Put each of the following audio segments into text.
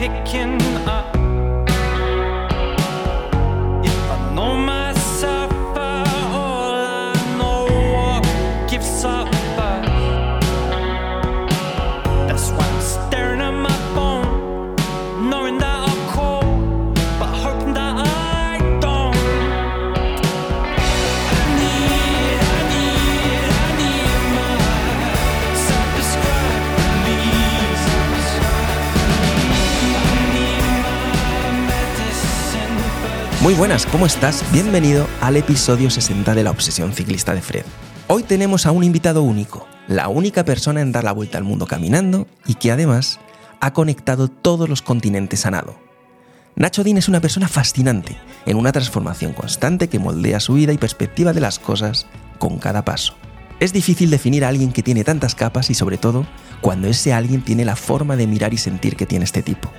picking Muy buenas, ¿cómo estás? Bienvenido al episodio 60 de la Obsesión Ciclista de Fred. Hoy tenemos a un invitado único, la única persona en dar la vuelta al mundo caminando y que además ha conectado todos los continentes a nado. Nacho Dean es una persona fascinante, en una transformación constante que moldea su vida y perspectiva de las cosas con cada paso. Es difícil definir a alguien que tiene tantas capas y sobre todo cuando ese alguien tiene la forma de mirar y sentir que tiene este tipo.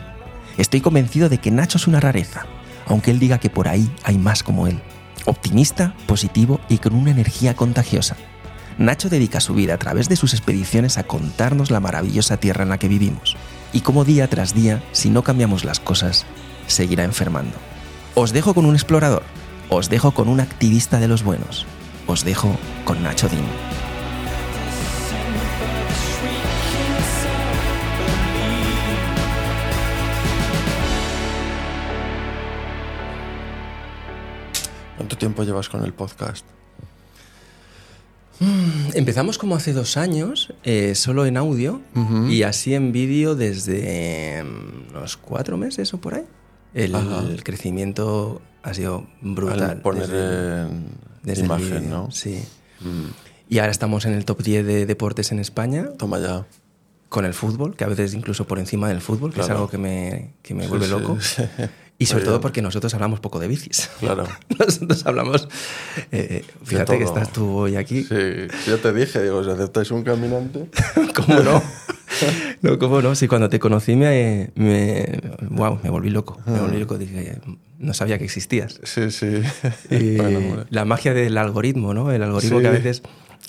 Estoy convencido de que Nacho es una rareza, aunque él diga que por ahí hay más como él. Optimista, positivo y con una energía contagiosa. Nacho dedica su vida a través de sus expediciones a contarnos la maravillosa tierra en la que vivimos y cómo día tras día, si no cambiamos las cosas, seguirá enfermando. Os dejo con un explorador, os dejo con un activista de los buenos, os dejo con Nacho Dean. Tiempo llevas con el podcast? Empezamos como hace dos años, eh, solo en audio y así en vídeo desde mm, unos cuatro meses o por ahí. El, crecimiento ha sido brutal. Al poner desde- en desde imagen, ¿no? Sí. Mm, Y ahora estamos en el top 10 de deportes en España Toma ya. con el fútbol, que a veces incluso por encima del fútbol, que es algo que me, que me Sí, vuelve sí, loco. sí. Y sobre todo porque nosotros hablamos poco de bicis. Claro. Nosotros hablamos. eh, fíjate que estás tú hoy aquí. Sí, ya te dije, digo, si aceptáis un caminante. ¿Cómo no? No, ¿cómo no? Sí, cuando te conocí me, me, wow, me volví loco. Me volví loco. Dije, no sabía que existías. Sí, sí. Y Bueno, hombre. la magia del algoritmo, ¿no? El algoritmo Sí. que a veces,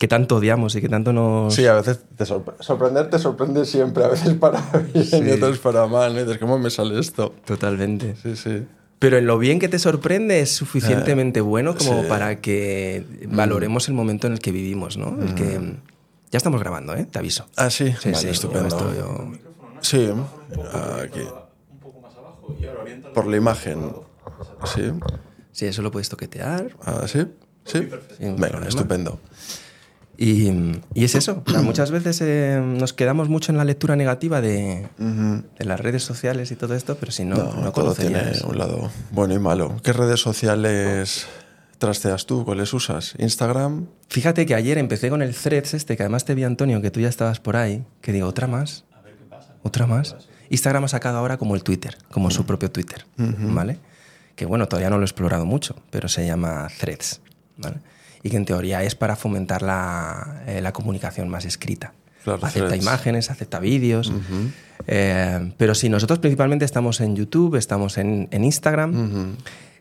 que tanto odiamos y que tanto nos... Sí, a veces te sorpre- sorprender te sorprende siempre, a veces para bien Sí. y otras para mal. dices, ¿cómo me sale esto? Totalmente. Sí, sí. Pero en lo bien que te sorprende es suficientemente bueno como sí. para que valoremos el momento en el que vivimos, ¿no? El que... Ya estamos grabando, ¿eh? Te aviso. Ah, sí, Sí, vale, sí, estupendo. yo- Sí, aquí. Por la imagen. Sí, Sí, eso lo puedes toquetear. ah, sí, sí. Sin Venga, problema. estupendo. Y, y es eso. O sea, muchas veces eh, nos quedamos mucho en la lectura negativa de, las redes sociales y todo esto, pero si no, No, no, todo tiene un lado bueno y malo. ¿Qué redes sociales trasteas tú? ¿Cuáles usas? ¿Instagram? Fíjate que ayer empecé con el Threads este, que además te vi, Antonio, que tú ya estabas por ahí, que digo, ¿otra más? ¿Otra más? Instagram ha sacado ahora como el Twitter, como su propio Twitter, ¿vale? Que bueno, todavía no lo he explorado mucho, pero se llama Threads, ¿vale? Y que en teoría es para fomentar la, eh, la comunicación más escrita. Claro, acepta Threads. imágenes, acepta vídeos. Eh, pero sí, nosotros principalmente estamos en YouTube, estamos en, en Instagram.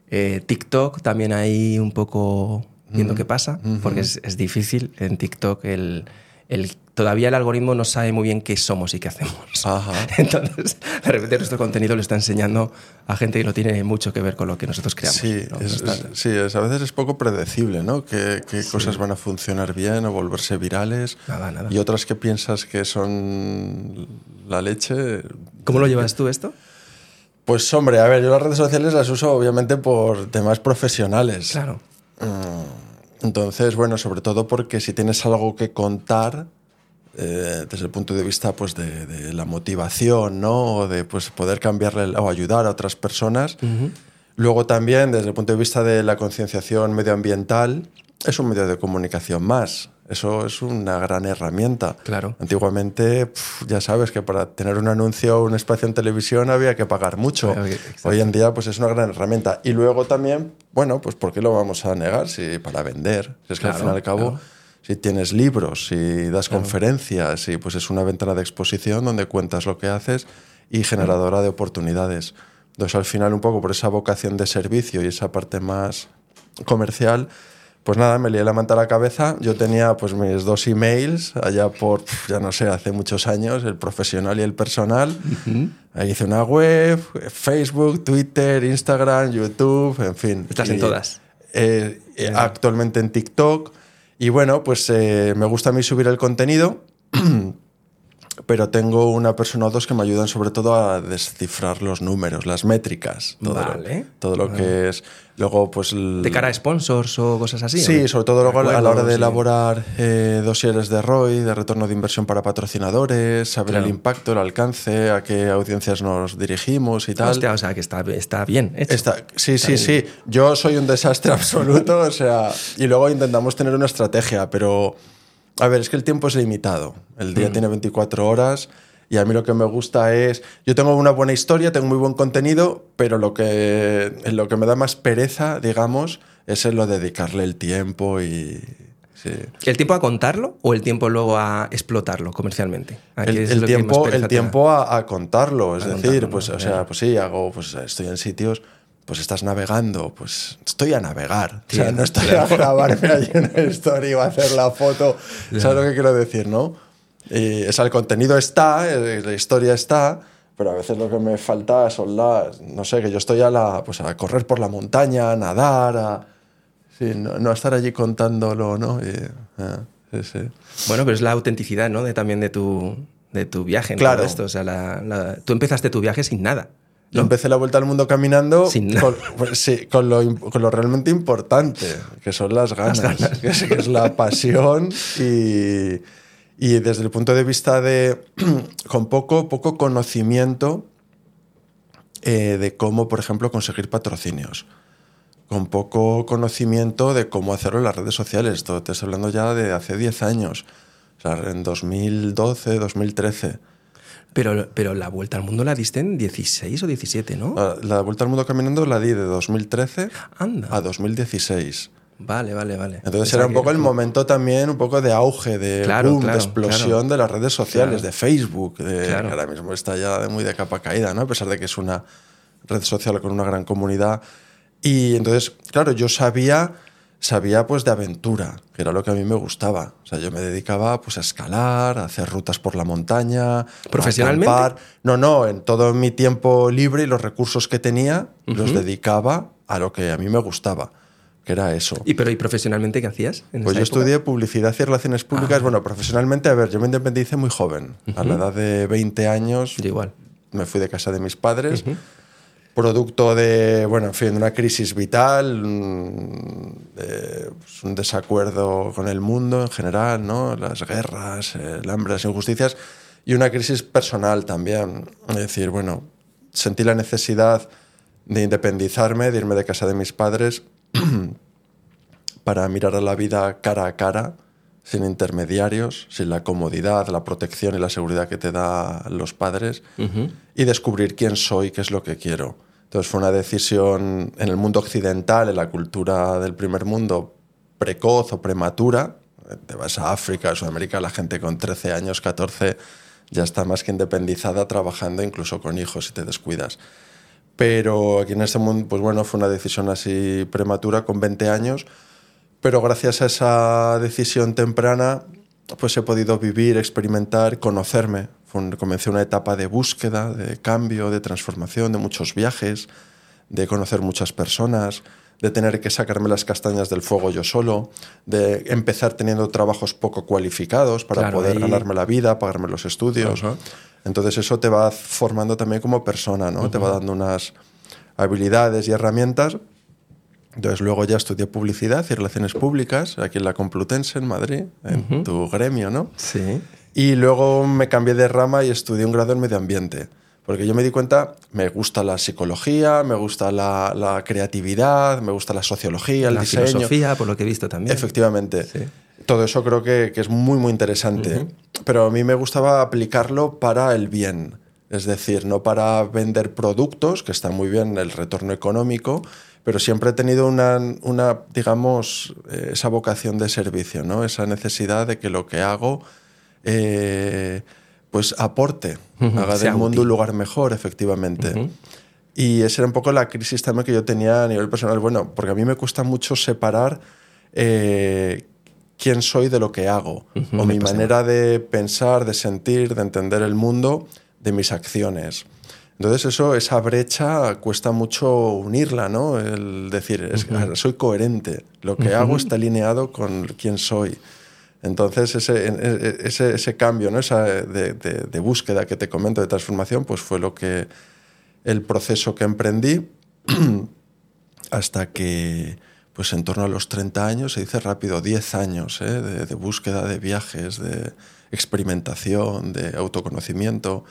Eh, TikTok también hay un poco viendo qué pasa, porque es, es difícil en TikTok el, el- todavía el algoritmo no sabe muy bien qué somos y qué hacemos. Ajá. Entonces, de repente nuestro contenido lo está enseñando a gente que no tiene mucho que ver con lo que nosotros creamos. Sí, ¿no? es, Está- es- sí es- a veces es poco predecible, ¿no? ¿Qué, qué cosas van a funcionar bien o volverse virales? Nada, nada. Y otras que piensas que son la leche. ¿Cómo lo llevas tú esto? Pues hombre, a ver, yo las redes sociales las uso obviamente por temas profesionales. Claro. Mm, Entonces, bueno, sobre todo porque si tienes algo que contar, eh, desde el punto de vista pues, de, de la motivación, ¿no? O de pues, poder cambiarle o ayudar a otras personas. Luego también, desde el punto de vista de la concienciación medioambiental, es un medio de comunicación más. Eso es una gran herramienta. Claro. Antiguamente, pf, ya sabes que para tener un anuncio o un espacio en televisión había que pagar mucho. Hoy en día, pues es una gran herramienta. Y luego también, bueno, pues ¿por qué lo vamos a negar? Si para vender. Si es que Claro, al fin y al cabo, claro. si tienes libros, si das conferencias, si pues es una ventana de exposición donde cuentas lo que haces y generadora de oportunidades. Entonces, al final, un poco por esa vocación de servicio y esa parte más comercial, Pues nada, me lié la manta a la cabeza. Yo tenía pues mis dos emails allá por, ya no sé, hace muchos años, el profesional y el personal. Ahí hice una web, Facebook, Twitter, Instagram, YouTube, en fin. Estás en todas. eh, eh, actualmente en TikTok. Y bueno, pues eh, me gusta a mí subir el contenido, pero tengo una persona o dos que me ayudan sobre todo a descifrar los números, las métricas. Todo Vale. Lo, todo lo que es. Luego, pues. el- ¿De cara a sponsors o cosas así? Sí, sobre todo luego a la hora de elaborar eh, dosieres de ROI, de retorno de inversión para patrocinadores, saber Claro. el impacto, el alcance, a qué audiencias nos dirigimos y tal. Hostia, o sea, que está, está bien hecho. Está- sí, sí, sí. Yo soy un desastre absoluto, o sea, y luego intentamos tener una estrategia, pero a ver, es que el tiempo es limitado. El Mm. día tiene 24 horas y a mí lo que me gusta es, yo tengo una buena historia, tengo muy buen contenido, pero lo que, lo que me da más pereza, digamos, es en lo de dedicarle el tiempo y... sí. ¿El tiempo a contarlo o el tiempo luego a explotarlo comercialmente? ¿A El, tiempo, el tiempo a, a contarlo, es A decir, contarlo, pues, ¿no? o sea, pues sí, hago, pues estoy en sitios, pues estás navegando, pues estoy a navegar, Sí, o sea, no estoy claro. a grabarme ahí una historia o a hacer la foto, ¿sabes lo que quiero decir, no? Y, o sea, el contenido está, eh, la historia está, pero a veces lo que me falta son las, no sé, que yo estoy a la, pues a correr por la montaña, a nadar, a, sí, no, no a estar allí contándolo, ¿no? Y, ah, sí, sí. Bueno, pero es la autenticidad, ¿no? De, también de tu, de tu viaje Claro. esto. O sea, la- la- tú empezaste tu viaje sin nada. Yo empecé la vuelta al mundo caminando Sin con, pues sí, con, lo, con lo realmente importante, que son las ganas, Que, es, que es la pasión y, y desde el punto de vista de con poco, poco conocimiento eh, de cómo, por ejemplo, conseguir patrocinios. Con poco conocimiento de cómo hacerlo en las redes sociales. Te estoy hablando ya de hace 10 años. O sea, en 2012, 2013. Pero, pero la vuelta al mundo la diste en 16 o 17, ¿no? La vuelta al mundo caminando la di de 2013 Anda. a 2016. Vale, vale, vale. Entonces Pensaba era un que- poco el momento también, un poco de auge, de Claro, boom, claro, de explosión claro. de las redes sociales, de Facebook, de, Claro. que ahora mismo está ya muy de capa caída, ¿no? A pesar de que es una red social con una gran comunidad. Y entonces, claro, yo sabía, sabía pues de aventura, que era lo que a mí me gustaba. O sea, yo me dedicaba pues a escalar, a hacer rutas por la montaña. a ¿Profesionalmente? acampar. No, no, en todo mi tiempo libre y los recursos que tenía los dedicaba a lo que a mí me gustaba, que era eso. ¿Y, pero, ¿y profesionalmente qué hacías? en Pues yo época? estudié publicidad y relaciones públicas. Bueno, profesionalmente, a ver, yo me independicé muy joven. A la edad de 20 años Yo igual. me fui de casa de mis padres. Producto de, bueno, en una crisis vital, de, pues, un desacuerdo con el mundo en general, ¿no? Las guerras, el hambre, las injusticias y una crisis personal también. Es decir, bueno, sentí la necesidad de independizarme, de irme de casa de mis padres para mirar a la vida cara a cara, sin intermediarios, sin la comodidad, la protección y la seguridad que te da los padres, y descubrir quién soy, qué es lo que quiero. Entonces fue una decisión en el mundo occidental, en la cultura del primer mundo, precoz o prematura. Te vas a África, a Sudamérica, la gente con 13 años, 14, ya está más que independizada trabajando, incluso con hijos si te descuidas. Pero aquí en este mundo, pues bueno, fue una decisión así prematura, con 20 años. Pero gracias a esa decisión temprana, pues he podido vivir, experimentar, conocerme. Comencé una etapa de búsqueda, de cambio, de transformación, de muchos viajes, de conocer muchas personas, de tener que sacarme las castañas del fuego yo solo, de empezar teniendo trabajos poco cualificados para Claro, poder ahí- ganarme la vida, pagarme los estudios. Entonces eso te va formando también como persona, ¿no? Te va dando unas habilidades y herramientas. Entonces luego ya estudié publicidad y relaciones públicas aquí en la Complutense, en Madrid, en tu gremio, ¿no? Sí. Y luego me cambié de rama y estudié un grado en medio ambiente. Porque yo me di cuenta, me gusta la psicología, me gusta la, la creatividad, me gusta la sociología, el la diseño. filosofía, por lo que he visto también. Efectivamente. Sí. Todo eso creo que, que es muy, muy interesante. Pero a mí me gustaba aplicarlo para el bien. Es decir, no para vender productos, que está muy bien el retorno económico, pero siempre he tenido una, una digamos, eh, esa vocación de servicio, ¿no? Esa necesidad de que lo que hago, eh, pues aporte, haga del mundo útil. un lugar mejor, efectivamente. Y esa era un poco la crisis también que yo tenía a nivel personal. Bueno, porque a mí me cuesta mucho separar eh, quién soy de lo que hago, o mi manera de pensar, de sentir, de entender el mundo, de mis acciones. Entonces eso, esa brecha cuesta mucho unirla, ¿no? El decir, es soy coherente, lo que hago está alineado con quién soy. Entonces ese, e- e- ese, ese cambio, ¿no? Esa de, de- de búsqueda que te comento, de transformación, pues fue lo que el proceso que emprendí hasta que, pues en torno a los 30 años, se dice rápido, 10 años ¿eh? de, de búsqueda, de viajes, de experimentación, de autoconocimiento.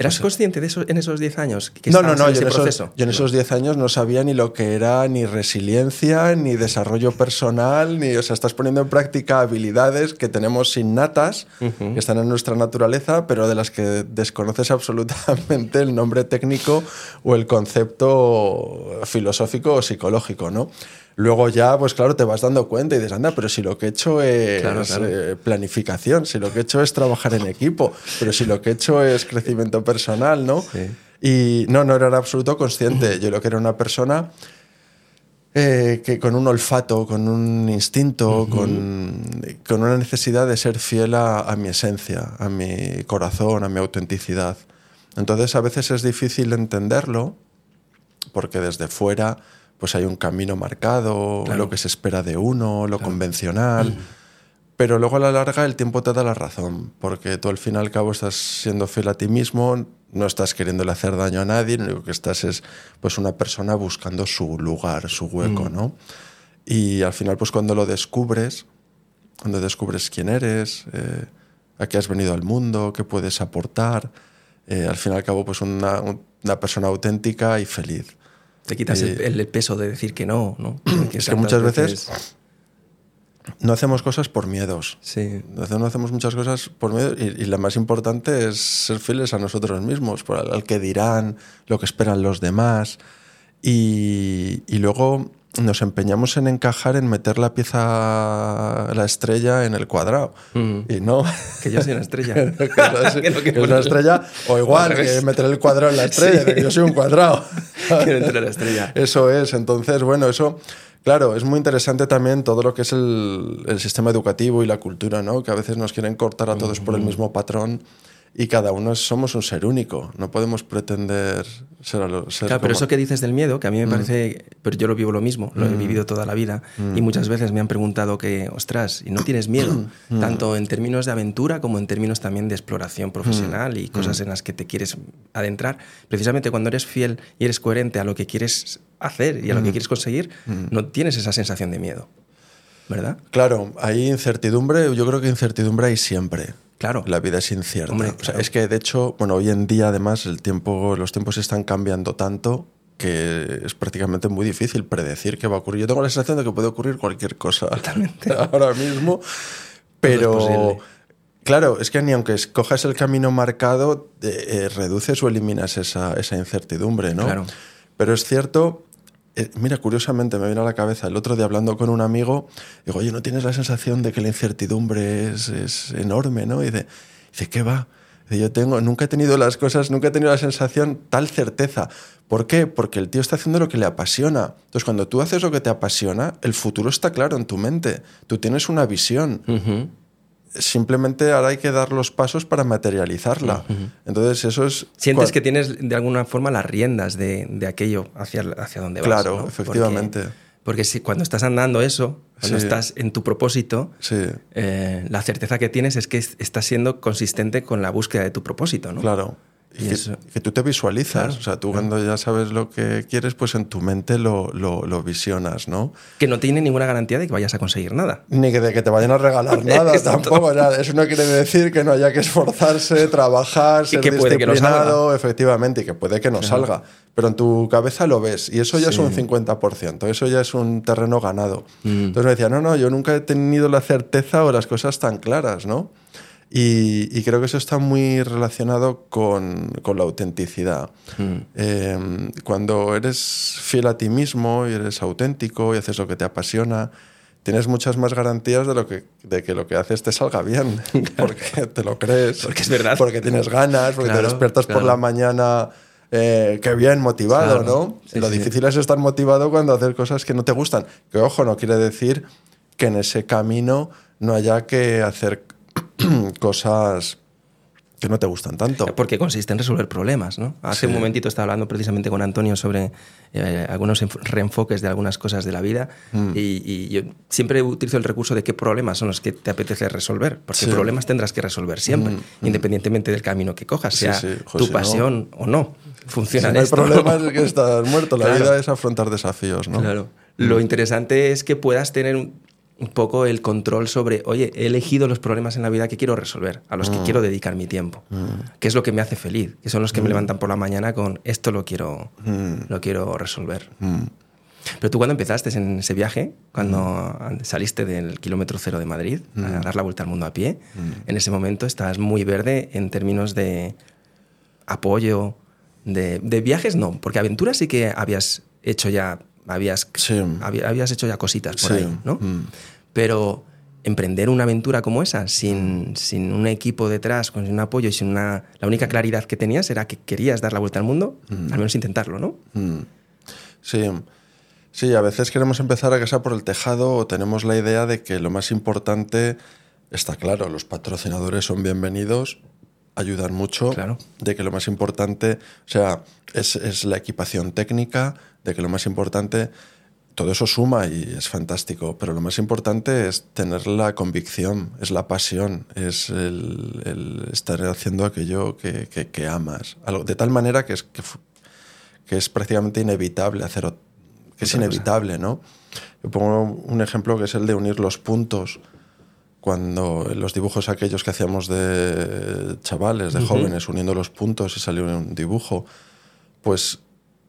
¿Eras consciente de eso en esos 10 años? Que No, no, no, en yo ese en, esos, yo en esos 10 años no sabía ni lo que era ni resiliencia, ni desarrollo personal, ni, o sea, estás poniendo en práctica habilidades que tenemos innatas, que están en nuestra naturaleza, pero de las que desconoces absolutamente el nombre técnico o el concepto filosófico o psicológico, ¿no? Luego ya, pues claro, te vas dando cuenta y dices, anda, pero si lo que he hecho es Claro, claro. eh, planificación, si lo que he hecho es trabajar en equipo, pero si lo que he hecho es crecimiento personal, ¿no? Sí. Y no, no era en absoluto consciente. Yo lo que era una persona eh, que con un olfato, con un instinto, con, con una necesidad de ser fiel a, a mi esencia, a mi corazón, a mi autenticidad. Entonces a veces es difícil entenderlo porque desde fuera pues hay un camino marcado, Claro. lo que se espera de uno, lo convencional. Pero luego a la larga el tiempo te da la razón, porque tú al fin y al cabo estás siendo fiel a ti mismo, no estás queriéndole hacer daño a nadie, lo único que estás es pues una persona buscando su lugar, su hueco, ¿no? Y al final pues cuando lo descubres, cuando descubres quién eres, eh, a qué has venido al mundo, qué puedes aportar, eh, al fin y al cabo pues una, una persona auténtica y feliz. Te quitas el, Eh, el peso de decir que no, ¿no? es que muchas veces no hacemos cosas por miedos. Sí. No no hacemos muchas cosas por miedo y, y la más importante es ser fieles a nosotros mismos, por al, al que dirán, lo que esperan los demás. Y, y luego nos empeñamos en encajar, en meter la pieza, la estrella en el cuadrado. Mm. Y no. Que yo soy una estrella. que es, Que no, que que es una estrella, o igual Al que revés. meter el cuadrado en la estrella, Sí. que yo soy un cuadrado. Quiero entrar la estrella. Eso es, entonces, bueno, eso, claro, es muy interesante también todo lo que es el, el sistema educativo y la cultura, ¿no? Que a veces nos quieren cortar a todos por el mismo patrón y cada uno somos un ser único, no podemos pretender ser, a lo- ser Claro, pero como- eso que dices del miedo, que a mí me Mm. parece, pero yo lo vivo lo mismo, lo he vivido toda la vida y muchas veces me han preguntado que, ostras, ¿y no tienes miedo? Mm. Tanto en términos de aventura como en términos también de exploración profesional y Mm. cosas en las que te quieres adentrar. Precisamente cuando eres fiel y eres coherente a lo que quieres hacer y a lo Mm. que quieres conseguir, no tienes esa sensación de miedo, ¿verdad? Claro, hay incertidumbre, yo creo que incertidumbre hay siempre. Claro. La vida es incierta. Hombre, O sea, claro. es que de hecho, bueno, hoy en día además el tiempo, los tiempos están cambiando tanto que es prácticamente muy difícil predecir qué va a ocurrir. Yo tengo la sensación de que puede ocurrir cualquier cosa ahora mismo, pero claro, es que ni aunque escojas el camino marcado, eh, eh, reduces o eliminas esa, esa incertidumbre, ¿no? Claro. Pero es cierto, eh, mira, curiosamente me viene a la cabeza el otro día hablando con un amigo, digo, oye, ¿no tienes la sensación de que la incertidumbre es, es enorme, ¿no? Y dice, dice, ¿qué va? Yo tengo, nunca he tenido las cosas, nunca he tenido la sensación, tal certeza. ¿Por qué? Porque el tío está haciendo lo que le apasiona. Entonces, cuando tú haces lo que te apasiona, el futuro está claro en tu mente. Tú tienes una visión. Ujú. Simplemente ahora hay que dar los pasos para materializarla. Entonces, eso es... Sientes que tienes de alguna forma las riendas de, de aquello hacia, hacia donde vas. Claro, ¿no? efectivamente. Porque, porque si, cuando estás andando eso, cuando Sí. estás en tu propósito, Sí, eh, la certeza que tienes es que es- estás siendo consistente con la búsqueda de tu propósito, ¿no? Claro. Y, que, eso- que tú te visualizas. Claro, o sea, tú cuando ya sabes lo que quieres, pues en tu mente lo, lo, lo visionas, ¿no? Que no tiene ninguna garantía de que vayas a conseguir nada. Ni que de que te vayan a regalar nada tampoco. sea, eso no quiere decir que no haya que esforzarse, trabajar, ser que puede que no disciplinado, efectivamente, y que puede que no salga. Pero en tu cabeza lo ves. Y eso ya es un 50%. Eso ya es un terreno ganado. Mm. Entonces me decía, no, no, yo nunca he tenido la certeza o las cosas tan claras, ¿no? Y, y creo que eso está muy relacionado con, con la autenticidad. Mm. Eh, cuando eres fiel a ti mismo y eres auténtico y haces lo que te apasiona, tienes muchas más garantías de, lo que, de que lo que haces te salga bien, porque te lo crees. Porque es verdad. Porque tienes ganas, porque Claro, te despiertas por la mañana. Eh, qué bien, motivado, Claro. ¿no? Sí, lo sí. difícil es estar motivado cuando haces cosas que no te gustan. Que ojo, no quiere decir que en ese camino no haya que hacer cosas que no te gustan tanto. Porque consiste en resolver problemas, ¿no? Hace Sí. un momentito estaba hablando precisamente con Antonio sobre eh, algunos enf- reenfoques de algunas cosas de la vida Mm. y, y yo siempre utilizo el recurso de qué problemas son los que te apetece resolver, porque Sí. Mm, problemas tendrás que resolver siempre, independientemente del camino que cojas, Sí, sea tu si no- pasión o no. Si Funciona no hay esto. problemas es que estás muerto. La Claro. vida es afrontar desafíos, ¿no? Claro. Lo interesante es que puedas tener un, poco el control sobre, oye, he elegido los problemas en la vida que quiero resolver, a los que quiero dedicar mi tiempo, que es lo que me hace feliz, que son los que me levantan por la mañana con esto lo quiero, lo quiero resolver. Mm. Pero tú cuando empezaste en ese viaje, cuando saliste del kilómetro cero de Madrid a dar la vuelta al mundo a pie, en ese momento estabas muy verde en términos de apoyo, de, de viajes no, porque aventuras sí que habías hecho ya, habías, Sí. habías hecho ya cositas por Sí. ahí, ¿no? Mm. Pero emprender una aventura como esa, sin, sin un equipo detrás, con un apoyo y sin una... La única claridad que tenías era que querías dar la vuelta al mundo, al menos intentarlo, ¿no? Mm. Sí. Sí, a veces queremos empezar a casa por el tejado o tenemos la idea de que lo más importante, está claro, los patrocinadores son bienvenidos, ayudan mucho, Claro. de que lo más importante, o sea, es, es la equipación técnica, de que lo más importante, todo eso suma y es fantástico, pero lo más importante es tener la convicción, es la pasión, es el, el estar haciendo aquello que, que- que amas, algo, de tal manera que es, que, que es prácticamente inevitable hacer, que es inevitable, ¿no? Yo pongo un ejemplo que es el de unir los puntos. Cuando los dibujos aquellos que hacíamos de chavales, de jóvenes, uniendo los puntos y salió un dibujo, pues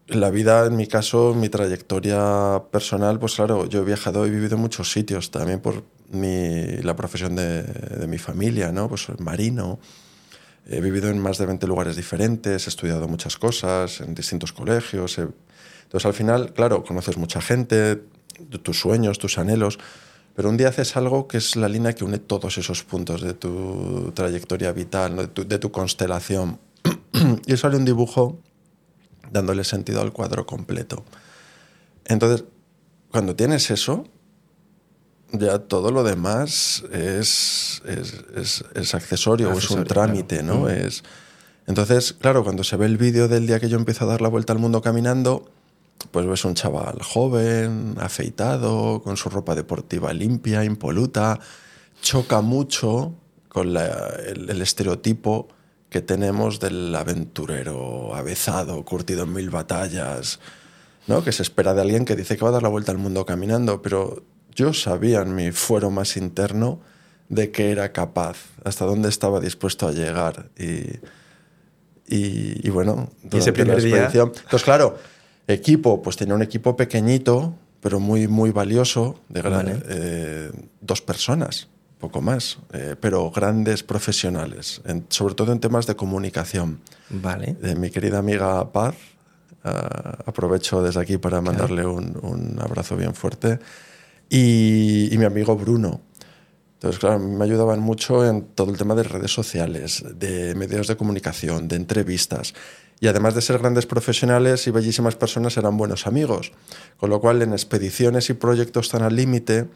la vida, en mi caso, mi trayectoria personal, pues claro, yo he viajado y vivido en muchos sitios, también por mi, la profesión de, de mi familia, ¿no? Pues soy marino, he vivido en más de 20 lugares diferentes, he estudiado muchas cosas en distintos colegios. he- Entonces, al final, claro, conoces mucha gente, tus sueños, tus anhelos, pero un día haces algo que es la línea que une todos esos puntos de tu trayectoria vital, de, tu, de tu constelación. y sale un dibujo dándole sentido al cuadro completo. Entonces, cuando tienes eso, ya todo lo demás es, es, es- es accesorio, o es un trámite, claro. ¿no? Mm. Es, entonces, claro, cuando se ve el vídeo del día que yo empiezo a dar la vuelta al mundo caminando, pues ves un chaval joven, afeitado, con su ropa deportiva limpia, impoluta, choca mucho con la- el, el estereotipo que tenemos del aventurero avezado, curtido en mil batallas, ¿no? que se espera de alguien que dice que va a dar la vuelta al mundo caminando, pero yo sabía en mi fuero más interno de que era capaz, hasta dónde estaba dispuesto a llegar. Y, y, y bueno, Y ese la día- expedición- Entonces, claro, equipo, pues tenía un equipo pequeñito, pero muy, muy valioso, de gran- Vale. eh, dos personas, poco más, eh, pero grandes profesionales, en- sobre todo en temas de comunicación. Vale. De mi querida amiga Paz, ah, aprovecho desde aquí para mandarle un, un abrazo bien fuerte, y, y mi amigo Bruno. Entonces, claro, me ayudaban mucho en todo el tema de redes sociales, de medios de comunicación, de entrevistas. Y además de ser grandes profesionales y bellísimas personas, eran buenos amigos. Con lo cual, en expediciones y proyectos tan al límite,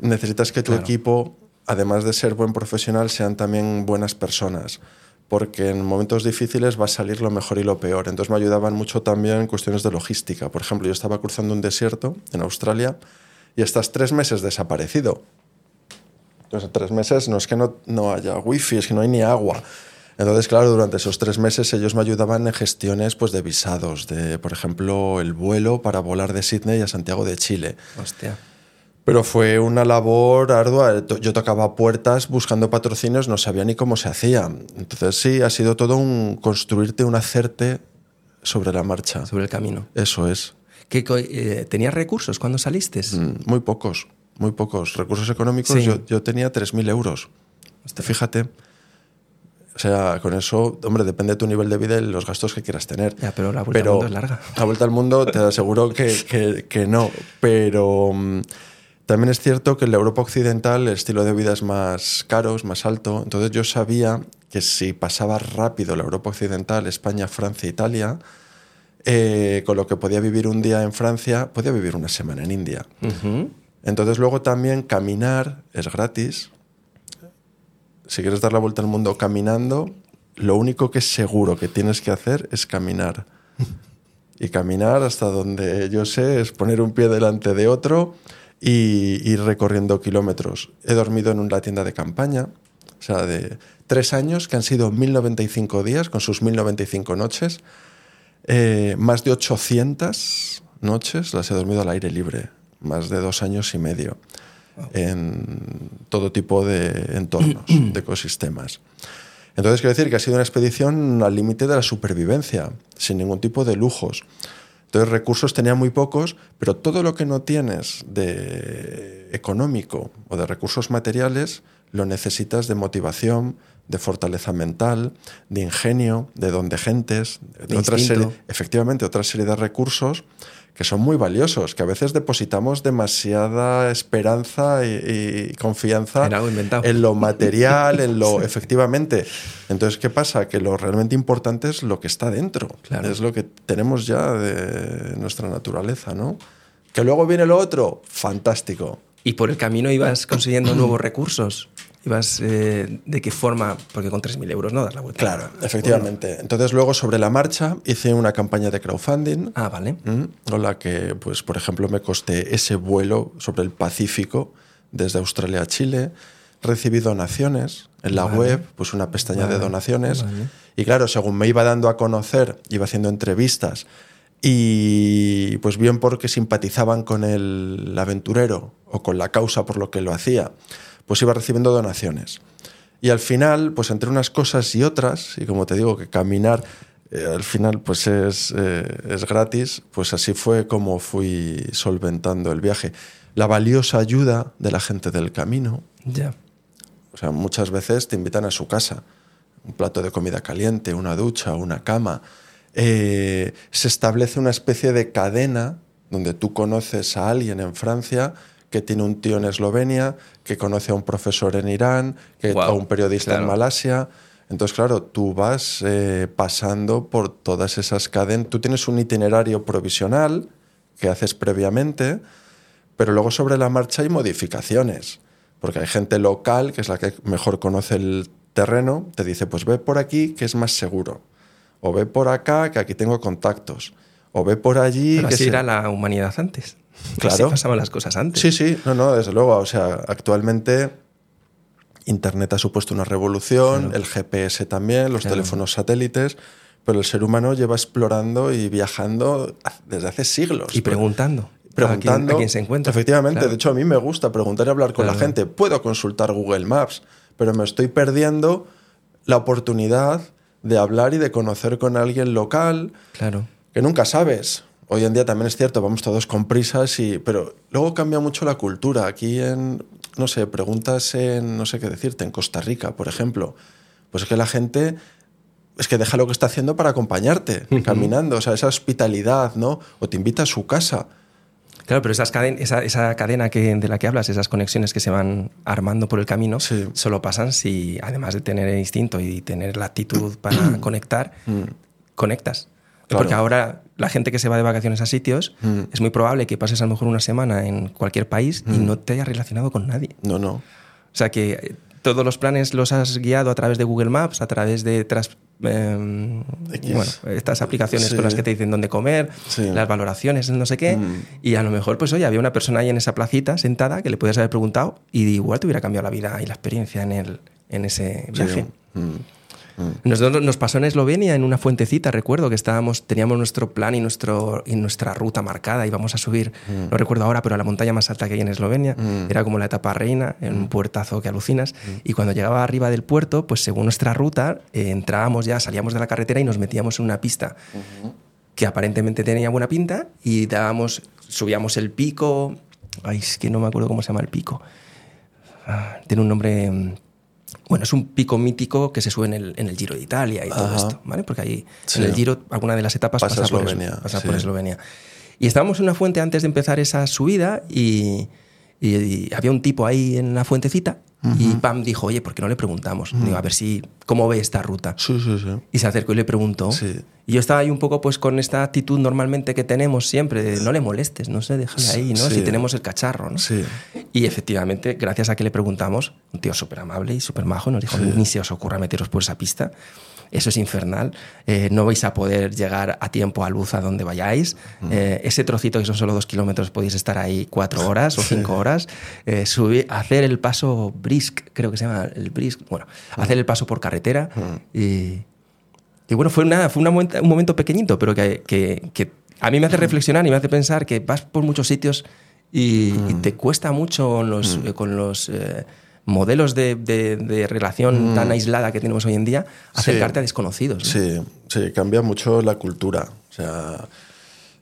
necesitas que tu Claro. equipo, además de ser buen profesional, sean también buenas personas. Porque en momentos difíciles va a salir lo mejor y lo peor. Entonces me ayudaban mucho también en cuestiones de logística. Por ejemplo, yo estaba cruzando un desierto en Australia y estás tres meses desaparecido. Entonces, en tres meses no es que no, no haya wifi, es que no hay ni agua. Entonces, claro, durante esos tres meses ellos me ayudaban en gestiones pues, de visados, de, por ejemplo, el vuelo para volar de Sydney a Santiago de Chile. Hostia. Pero fue una labor ardua. Yo tocaba puertas buscando patrocinios, no sabía ni cómo se hacía. Entonces, sí, ha sido todo un construirte, un hacerte sobre la marcha. Sobre el camino. Eso es. ¿Qué eh, ¿Tenías recursos cuando saliste? Mm, Muy pocos, muy pocos. Recursos económicos, Sí. yo, yo tenía 3.000 euros. Fíjate. O sea, con eso, hombre, depende de tu nivel de vida y los gastos que quieras tener. Ya, pero la vuelta al mundo es larga. La vuelta al mundo te aseguro que, que- que no. Pero mm, también es cierto que en la Europa occidental el estilo de vida es más caro, es más alto. Entonces yo sabía que si pasaba rápido la Europa occidental, España, Francia, Italia, eh, con lo que podía vivir un día en Francia, podía vivir una semana en India. Entonces luego también caminar es gratis. Si quieres dar la vuelta al mundo caminando, lo único que es seguro que tienes que hacer es caminar. Y caminar hasta donde yo sé es poner un pie delante de otro y ir recorriendo kilómetros. He dormido en una tienda de campaña, o sea, de tres años, que han sido 1095 días, con sus 1095 noches. Eh, más de 800 noches las he dormido al aire libre, más de dos años y medio, en todo tipo de entornos, de ecosistemas. Entonces, quiero decir que ha sido una expedición al límite de la supervivencia, sin ningún tipo de lujos. Entonces, recursos tenía muy pocos, pero todo lo que no tienes de económico o de recursos materiales lo necesitas de motivación, de fortaleza mental, de ingenio, de don de gentes, de, De otra instinto. serie, efectivamente, otra serie de recursos que son muy valiosos, que a veces depositamos demasiada esperanza y, y confianza En algo inventado. en lo material, en lo efectivamente. Entonces, ¿qué pasa? Que lo realmente importante es lo que está dentro, Claro. es lo que tenemos ya de nuestra naturaleza, ¿no? Que luego viene lo otro, fantástico. Y por el camino ibas consiguiendo nuevos recursos. Ibas, eh, ¿De qué forma? Porque con 3.000 euros no das la vuelta. Claro, efectivamente. Entonces, luego sobre la marcha hice una campaña de crowdfunding. Ah, vale. con la que, pues, por ejemplo, me costé ese vuelo sobre el Pacífico desde Australia a Chile. Recibí donaciones en la Vale. web, pues una pestaña de donaciones. vale. Y claro, según me iba dando a conocer, iba haciendo entrevistas y pues bien porque simpatizaban con el aventurero o con la causa por lo que lo hacía, pues iba recibiendo donaciones. Y al final, pues entre unas cosas y otras, y como te digo, que caminar eh, al final pues es, eh, es gratis, pues así fue como fui solventando el viaje. La valiosa ayuda de la gente del camino, Ya. o sea, muchas veces te invitan a su casa, un plato de comida caliente, una ducha, una cama. Eh, se establece una especie de cadena donde tú conoces a alguien en Francia que tiene un tío en Eslovenia, que conoce a un profesor en Irán, que Guau, a un periodista en. Malasia. Entonces, claro, tú vas eh, pasando por todas esas cadenas. Tú tienes un itinerario provisional que haces previamente, pero luego sobre la marcha hay modificaciones, porque hay gente local, que es la que mejor conoce el terreno, te dice, pues ve por aquí, que es más seguro, o ve por acá, que aquí tengo contactos, o ve por allí... Pero que así se- era la humanidad antes. Claro. Así pasaban las cosas antes. Sí, sí, no, no, desde luego, o sea, actualmente Internet ha supuesto una revolución, el GPS también, los Claro. teléfonos satélites, pero el ser humano lleva explorando y viajando desde hace siglos. Y preguntando. preguntando. A quién, a se encuentra. Efectivamente, Claro. de hecho a mí me gusta preguntar y hablar con la gente. Puedo consultar Google Maps, pero me estoy perdiendo la oportunidad de hablar y de conocer con alguien local Claro. que nunca sabes. Hoy en día también es cierto, vamos todos con prisas, y, pero luego cambia mucho la cultura. Aquí en, no sé, preguntas en, no sé qué decirte, en Costa Rica, por ejemplo. Pues es que la gente es que deja lo que está haciendo para acompañarte, caminando, o sea, esa hospitalidad, ¿no? O te invita a su casa. Claro, pero esas caden- esa, esa cadena que, de la que hablas, esas conexiones que se van armando por el camino, Sí. solo pasan si, además de tener el instinto y tener la actitud para conectar, conectas. Mm. Claro. Porque ahora la gente que se va de vacaciones a sitios, Mm. es muy probable que pases a lo mejor una semana en cualquier país y Mm. no te hayas relacionado con nadie. No, no. O sea que eh, todos los planes los has guiado a través de Google Maps, a través de tras- em, bueno, estas aplicaciones Sí. con las que te dicen dónde comer, Sí. las valoraciones, no sé qué. Mm. Y a lo mejor, pues oye, había una persona ahí en esa placita sentada que le podías haber preguntado y igual te hubiera cambiado la vida y la experiencia en, el, en ese viaje. Sí. Mm. Nosotros nos pasó en Eslovenia, en una fuentecita, recuerdo que estábamos, teníamos nuestro plan y, nuestro, y nuestra ruta marcada, íbamos a subir, Mm. no recuerdo ahora, pero a la montaña más alta que hay en Eslovenia, era como la etapa reina, en Mm. un puertazo que alucinas, y cuando llegaba arriba del puerto, pues según nuestra ruta, eh, entrábamos ya, salíamos de la carretera y nos metíamos en una pista que aparentemente tenía buena pinta y dábamos, subíamos el pico, ay, es que no me acuerdo cómo se llama el pico, Ah, tiene un nombre... Bueno, es un pico mítico que se sube en el, en el Giro de Italia y todo esto, ¿vale? Porque ahí Sí. en el Giro alguna de las etapas Pasa pasa, por, Eslovenia, Es- pasa sí. por Eslovenia. Y estábamos en una fuente antes de empezar esa subida y, Y, y había un tipo ahí en la fuentecita y Pam dijo, oye, ¿por qué no le preguntamos? Digo, a ver si, ¿cómo ve esta ruta? Sí, sí, sí. Y se acercó y le preguntó. Sí. Y yo estaba ahí un poco pues con esta actitud normalmente que tenemos siempre, de no le molestes, no sé, déjale ahí, ¿no? Sí. Si tenemos el cacharro, ¿no? Sí. Y efectivamente, gracias a que le preguntamos, un tío súper amable y súper majo, nos dijo, ni se os ocurra meteros por esa pista. Eso es infernal. Eh, no vais a poder llegar a tiempo a luz a donde vayáis. Eh, ese trocito que son solo dos kilómetros podéis estar ahí cuatro horas o cinco horas. Eh, subir, hacer el paso brisk, creo que se llama el brisk. Bueno, hacer el paso por carretera. Y, y bueno, fue, una, fue una un momento pequeñito, pero que, que- que a mí me hace reflexionar y me hace pensar que vas por muchos sitios y, y te cuesta mucho con los, eh, con los modelos de, de- de relación tan aislada que tenemos hoy en día, acercarte a desconocidos. ¿no? Sí, sí, cambia mucho la cultura. O sea,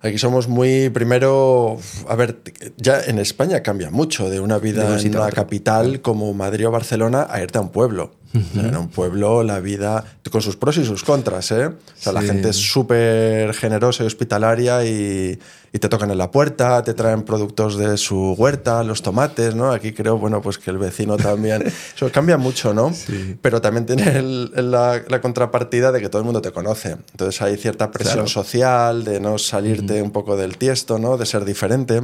aquí somos muy, primero, a ver, ya en España cambia mucho de una vida en sitio a una otro. capital como Madrid o Barcelona a irte a un pueblo. O sea, en un pueblo la vida, con sus pros y sus contras, ¿eh? O sea, la Sí. gente es súper generosa y hospitalaria y, y te tocan en la puerta, te traen productos de su huerta, los tomates, ¿no? Aquí creo, bueno, pues que el vecino también. Eso cambia mucho, ¿no? Pero también tiene el- la, la contrapartida de que todo el mundo te conoce. Entonces hay cierta presión Claro. social, de no salirte un poco del tiesto, ¿no? De ser diferente.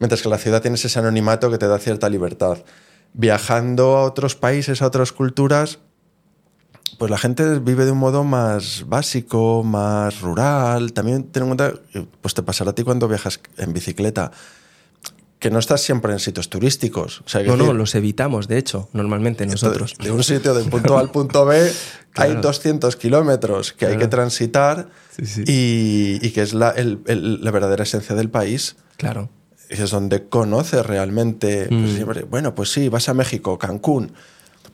Mientras que la ciudad tienes ese anonimato que te da cierta libertad. Viajando a otros países, a otras culturas, pues la gente vive de un modo más básico, más rural. También ten en cuenta, pues te pasará a ti cuando viajas en bicicleta, que no estás siempre en sitios turísticos. O sea, No, no, los evitamos, de hecho, normalmente nosotros. de un sitio del punto A al punto B hay Claro. 200 kilómetros que hay que transitar Sí, sí. Y, y que es la, el- el- la verdadera esencia del país. Claro. Y es donde conoces realmente. pues, Mm. siempre, bueno, pues sí, vas a México, Cancún.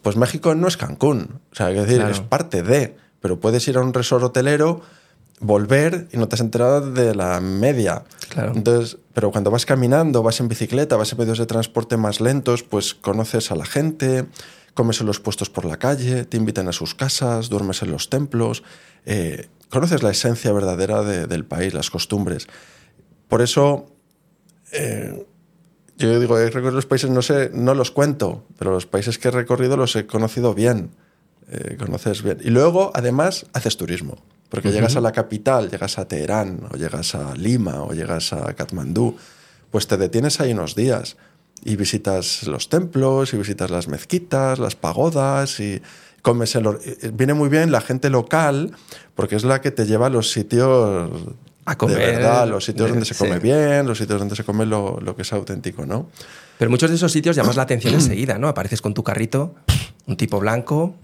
Pues México no es Cancún. O sea, es decir, Claro. es parte de. Pero puedes ir a un resort hotelero, volver y no te has enterado de la media. Claro. Entonces, pero cuando vas caminando, vas en bicicleta, vas en medios de transporte más lentos, pues conoces a la gente, comes en los puestos por la calle, te invitan a sus casas, duermes en los templos, eh, conoces la esencia verdadera de- del país, las costumbres. Por eso, eh, yo digo, he recorrido los países, no sé, no los cuento, pero los países que he recorrido los he conocido bien. eh, conoces bien. Y luego, además, haces turismo. Porque llegas a la capital, llegas a Teherán, o llegas a Lima, o llegas a Katmandú, pues te detienes ahí unos días y visitas los templos, y visitas las mezquitas, las pagodas, y comes los... eh, Viene muy bien la gente local, porque es la que te lleva a los sitios A comer, de verdad, los sitios de- donde se sí. come bien, los sitios donde se come lo, lo que es auténtico, ¿no? Pero muchos de esos sitios llamas la atención enseguida, ¿no? Apareces con tu carrito, un tipo blanco,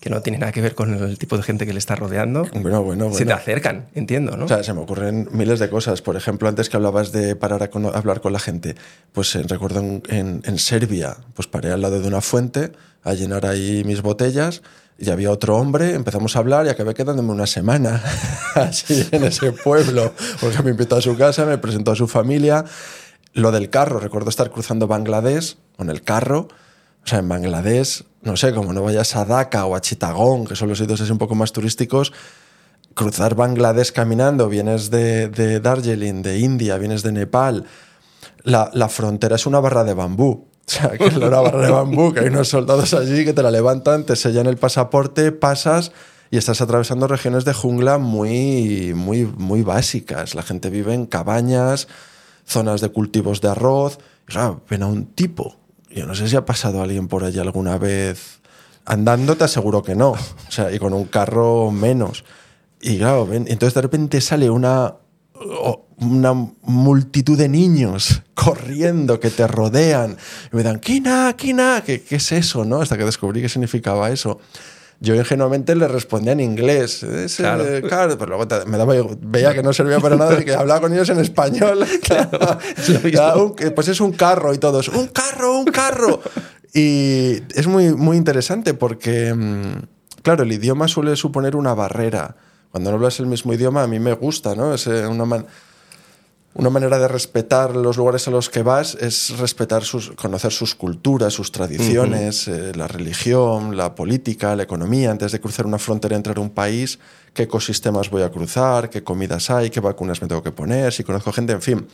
que no tiene nada que ver con el tipo de gente que le está rodeando. Bueno, bueno, Se te bueno. acercan, entiendo, ¿no? O sea, se me ocurren miles de cosas. Por ejemplo, antes que hablabas de parar a, a hablar con la gente, pues eh, recuerdo en, en- en Serbia, pues paré al lado de una fuente a llenar ahí mis botellas y había otro hombre, empezamos a hablar y acabé quedándome una semana así en ese pueblo, porque me invitó a su casa, me presentó a su familia. Lo del carro, recuerdo estar cruzando Bangladesh con el carro. O sea, en Bangladesh, no sé, como no vayas a Dhaka o a Chittagong, que son los sitios así un poco más turísticos, cruzar Bangladesh caminando, vienes de, de Darjeeling, de India, vienes de Nepal, la, la frontera es una barra de bambú. O sea, que es una barra de bambú, que hay unos soldados allí que te la levantan, te sellan el pasaporte, pasas y estás atravesando regiones de jungla muy, muy, muy básicas. La gente vive en cabañas, zonas de cultivos de arroz. Y claro, ven a un tipo. Yo no sé si ha pasado alguien por allí alguna vez. Andando te aseguro que no. O sea, y con un carro menos. Y claro, ven, entonces de repente sale una, una multitud de niños corriendo que te rodean y me dan, Kina, Kina, ¿qué, qué es eso? ¿no? Hasta que descubrí qué significaba eso. Yo ingenuamente le respondía en inglés. "Es, eh, Claro. claro", pero luego te- me daba, veía que no servía para nada y que hablaba con ellos en español. Claro, es un- que, pues es un carro y todos, un carro, un carro. y es muy, muy interesante porque, mm, claro, el idioma suele suponer una barrera. Cuando no hablas el mismo idioma, a mí me gusta, ¿no? Es eh, una, man- una manera de respetar los lugares a los que vas es respetar sus, conocer sus culturas, sus tradiciones, eh, la religión, la política, la economía. Antes de cruzar una frontera, entrar a un país, qué ecosistemas voy a cruzar, qué comidas hay, qué vacunas me tengo que poner, si conozco gente, en fin.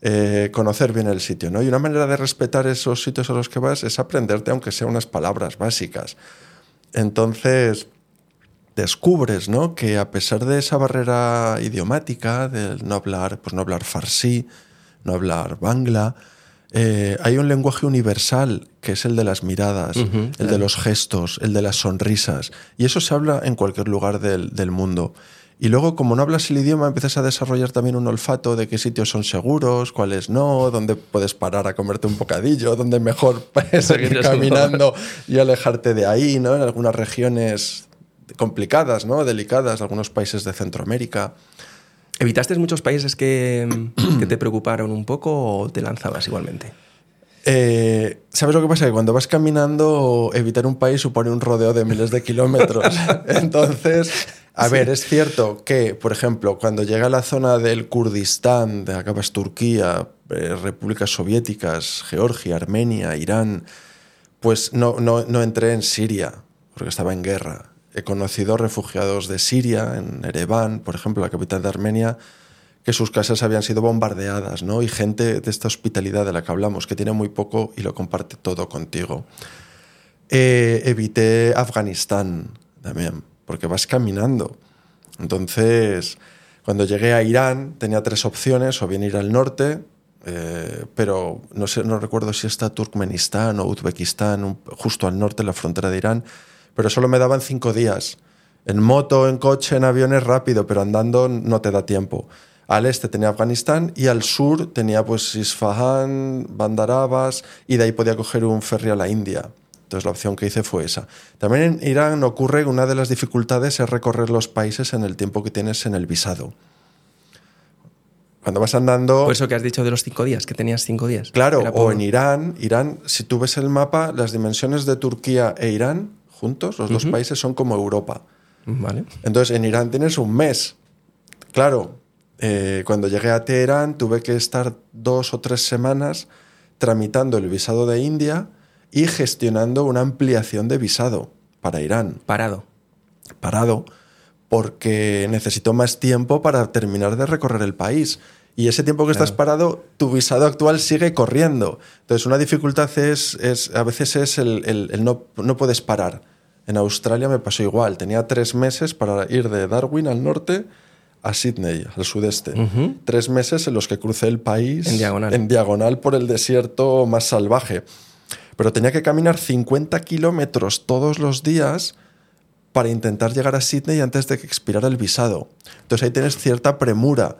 eh, conocer bien el sitio, ¿no? Y una manera de respetar esos sitios a los que vas es aprenderte, aunque sea unas palabras básicas. Entonces, descubres, ¿no? Que a pesar de esa barrera idiomática, del no hablar, pues no hablar farsi, no hablar bangla, eh, hay un lenguaje universal que es el de las miradas, el claro. de los gestos, el de las sonrisas. Y eso se habla en cualquier lugar del, del mundo. Y luego, como no hablas el idioma, empiezas a desarrollar también un olfato de qué sitios son seguros, cuáles no, dónde puedes parar a comerte un bocadillo, dónde mejor Seguir caminando y alejarte de ahí, ¿no? En algunas regiones complicadas, ¿no? Delicadas, algunos países de Centroamérica. ¿Evitaste muchos países que, que te preocuparon un poco o te lanzabas igualmente? Eh, ¿Sabes lo que pasa? Que cuando vas caminando, evitar un país supone un rodeo de miles de kilómetros. Entonces, a ver, es cierto que, por ejemplo, cuando llega a la zona del Kurdistán, de acá vas Turquía, eh, repúblicas soviéticas, Georgia, Armenia, Irán, pues no, no, no entré en Siria, porque estaba en guerra. He conocido refugiados de Siria, en Ereván, por ejemplo, la capital de Armenia, que sus casas habían sido bombardeadas, ¿no? Y gente de esta hospitalidad de la que hablamos, que tiene muy poco y lo comparte todo contigo. Eh, evité Afganistán también, porque vas caminando. Entonces, cuando llegué a Irán, tenía tres opciones, o bien ir al norte, eh, pero no, sé, no recuerdo si está Turkmenistán o Uzbekistán, justo al norte, en la frontera de Irán, pero solo me daban cinco días. En moto, en coche, en aviones rápido, pero andando no te da tiempo. Al este tenía Afganistán y al sur tenía pues Isfahan, Bandar Abbas y de ahí podía coger un ferry a la India. Entonces la opción que hice fue esa. También en Irán ocurre que una de las dificultades es recorrer los países en el tiempo que tienes en el visado. Cuando vas andando... Por eso que has dicho de los cinco días, que tenías cinco días. Claro, o en Irán, Irán, si tú ves el mapa, las dimensiones de Turquía e Irán juntos, los dos países son como Europa. Vale. Entonces, en Irán tienes un mes. Claro, eh, cuando llegué a Teherán tuve que estar dos o tres semanas tramitando el visado de India y gestionando una ampliación de visado para Irán. Parado. Parado, porque necesito más tiempo para terminar de recorrer el país. Y ese tiempo que estás parado, tu visado actual sigue corriendo. Entonces, una dificultad es, es a veces es el, el- el no, no puedes parar. En Australia me pasó igual. Tenía tres meses para ir de Darwin al norte a Sydney, al sudeste. Tres meses en los que crucé el país En diagonal. en diagonal por el desierto más salvaje. Pero tenía que caminar 50 kilómetros todos los días para intentar llegar a Sydney antes de que expirara el visado. Entonces ahí tienes cierta premura.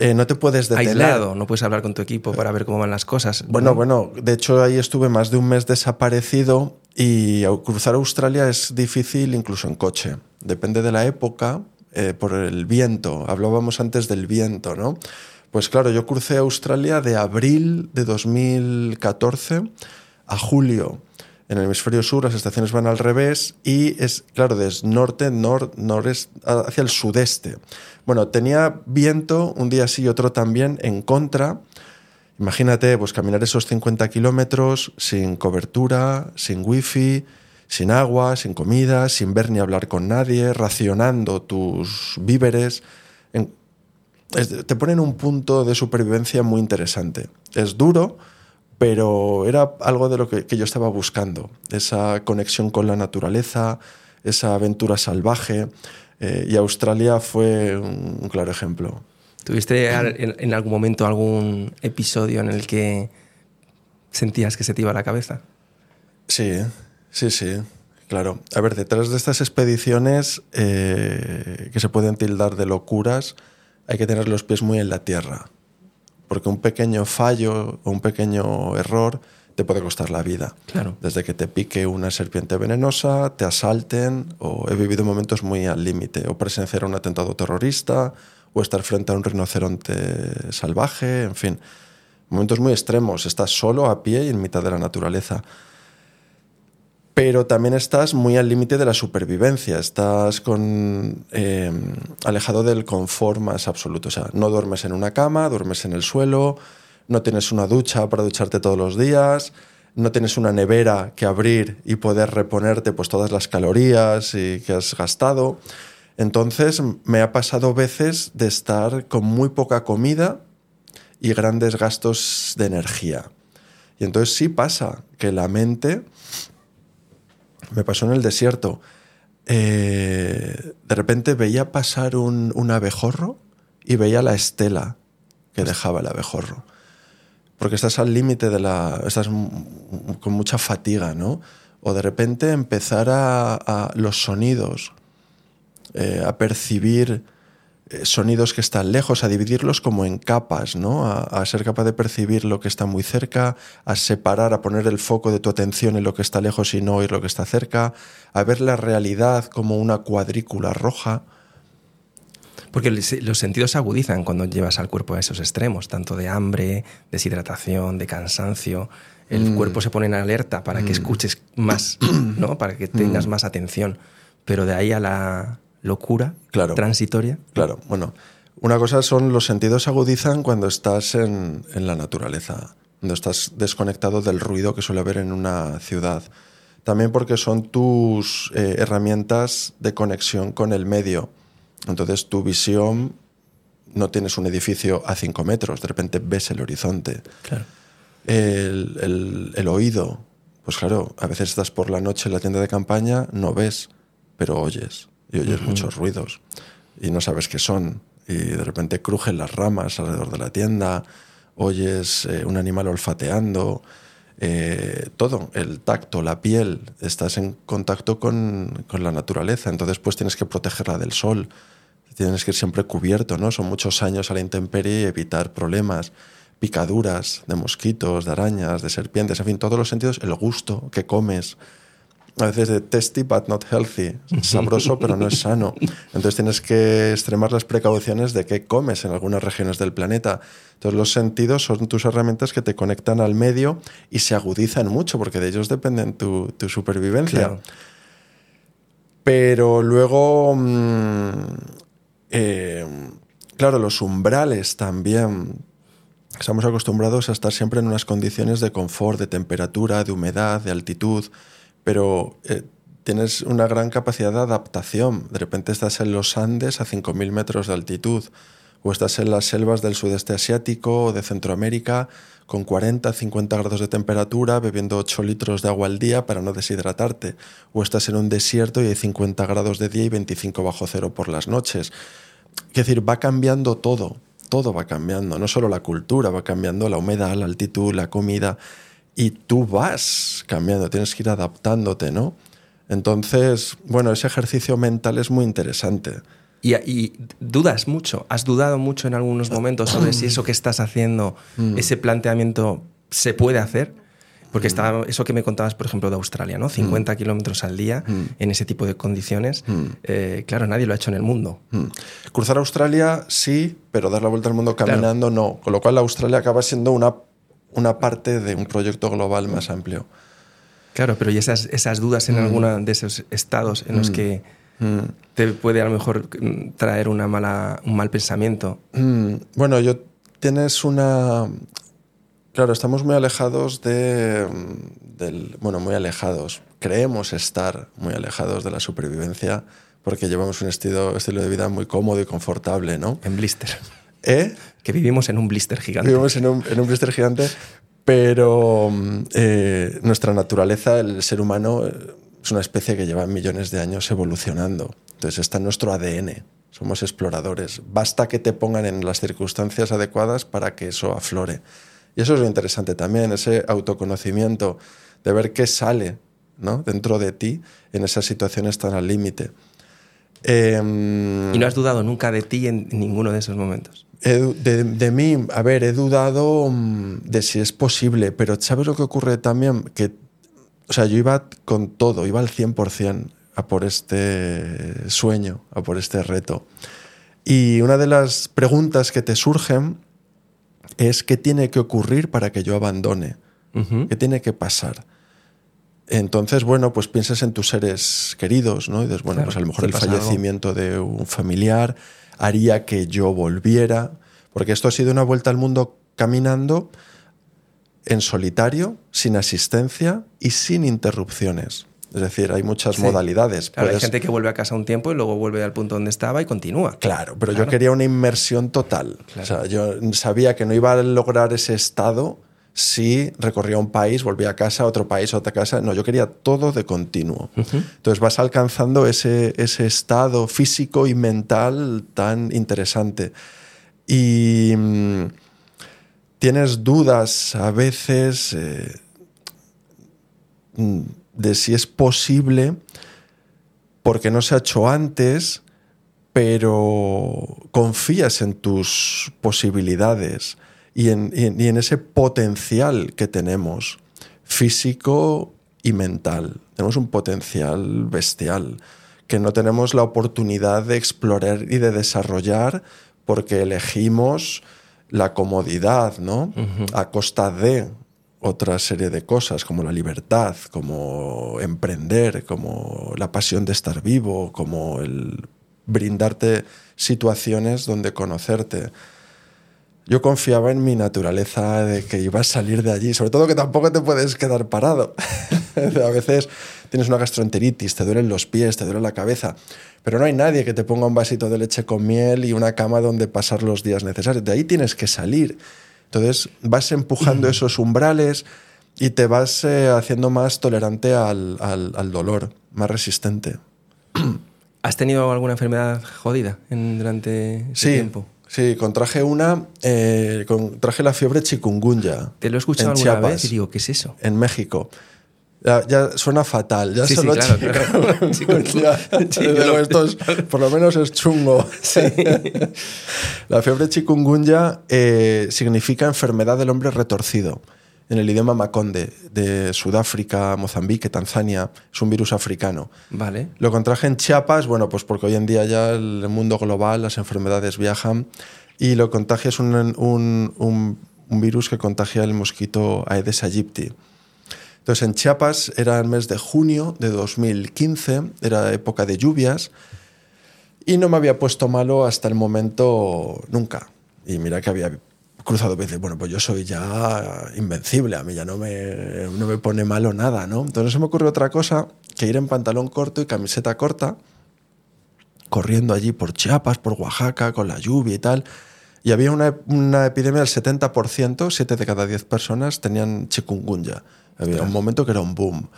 Eh, no te puedes detener. Aislado, no puedes hablar con tu equipo para ver cómo van las cosas. Bueno, bueno, de hecho ahí estuve más de un mes desaparecido y cruzar Australia es difícil incluso en coche. Depende de la época, eh, por el viento. Hablábamos antes del viento, ¿no? Pues claro, yo crucé Australia de abril de 2014 a julio. En el hemisferio sur las estaciones van al revés y es, claro, desde norte, nor, noreste, hacia el sudeste. Bueno, tenía viento un día sí y otro también en contra. Imagínate, pues caminar esos 50 kilómetros sin cobertura, sin wifi, sin agua, sin comida, sin ver ni hablar con nadie, racionando tus víveres. En- es- te ponen un punto de supervivencia muy interesante. Es duro, pero era algo de lo que, que yo estaba buscando, esa conexión con la naturaleza, esa aventura salvaje, eh, y Australia fue un, un claro ejemplo. ¿Tuviste en algún momento algún episodio en el que sentías que se te iba la cabeza? Sí, sí, sí, claro. A ver, detrás de estas expediciones eh, que se pueden tildar de locuras, hay que tener los pies muy en la tierra, porque un pequeño fallo o un pequeño error te puede costar la vida. Claro. Desde que te pique una serpiente venenosa, te asalten, o he vivido momentos muy al límite, o presenciar un atentado terrorista, o estar frente a un rinoceronte salvaje, en fin, momentos muy extremos. Estás solo, a pie y en mitad de la naturaleza. Pero también estás muy al límite de la supervivencia, estás con, eh, alejado del confort más absoluto. O sea, no duermes en una cama, duermes en el suelo, no tienes una ducha para ducharte todos los días, no tienes una nevera que abrir y poder reponerte pues, todas las calorías y que has gastado. Entonces me ha pasado veces de estar con muy poca comida y grandes gastos de energía. Y entonces sí pasa que la mente, me pasó en el desierto, eh, de repente veía pasar un, un abejorro y veía la estela que dejaba el abejorro. Porque estás al límite de la. estás con mucha fatiga, ¿no? O de repente empezar a, a los sonidos, eh, a percibir eh, sonidos que están lejos, a dividirlos como en capas, ¿no? A, a ser capaz de percibir lo que está muy cerca, a separar, a poner el foco de tu atención en lo que está lejos y no oír lo que está cerca, a ver la realidad como una cuadrícula roja. Porque los sentidos se agudizan cuando llevas al cuerpo a esos extremos, tanto de hambre, deshidratación, de cansancio. El Mm. cuerpo se pone en alerta para que escuches más, ¿no? Para que tengas Mm. más atención. Pero de ahí a la locura Claro. transitoria. Claro, bueno, una cosa son los sentidos se agudizan cuando estás en, en la naturaleza, cuando estás desconectado del ruido que suele haber en una ciudad. También porque son tus eh, herramientas de conexión con el medio. Entonces tu visión no tienes un edificio a cinco metros, de repente ves el horizonte. Claro. El, el- el oído, pues claro, a veces estás por la noche en la tienda de campaña, no ves, pero oyes, y oyes muchos ruidos, y no sabes qué son, y de repente crujen las ramas alrededor de la tienda, oyes eh, un animal olfateando, eh, todo, el tacto, la piel, estás en contacto con, con la naturaleza, entonces pues tienes que protegerla del sol, tienes que ir siempre cubierto, ¿no? Son muchos años a la intemperie y evitar problemas, picaduras de mosquitos, de arañas, de serpientes, en fin, todos los sentidos, el gusto que comes. A veces de tasty but not healthy, sabroso pero no es sano. Entonces tienes que extremar las precauciones de qué comes en algunas regiones del planeta. Entonces los sentidos son tus herramientas que te conectan al medio y se agudizan mucho porque de ellos dependen tu, tu supervivencia. Claro. Pero luego, mm, eh, claro, los umbrales también. Estamos acostumbrados a estar siempre en unas condiciones de confort, de temperatura, de humedad, de altitud, pero eh, tienes una gran capacidad de adaptación. De repente estás en los Andes a 5.000 metros de altitud, o estás en las selvas del sudeste asiático o de Centroamérica con 40, 50 grados de temperatura, bebiendo 8 litros de agua al día para no deshidratarte, o estás en un desierto y hay 50 grados de día y 25 bajo cero por las noches. Es decir, va cambiando todo, todo va cambiando, no solo la cultura, va cambiando la humedad, la altitud, la comida, y tú vas cambiando, tienes que ir adaptándote, ¿no? Entonces, bueno, ese ejercicio mental es muy interesante. Y, y dudas mucho, has dudado mucho en algunos momentos sobre si eso que estás haciendo, Mm. ese planteamiento se puede hacer. Porque estaba eso que me contabas, por ejemplo, de Australia, ¿no? 50 kilómetros al día en ese tipo de condiciones. Eh, claro, nadie lo ha hecho en el mundo. Mm. Cruzar Australia sí, pero dar la vuelta al mundo caminando no. Con lo cual Australia acaba siendo una, una parte de un proyecto global más amplio. Claro, pero y esas, esas dudas Mm. en alguno de esos estados en los que te puede a lo mejor mm, traer una mala, un mal pensamiento. Mm, Bueno, yo tienes una. Claro, estamos muy alejados de. mm, Del, bueno, muy alejados. Creemos estar muy alejados de la supervivencia porque llevamos un estilo, estilo de vida muy cómodo y confortable, ¿no? En blister. ¿Eh? Que vivimos en un blister gigante. Vivimos en un, en un blister gigante, pero mm, eh, nuestra naturaleza, el ser humano, eh, es una especie que lleva millones de años evolucionando. Entonces está en nuestro ADN. Somos exploradores. Basta que te pongan en las circunstancias adecuadas para que eso aflore. Y eso es lo interesante también, ese autoconocimiento de ver qué sale ¿no? dentro de ti en esas situaciones tan al límite. Em, Y no has dudado nunca de ti en ninguno de esos momentos. De, de mí, a ver, he dudado mm, de si es posible, pero ¿sabes lo que ocurre también? Que, o sea, yo iba con todo, iba al 100% a por este sueño, a por este reto. Y una de las preguntas que te surgen es qué tiene que ocurrir para que yo abandone, Ujú. qué tiene que pasar. Entonces, bueno, pues piensas en tus seres queridos, ¿no? Y dices, bueno, Claro, pues a lo mejor el algo. fallecimiento de un familiar haría que yo volviera, porque esto ha sido una vuelta al mundo caminando en solitario, sin asistencia y sin interrupciones. Es decir, hay muchas Sí. modalidades. Claro, hay gente que vuelve a casa un tiempo y luego vuelve al punto donde estaba y continúa. Claro, pero Claro. yo quería una inmersión total. Claro. O sea, yo sabía que no iba a lograr ese estado si recorría un país, volvía a casa, otro país, otra casa. No, yo quería todo de continuo. Entonces vas alcanzando ese, ese estado físico y mental tan interesante. Y mm, tienes dudas a veces eh, mm, de si es posible porque no se ha hecho antes, pero confías en tus posibilidades y en, y en- y en ese potencial que tenemos, físico y mental. Tenemos un potencial bestial que no tenemos la oportunidad de explorar y de desarrollar porque elegimos la comodidad, ¿no? A costa de otra serie de cosas como la libertad, como emprender, como la pasión de estar vivo, como el brindarte situaciones donde conocerte. Yo confiaba en mi naturaleza de que iba a salir de allí, sobre todo que tampoco te puedes quedar parado. a veces tienes una gastroenteritis, te duelen los pies, te duele la cabeza, pero no hay nadie que te ponga un vasito de leche con miel y una cama donde pasar los días necesarios. De ahí tienes que salir. Entonces vas empujando esos umbrales y te vas eh, haciendo más tolerante al, al- al dolor, más resistente. ¿Has tenido alguna enfermedad jodida en- durante ese Sí, tiempo? Sí, contraje una, eh, contraje la fiebre chikungunya. Te lo he escuchado en alguna Chiapas, vez y digo, ¿qué es eso? En México. Ya, ya suena fatal. Ya Sí, sí, solo claro, claro. Chikungunya. Sí, es- por lo menos es chungo. la fiebre chikungunya eh, significa enfermedad del hombre retorcido. En el idioma maconde de Sudáfrica, Mozambique, Tanzania, es un virus africano. Vale. Lo contraje en Chiapas, bueno, pues porque hoy en día ya el mundo global, las enfermedades viajan y lo contagia es un, un- un- un virus que contagia el mosquito Aedes aegypti. Entonces en Chiapas era el mes de junio de 2015, era época de lluvias y no me había puesto malo hasta el momento nunca. Y mira que había cruzado veces, bueno, pues yo soy ya invencible, a mí ya no me, no me pone malo nada, ¿no? Entonces se me ocurrió otra cosa, que ir en pantalón corto y camiseta corta, corriendo allí por Chiapas, por Oaxaca, con la lluvia y tal. Y había una, una epidemia del 70%, 7 de cada 10 personas tenían chikungunya. Había un momento que era un boom.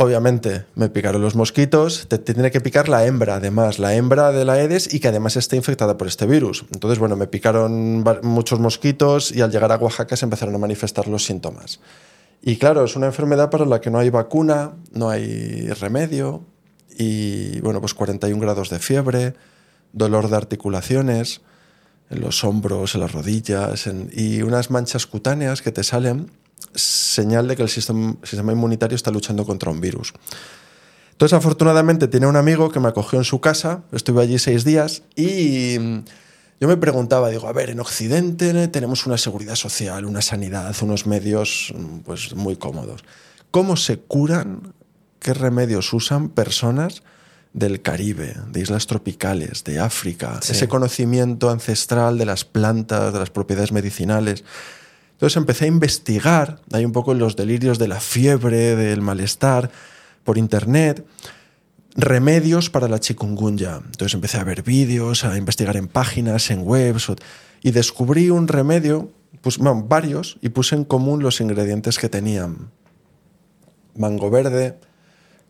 Obviamente me picaron los mosquitos, te, tiene que picar la hembra además, la hembra de la Aedes y que además está infectada por este virus. Entonces, bueno, me picaron muchos mosquitos y al llegar a Oaxaca se empezaron a manifestar los síntomas. Y claro, es una enfermedad para la que no hay vacuna, no hay remedio y bueno, pues 41 grados de fiebre, dolor de articulaciones, en los hombros, en las rodillas y unas manchas cutáneas que te salen, señal de que el sistema, sistema inmunitario está luchando contra un virus. Entonces, afortunadamente, tenía un amigo que me acogió en su casa, estuve allí seis días y mm, yo me preguntaba, digo, a ver, en Occidente tenemos una seguridad social, una sanidad, unos medios mm, pues, muy cómodos. ¿Cómo se curan? ¿Qué remedios usan personas del Caribe, de islas tropicales, de África? Sí. Ese conocimiento ancestral de las plantas, de las propiedades medicinales. Entonces empecé a investigar, hay un poco los delirios de la fiebre, del malestar, por internet, remedios para la chikungunya. Entonces empecé a ver vídeos, a investigar en páginas, en webs, y descubrí un remedio, pues, bueno, varios, y puse en común los ingredientes que tenían. Mango verde,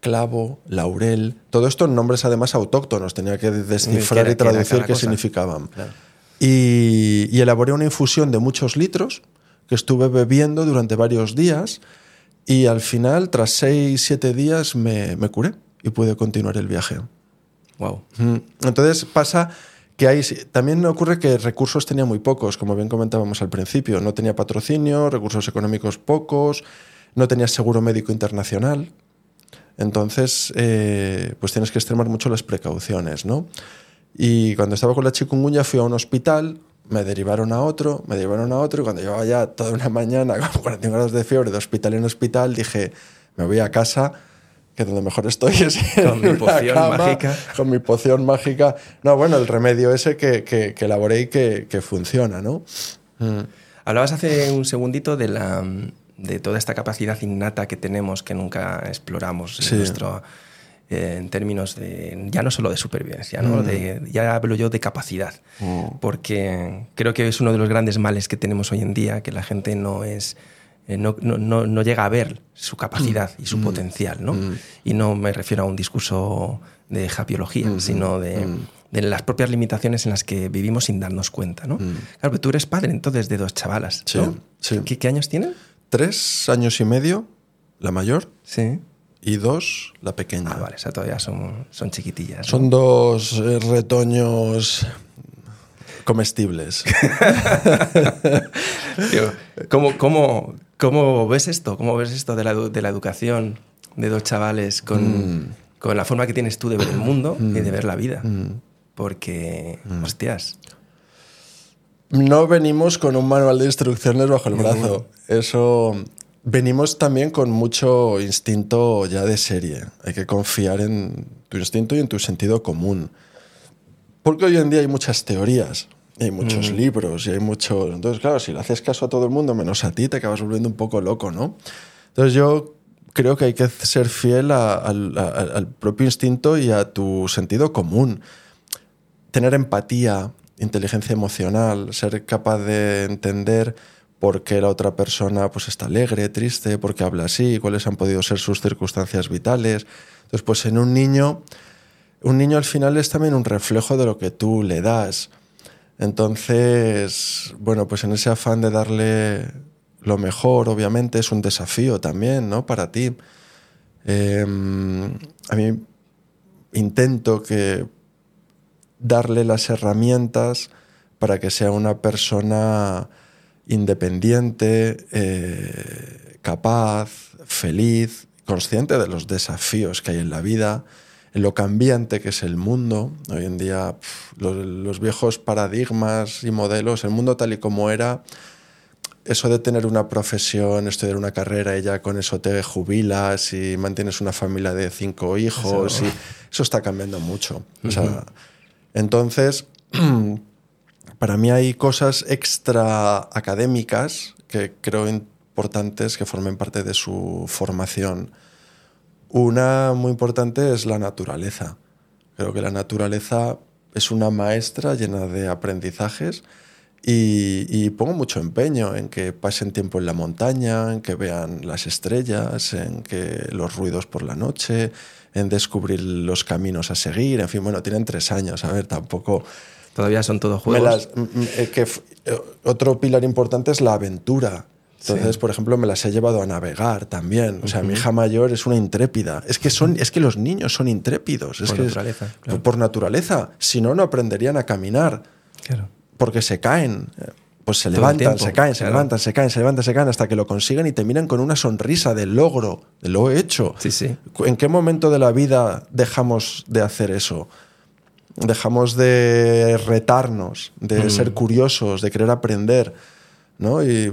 clavo, laurel, todo esto en nombres además autóctonos, tenía que descifrar y que era traducir qué cosa. significaban. Claro. Y, y elaboré una infusión de muchos litros que estuve bebiendo durante varios días y al final, tras seis, siete días, me, me curé y pude continuar el viaje. Wow. Entonces pasa que hay, también ocurre que recursos tenía muy pocos, como bien comentábamos al principio. No tenía patrocinio, recursos económicos pocos, no tenía seguro médico internacional. Entonces, eh, pues tienes que extremar mucho las precauciones, ¿no? Y cuando estaba con la chikungunya fui a un hospital, me derivaron a otro, me derivaron a otro, y cuando llevaba ya toda una mañana con 41 grados de fiebre de hospital en hospital, dije, me voy a casa, que donde mejor estoy es Con mi poción cama, mágica. Con mi poción mágica. No, bueno, el remedio ese que, que, que elaboré y que, que funciona, ¿no? Mm. Hablabas hace un segundito de la, de toda esta capacidad innata que tenemos que nunca exploramos Sí. en nuestro eh, en términos de ya no solo de supervivencia, ¿no? Mm. De- ya hablo yo de capacidad, porque creo que es uno de los grandes males que tenemos hoy en día, que la gente no es eh, no, no- no- no llega a ver su capacidad y su potencial, ¿no? Y no me refiero a un discurso de japiología, sino de, de las propias limitaciones en las que vivimos sin darnos cuenta, ¿no? Claro, pero tú eres padre entonces de dos chavalas, Sí, ¿no? sí. ¿Qué, qué años tienen? Tres años y medio, la mayor, Sí. Y dos, la pequeña. Ah, vale, o sea, todavía son, son chiquitillas. ¿no? Son dos eh, retoños comestibles. Tío, ¿Cómo, cómo, cómo ves esto? ¿Cómo ves esto de la, de la educación de dos chavales con, con la forma que tienes tú de ver el mundo y de ver la vida? Porque, hostias, No venimos con un manual de instrucciones bajo el brazo. Eso. Venimos también con mucho instinto ya de serie. Hay que confiar en tu instinto y en tu sentido común. Porque hoy en día hay muchas teorías, y hay muchos libros, y hay muchos. Entonces, claro, si le haces caso a todo el mundo menos a ti, te acabas volviendo un poco loco, ¿no? Entonces, yo creo que hay que ser fiel a- al- a- al propio instinto y a tu sentido común tener empatía, inteligencia emocional, ser capaz de entender por qué la otra persona pues, está alegre, triste, por qué habla así, cuáles han podido ser sus circunstancias vitales. Entonces, pues en un niño, un niño al final es también un reflejo de lo que tú le das. Entonces, bueno, pues en ese afán de darle lo mejor, obviamente, es un desafío también, ¿no? Para ti. Eh, a mí intento que darle las herramientas para que sea una persona independiente, eh, capaz, feliz, consciente de los desafíos que hay en la vida, en lo cambiante que es el mundo. Hoy en día los viejos paradigmas y modelos, el mundo tal y como era, eso de tener una profesión, estudiar una carrera y ya con eso te jubilas y mantienes una familia de cinco hijos, Eso- y eso está cambiando mucho. O sea, entonces, para mí hay cosas extra académicas que creo importantes que formen parte de su formación. Una muy importante es la naturaleza. Creo que la naturaleza es una maestra llena de aprendizajes y, pongo mucho empeño en que pasen tiempo en la montaña, en que vean las estrellas, en que los ruidos por la noche, en descubrir los caminos a seguir. En fin, bueno, tienen tres años, a ver, tampoco... todavía son todos juegos. las- m- m- eh, que eh, otro pilar importante es la aventura. Entonces, Sí. por ejemplo, me las he llevado a navegar también. O sea, mi hija mayor es una intrépida. Es que, son, es que los niños son intrépidos. Es Por que es- naturaleza, claro. Por naturaleza. Si no, no aprenderían a caminar. Claro. Porque se caen. Pues se Todo levantan, se caen, se levantan, se caen, se levantan, se caen hasta que lo consigan y te miran con una sonrisa del logro, de lo hecho. Sí, sí. ¿En qué momento de la vida dejamos de hacer eso? Dejamos de retarnos, de Mm. ser curiosos, de querer aprender, ¿no? Y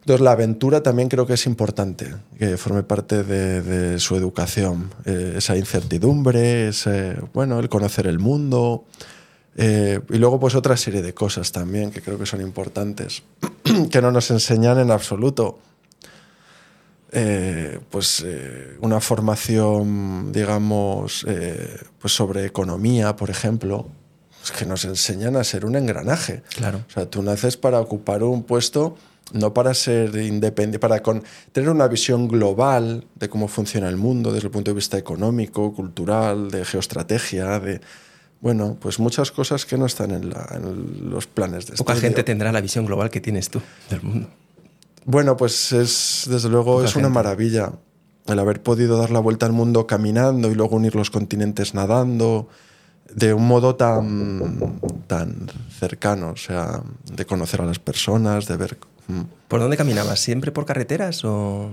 entonces la aventura también creo que es importante, que forme parte de, de su educación. Eh, esa incertidumbre, ese, bueno, el conocer el mundo. eh, y luego pues otra serie de cosas también que creo que son importantes, que no nos enseñan en absoluto eh, pues eh, una formación, digamos, eh, pues sobre economía, por ejemplo, pues que nos enseñan a ser un engranaje. Claro. O sea, tú naces para ocupar un puesto, no para ser independiente, para con- tener una visión global de cómo funciona el mundo desde el punto de vista económico, cultural, de geoestrategia, de... Bueno, pues muchas cosas que no están en, la- en los planes de Poca estudio. gente tendrá la visión global que tienes tú del mundo. Bueno, pues es desde luego Poca es una maravilla el haber podido dar la vuelta al mundo caminando y luego unir los continentes nadando de un modo tan tan cercano, o sea, de conocer a las personas, de ver. mm. ¿Por dónde caminabas? ¿Siempre por carreteras o...?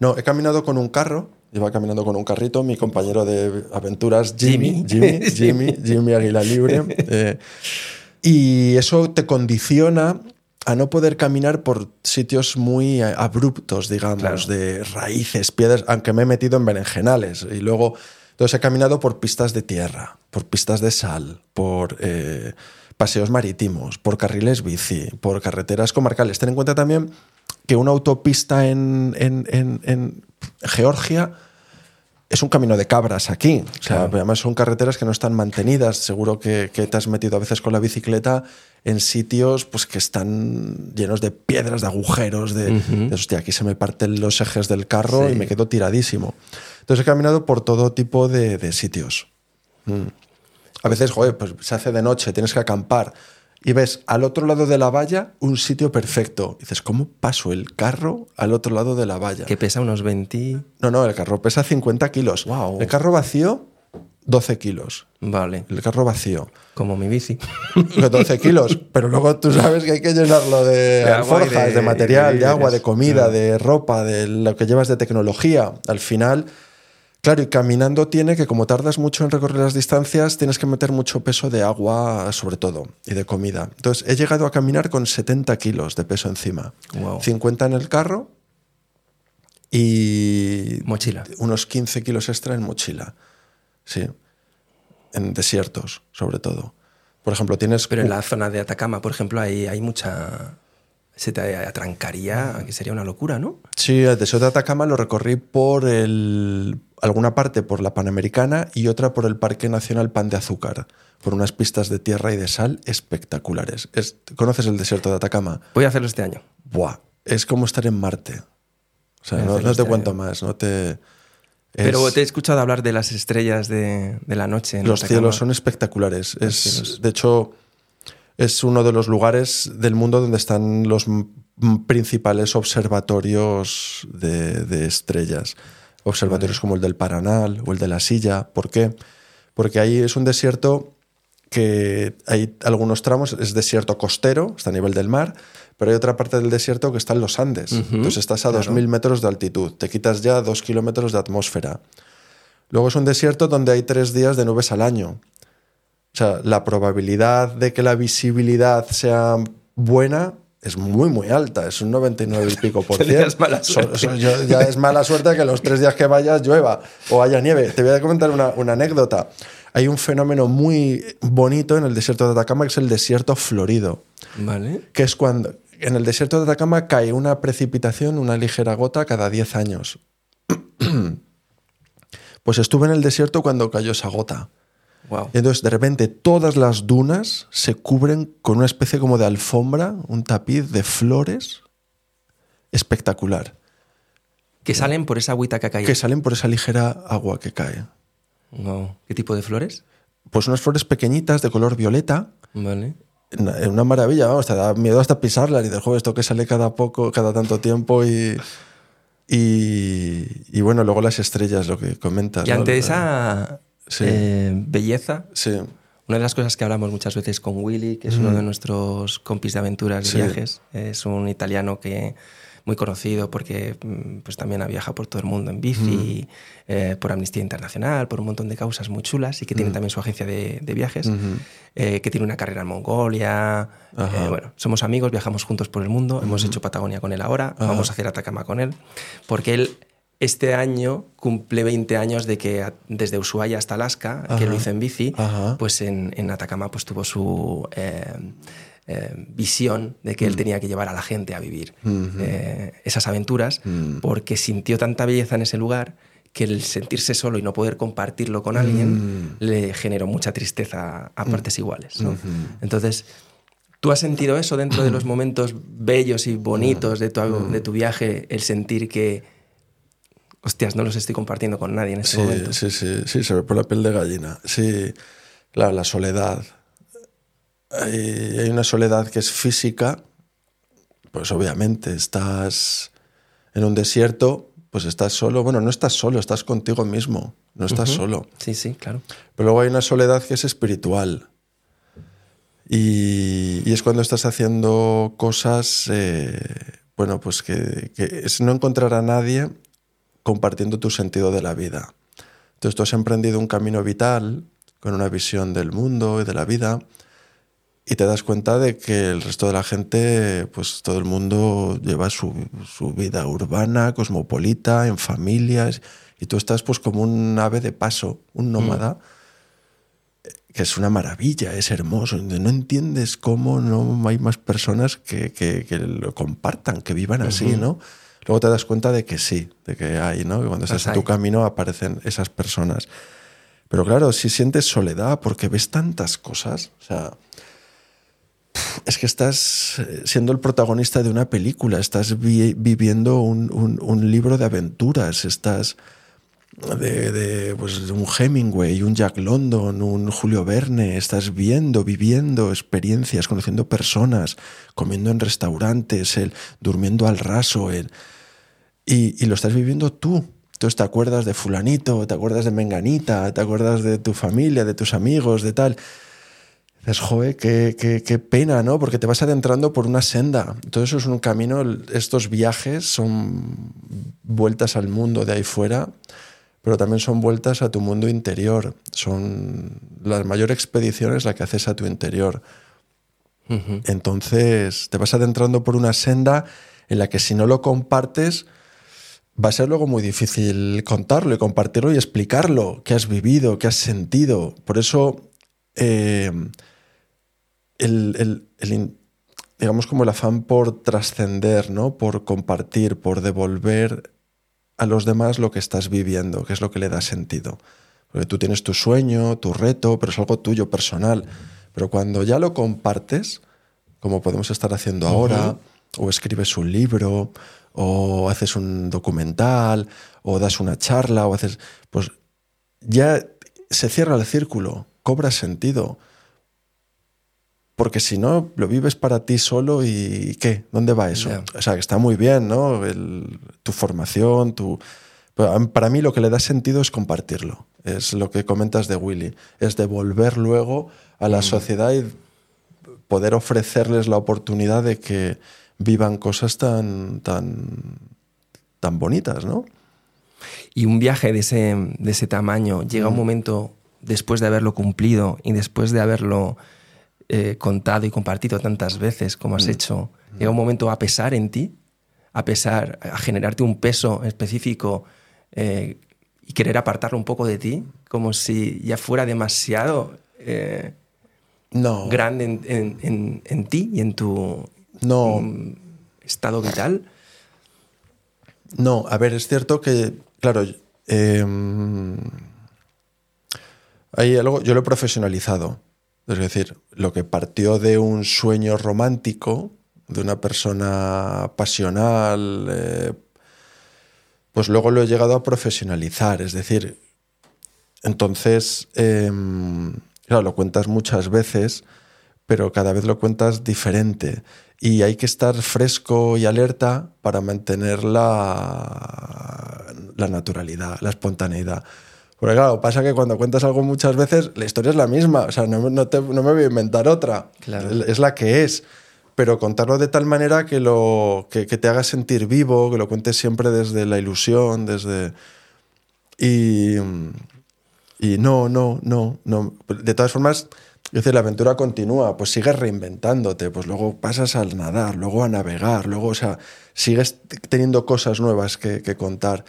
No, he caminado con un carro, iba caminando con un carrito, mi compañero de aventuras, Jimmy, Jimmy. Jimmy, Jimmy, Jimmy Águila Libre. eh, y eso te condiciona a no poder caminar por sitios muy eh, abruptos, digamos, Claro. de raíces, piedras, aunque me he metido en berenjenales. Y luego, entonces he caminado por pistas de tierra, por pistas de sal, por eh, paseos marítimos, por carriles bici, por carreteras comarcales. Ten en cuenta también que una autopista en, en- en- en Georgia es un camino de cabras aquí. O sea, Claro. además son carreteras que no están mantenidas. Seguro que, que te has metido a veces con la bicicleta en sitios pues, que están llenos de piedras, de agujeros, de, de, hostia, aquí se me parten los ejes del carro Sí. y me quedo tiradísimo. Entonces he caminado por todo tipo de, de sitios. Mm. A veces, joder, pues se hace de noche, tienes que acampar y ves al otro lado de la valla un sitio perfecto. Y dices, ¿cómo paso el carro al otro lado de la valla? Que pesa unos 20. No, no, el carro pesa 50 kilos. Guau. El carro vacío, 12 kilos. Vale. El carro vacío. Como mi bici. 12 kilos, pero luego tú sabes que hay que llenarlo de, De alforjas, de- de, material, de de, agua, de comida, de ropa, de lo que llevas de tecnología. Al final, claro, y caminando tiene que, como tardas mucho en recorrer las distancias, tienes que meter mucho peso de agua, sobre todo, y de comida. Entonces, he llegado a caminar con 70 kilos de peso encima. Wow. 50 en el carro y Mochila. unos 15 kilos extra en mochila. Sí. En desiertos, sobre todo. Por ejemplo, tienes. Pero en la zona de Atacama, por ejemplo, hay, hay mucha. Se te atrancaría, que sería una locura, ¿no? Sí, el desierto de Atacama lo recorrí por el, alguna parte por la Panamericana y otra por el Parque Nacional Pan de Azúcar, por unas pistas de tierra y de sal espectaculares. Es- ¿Conoces el desierto de Atacama? Voy a hacerlo este año. Buah, es como estar en Marte. O sea, no, te este cuento año. más, no te... Pero te he escuchado hablar de las estrellas de, de la noche. en Los Atacama. cielos son espectaculares. Es, cielos. De hecho, es uno de los lugares del mundo donde están los principales observatorios de, de estrellas. Observatorios como el del Paranal o el de la Silla. ¿Por qué? Porque ahí es un desierto que hay algunos tramos, es desierto costero, está a nivel del mar, pero hay otra parte del desierto que está en los Andes. Entonces estás a 2.000 metros de altitud, te quitas ya dos kilómetros de atmósfera. Luego es un desierto donde hay tres días de nubes al año. O sea, la probabilidad de que la visibilidad sea buena es muy, muy alta. Es un 99 y pico por ciento. mala So- suerte. so- yo- ya es mala suerte que los tres días que vayas llueva o haya nieve. Te voy a comentar una, una anécdota. Hay un fenómeno muy bonito en el desierto de Atacama que es el desierto florido Vale. que es cuando en el desierto de Atacama cae una precipitación, una ligera gota cada 10 años. Pues estuve en el desierto cuando cayó esa gota. Wow. Entonces de repente todas las dunas se cubren con una especie como de alfombra, un tapiz de flores espectacular, Que salen por esa agüita que ha caído. que salen por esa ligera agua que cae. Wow. ¿Qué tipo de flores? Pues unas flores pequeñitas de color violeta, Vale. una, una maravilla, vamos, te da miedo hasta pisarlas y del juego esto que sale cada poco, cada tanto tiempo y, y, y bueno, luego las estrellas, lo que comentas. Y ¿no? ante esa Sí. eh, belleza, Sí, una de las cosas que hablamos muchas veces con Willy, que es uno de nuestros compis de aventuras y Sí. viajes, es un italiano que muy conocido porque mm, pues también ha viajado por todo el mundo en bici, eh, por Amnistía Internacional, por un montón de causas muy chulas y que tiene también su agencia de, de viajes, eh, que tiene una carrera en Mongolia. Eh, bueno, somos amigos, viajamos juntos por el mundo, hemos hecho Patagonia con él ahora, vamos a hacer Atacama con él, porque él este año cumple 20 años de que desde Ushuaia hasta Alaska, que lo hizo en bici, Ajá. pues en, en Atacama pues tuvo su eh, eh, visión de que él Mm. tenía que llevar a la gente a vivir eh, esas aventuras Mm. porque sintió tanta belleza en ese lugar que el sentirse solo y no poder compartirlo con alguien Mm. le generó mucha tristeza a partes iguales. ¿no? Entonces, ¿tú has sentido eso dentro de los momentos bellos y bonitos de tu, de tu viaje, el sentir que, hostias, no los estoy compartiendo con nadie en este sí, momento? sí, sí, sí, se ve por la piel de gallina. Sí, claro, la soledad. Hay, hay una soledad que es física, pues obviamente estás en un desierto, pues estás solo. Bueno, no estás solo, estás contigo mismo, no estás solo. Sí, sí, claro. Pero luego hay una soledad que es espiritual. Y, y es cuando estás haciendo cosas, eh, bueno, pues que, que es no encontrar a nadie compartiendo tu sentido de la vida. Entonces tú has emprendido un camino vital con una visión del mundo y de la vida y te das cuenta de que el resto de la gente, pues todo el mundo lleva su, su vida urbana, cosmopolita, en familias y tú estás pues como un ave de paso, un nómada que es una maravilla, es hermoso. No entiendes cómo no hay más personas que, que- que lo compartan, que vivan así, ¿no? Luego te das cuenta de que sí, de que hay, ¿no? Que cuando estás en tu camino aparecen esas personas. Pero claro, si sientes soledad porque ves tantas cosas, o sea, es que estás eh, siendo el protagonista de una película, estás vi- viviendo un, un- un libro de aventuras, estás de, de, pues, de un Hemingway, un Jack London, un Julio Verne, estás viendo, viviendo experiencias, conociendo personas, comiendo en restaurantes, el, durmiendo al raso, el, y, y lo estás viviendo tú. Entonces te acuerdas de fulanito, te acuerdas de menganita, te acuerdas de tu familia, de tus amigos, de tal. Dices, joder, qué, qué- qué pena, ¿no? Porque te vas adentrando por una senda. Todo eso es un camino, estos viajes son vueltas al mundo de ahí fuera, pero también son vueltas a tu mundo interior. Son la mayor expedición es la que haces a tu interior. Entonces te vas adentrando por una senda en la que si no lo compartes va a ser luego muy difícil contarlo y compartirlo y explicarlo, qué has vivido, qué has sentido. Por eso eh, el, el- digamos como el afán por trascender, ¿no? por compartir, por devolver a los demás lo que estás viviendo, que es lo que le da sentido. Porque tú tienes tu sueño, tu reto, pero es algo tuyo personal. Pero cuando ya lo compartes, como podemos estar haciendo ahora, o escribes un libro, o haces un documental, o das una charla, o haces. Pues ya se cierra el círculo, cobra sentido. Porque si no, lo vives para ti solo y ¿qué? ¿Dónde va eso? O sea, que está muy bien, ¿no? El- tu formación, tu... para mí lo que le da sentido es compartirlo. Es lo que comentas de Willy. Es devolver luego a la sociedad y poder ofrecerles la oportunidad de que vivan cosas tan, tan, tan bonitas, ¿no? Y un viaje de ese, de ese tamaño llega un momento después de haberlo cumplido y después de haberlo eh, contado y compartido tantas veces como has hecho, llega un momento a pesar en ti, a pesar, a generarte un peso específico eh, y querer apartarlo un poco de ti, como si ya fuera demasiado eh, No, grande en, en- en- en ti y en tu no, estado vital. no. A ver, es cierto que, claro, eh, hay algo, yo lo he profesionalizado. Es decir, lo que partió de un sueño romántico, de una persona pasional, eh, pues luego lo he llegado a profesionalizar. Es decir, entonces, eh, claro, lo cuentas muchas veces, pero cada vez lo cuentas diferente. Y hay que estar fresco y alerta para mantener la, la naturalidad, la espontaneidad. Porque claro, pasa que cuando cuentas algo muchas veces, la historia es la misma. O sea, no, no te- no me voy a inventar otra. Claro. Es la que es. Pero contarlo de tal manera que, lo, que, que te haga sentir vivo, que lo cuentes siempre desde la ilusión, desde... Y, y no, no, no, no. De todas formas, es decir, la aventura continúa, pues sigues reinventándote, pues luego pasas al nadar, luego a navegar, luego, o sea, sigues teniendo cosas nuevas que, que contar.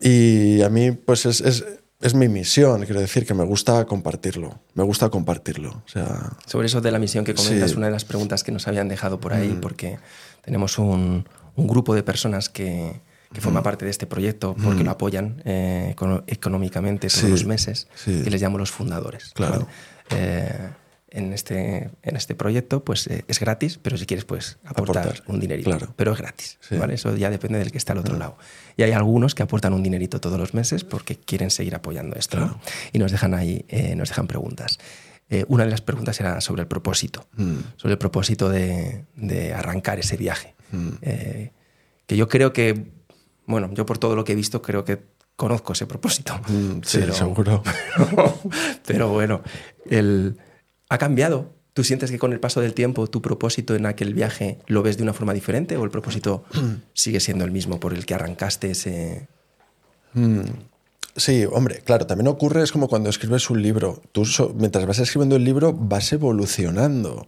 Y a mí, pues es, es, es mi misión, quiero decir, que me gusta compartirlo, me gusta compartirlo. O sea, Sobre eso de la misión que comentas, Sí. Mm. una de las preguntas que nos habían dejado por ahí, porque tenemos un, un grupo de personas que, que Mm. forma parte de este proyecto porque lo apoyan eh, económicamente todos Sí. los meses, Sí. que les llamo los fundadores. Claro. ¿vale? Eh, en, este, en este proyecto pues eh, es gratis, pero si quieres pues aportar, Aportar, un dinerito. claro. Pero es gratis, Sí. ¿vale? Eso ya depende del que está al otro lado. Y hay algunos que aportan un dinerito todos los meses porque quieren seguir apoyando esto. Y nos dejan ahí, eh, nos dejan preguntas. Eh, una de las preguntas era sobre el propósito, Mm. sobre el propósito de, de arrancar ese viaje. Mm. Eh, que yo creo que, bueno, yo por todo lo que he visto creo que conozco ese propósito. mm, sí, Pero- seguro. Pero bueno, el, ha cambiado. ¿Tú sientes que con el paso del tiempo tu propósito en aquel viaje lo ves de una forma diferente o el propósito sigue siendo el mismo por el que arrancaste ese... Mm, Sí, hombre, claro, también ocurre, es como cuando escribes un libro. Tú, mientras vas escribiendo el libro, vas evolucionando.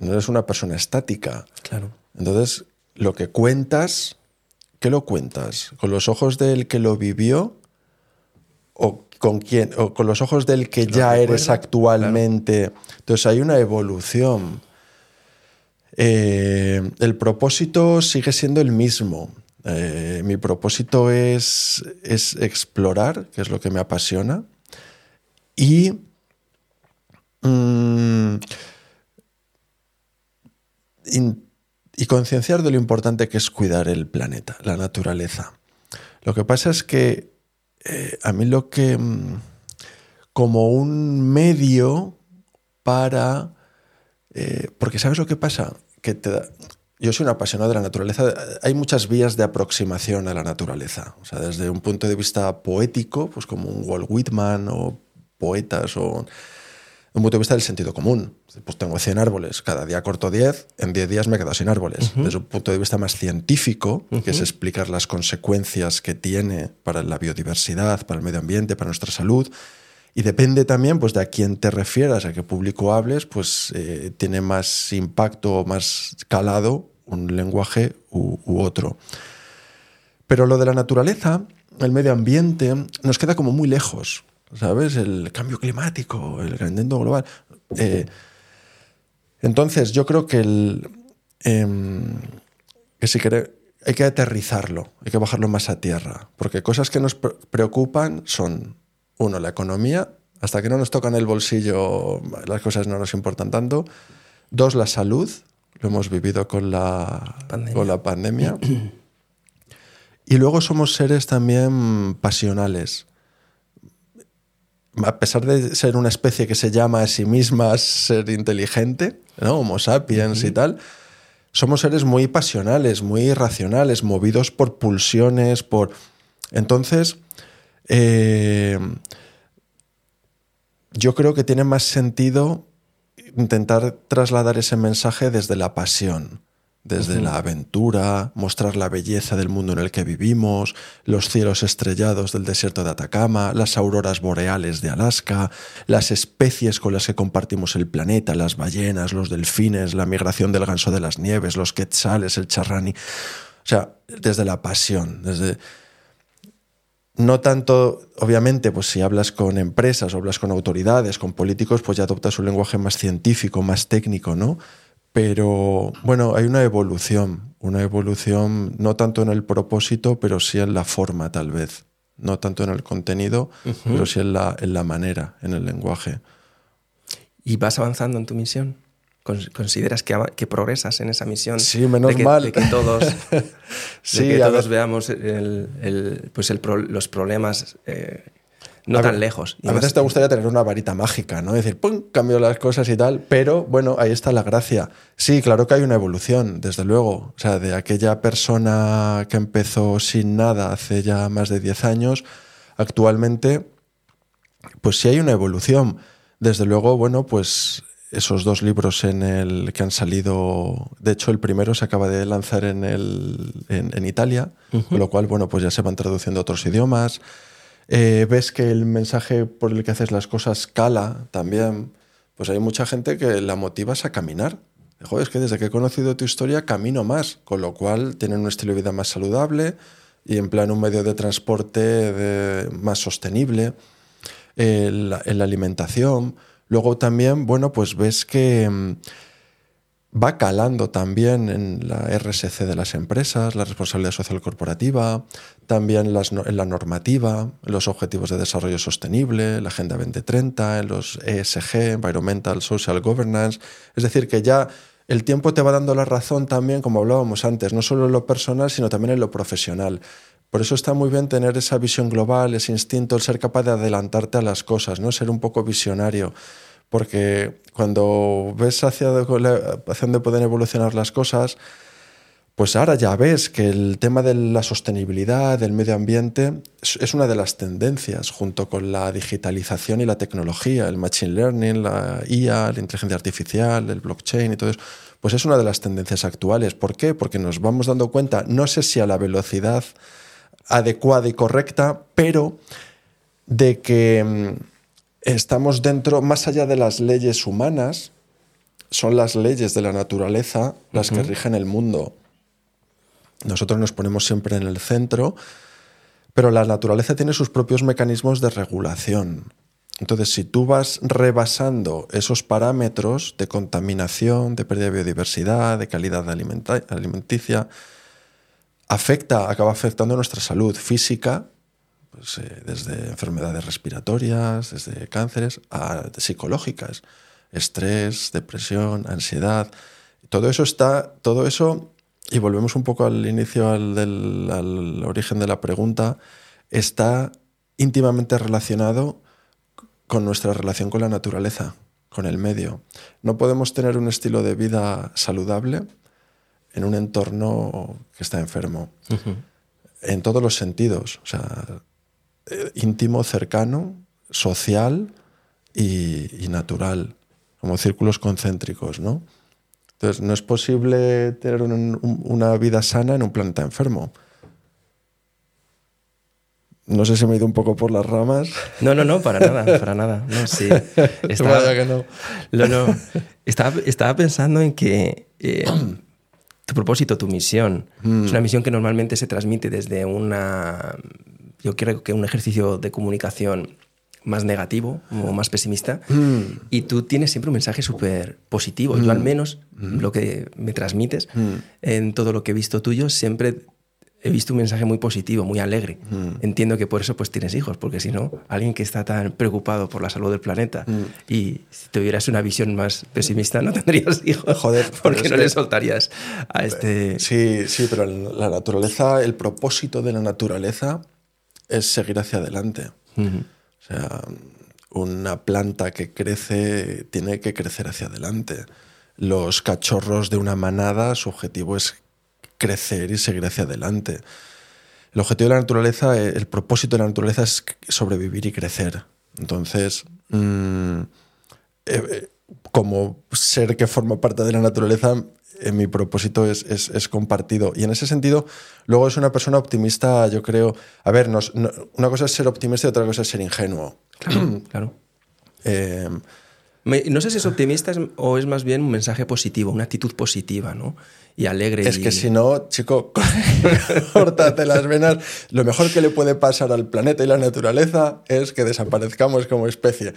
No eres una persona estática. Claro. Entonces, lo que cuentas, ¿qué lo cuentas? ¿Con los ojos del que lo vivió? ¿O con quién, o con los ojos del que ya eres actualmente. Entonces hay una evolución. Eh, el propósito sigue siendo el mismo. Eh, mi propósito es, es explorar, que es lo que me apasiona, y mm, in- y concienciar de lo importante que es cuidar el planeta, la naturaleza. Lo que pasa es que eh, a mí lo que... mm, como un medio para... eh, porque ¿sabes lo que pasa? Que te da- yo soy un apasionado de la naturaleza. Hay muchas vías de aproximación a la naturaleza. O sea, desde un punto de vista poético, pues como un Walt Whitman o poetas o un punto de vista del sentido común. Pues tengo 100 árboles, cada día corto 10, en 10 días me quedo sin árboles. Desde un punto de vista más científico, que es explicar las consecuencias que tiene para la biodiversidad, para el medio ambiente, para nuestra salud. Y depende también pues, de a quién te refieras, a qué público hables, pues eh, tiene más impacto, más calado un lenguaje u, u otro. Pero lo de la naturaleza, el medio ambiente, nos queda como muy lejos, ¿sabes? El cambio climático, el calentamiento global. Eh, entonces, yo creo que, el, em, que si quere- hay que aterrizarlo, hay que bajarlo más a tierra, porque cosas que nos pre- preocupan son, uno, la economía, hasta que no nos tocan el bolsillo, las cosas no nos importan tanto. Dos, la salud, lo hemos vivido con la Pandemia. Con la pandemia. y luego somos seres también pasionales a pesar de ser una especie que se llama a sí misma ser inteligente, ¿no? Homo sapiens y tal, somos seres muy pasionales, muy irracionales, movidos por pulsiones, por... Entonces, eh, yo creo que tiene más sentido intentar trasladar ese mensaje desde la pasión, desde la aventura, mostrar la belleza del mundo en el que vivimos, los cielos estrellados del desierto de Atacama, las auroras boreales de Alaska, las especies con las que compartimos el planeta, las ballenas, los delfines, la migración del ganso de las nieves, los quetzales, el charrani. O sea, desde la pasión, desde no tanto, obviamente, pues si hablas con empresas o hablas con autoridades, con políticos, pues ya adoptas un lenguaje más científico, más técnico, ¿no? Pero bueno, hay una evolución, una evolución no tanto en el propósito, pero sí en la forma tal vez. No tanto en el contenido, pero sí en la, en la manera, en el lenguaje. ¿Y vas avanzando en tu misión? Con- ¿Consideras que, progresas en esa misión? Sí, menos de que, mal. De que todos, Sí, de que todos veamos el- el- pues el los problemas eh, no A tan ver, lejos. Y A veces te gustaría tener una varita mágica, ¿no? Decir, ¡pum! Cambio las cosas y tal. Pero bueno, ahí está la gracia. Sí, claro que hay una evolución, desde luego. O sea, de aquella persona que empezó sin nada hace ya más de 10 años, actualmente, pues sí hay una evolución. Desde luego, bueno, pues esos dos libros en el que han salido, de hecho el primero se acaba de lanzar en, el, en, en Italia, con lo cual, bueno, pues ya se van traduciendo a otros idiomas. Eh, ves que el mensaje por el que haces las cosas cala también, pues hay mucha gente que la motivas a caminar. Joder, es que desde que he conocido tu historia camino más, con lo cual tienen un estilo de vida más saludable y en plan un medio de transporte más sostenible, en la, en la alimentación. Luego también, bueno, pues ves que mm, va calando también en la RSC de las empresas, la responsabilidad social corporativa, también en la normativa, los objetivos de desarrollo sostenible, la Agenda 2030, en los ESG, Environmental Social Governance. Es decir, que ya el tiempo te va dando la razón también, como hablábamos antes, no solo en lo personal, sino también en lo profesional. Por eso está muy bien tener esa visión global, ese instinto, el ser capaz de adelantarte a las cosas, ¿no? ser un poco visionario. Porque cuando ves hacia, dónde pueden evolucionar las cosas, pues ahora ya ves que el tema de la sostenibilidad, del medio ambiente, es es una de las tendencias junto con la digitalización y la tecnología, el machine learning, la IA, la inteligencia artificial, el blockchain y todo eso. Pues es una de las tendencias actuales. ¿Por qué? Porque nos vamos dando cuenta, no sé si a la velocidad adecuada y correcta, pero de que mm, estamos dentro, más allá de las leyes humanas, son las leyes de la naturaleza las que rigen el mundo. Nosotros nos ponemos siempre en el centro, Pero la naturaleza tiene sus propios mecanismos de regulación. Entonces, si tú vas rebasando esos parámetros de contaminación, de pérdida de biodiversidad, de calidad alimenticia, afecta, acaba afectando nuestra salud física, pues, eh, desde enfermedades respiratorias, desde cánceres, a psicológicas, estrés, depresión, ansiedad. Todo eso está, todo eso, y volvemos un poco al inicio, al, del- al origen de la pregunta, está íntimamente relacionado con nuestra relación con la naturaleza, con el medio. No podemos tener un estilo de vida saludable en un entorno que está enfermo, en todos los sentidos, o sea, eh, íntimo, cercano, social y, y natural, como círculos concéntricos, ¿no? Entonces, no es posible tener un- un- una vida sana en un planeta enfermo. No sé si me he ido un poco por las ramas. No, no, no, para nada, para nada. No, sí. Estaba, Vaya que no. No, no. Estaba, estaba pensando en que eh, tu propósito, tu misión, Mm. es una misión que normalmente se transmite desde una. Yo creo que un ejercicio de comunicación más negativo o más pesimista. Mm. Y tú tienes siempre un mensaje súper positivo. Yo, al menos, lo que me transmites Mm. en todo lo que he visto tuyo, siempre he visto un mensaje muy positivo, muy alegre. Mm. Entiendo que por eso pues tienes hijos, porque si no, alguien que está tan preocupado por la salud del planeta Mm. y si tuvieras una visión más pesimista no tendrías hijos. Joder, porque no que- le soltarías a este... Sí, sí, pero la naturaleza, el propósito de la naturaleza es seguir hacia adelante. O sea, una planta que crece tiene que crecer hacia adelante. Los cachorros de una manada, su objetivo es crecer y seguir hacia adelante. El objetivo de la naturaleza, eh, el propósito de la naturaleza es sobrevivir y crecer. Entonces, mm, eh, eh, como ser que forma parte de la naturaleza, eh, mi propósito es, es- es compartido. Y en ese sentido, luego es una persona optimista, yo creo. A ver, nos- no- una cosa es ser optimista y otra cosa es ser ingenuo. Claro, claro. Eh, Me- no sé si es optimista es- o es más bien un mensaje positivo, una actitud positiva, ¿no? Y alegre. es y- que si no, chico, córtate las venas. Lo mejor que le puede pasar al planeta y la naturaleza es que desaparezcamos como especie.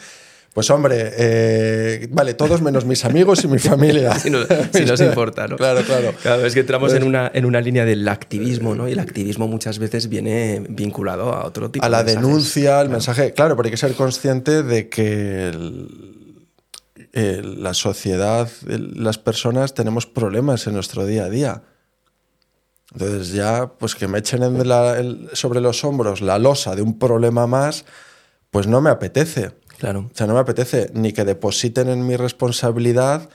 Pues hombre, eh, vale, todos menos mis amigos y mi familia. si, no, si nos importa, ¿no? Claro, claro. Claro, es que entramos en una, en una línea del activismo, ¿no? Y el activismo muchas veces viene vinculado a otro tipo a la de mensajes. denuncia, al mensaje. Claro, pero hay que ser consciente de que el- el- la sociedad, el- las personas tenemos problemas en nuestro día a día. Entonces ya, pues que me echen en la- sobre los hombros la losa de un problema más, pues no me apetece. Claro. O sea, no me apetece ni que depositen en mi responsabilidad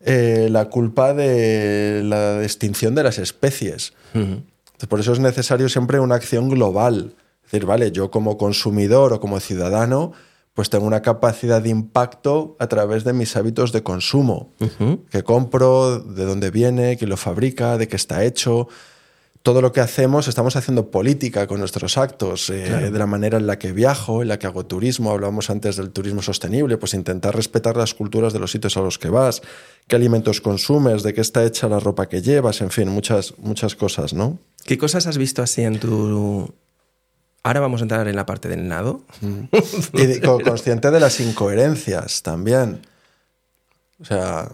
eh, la culpa de la extinción de las especies. Por eso es necesario siempre una acción global. Es decir, vale, yo como consumidor o como ciudadano, pues tengo una capacidad de impacto a través de mis hábitos de consumo. Ujú. Que compro, de dónde viene, quién lo fabrica, de qué está hecho. Todo lo que hacemos, estamos haciendo política con nuestros actos, eh, de la manera en la que viajo, en la que hago turismo. Hablábamos antes del turismo sostenible, pues intentar respetar las culturas de los sitios a los que vas, qué alimentos consumes, de qué está hecha la ropa que llevas, en fin, muchas, muchas cosas, ¿no? ¿Qué cosas has visto así en tu... Ahora vamos a entrar en la parte del nado. Y de- co- consciente de las incoherencias también. O sea,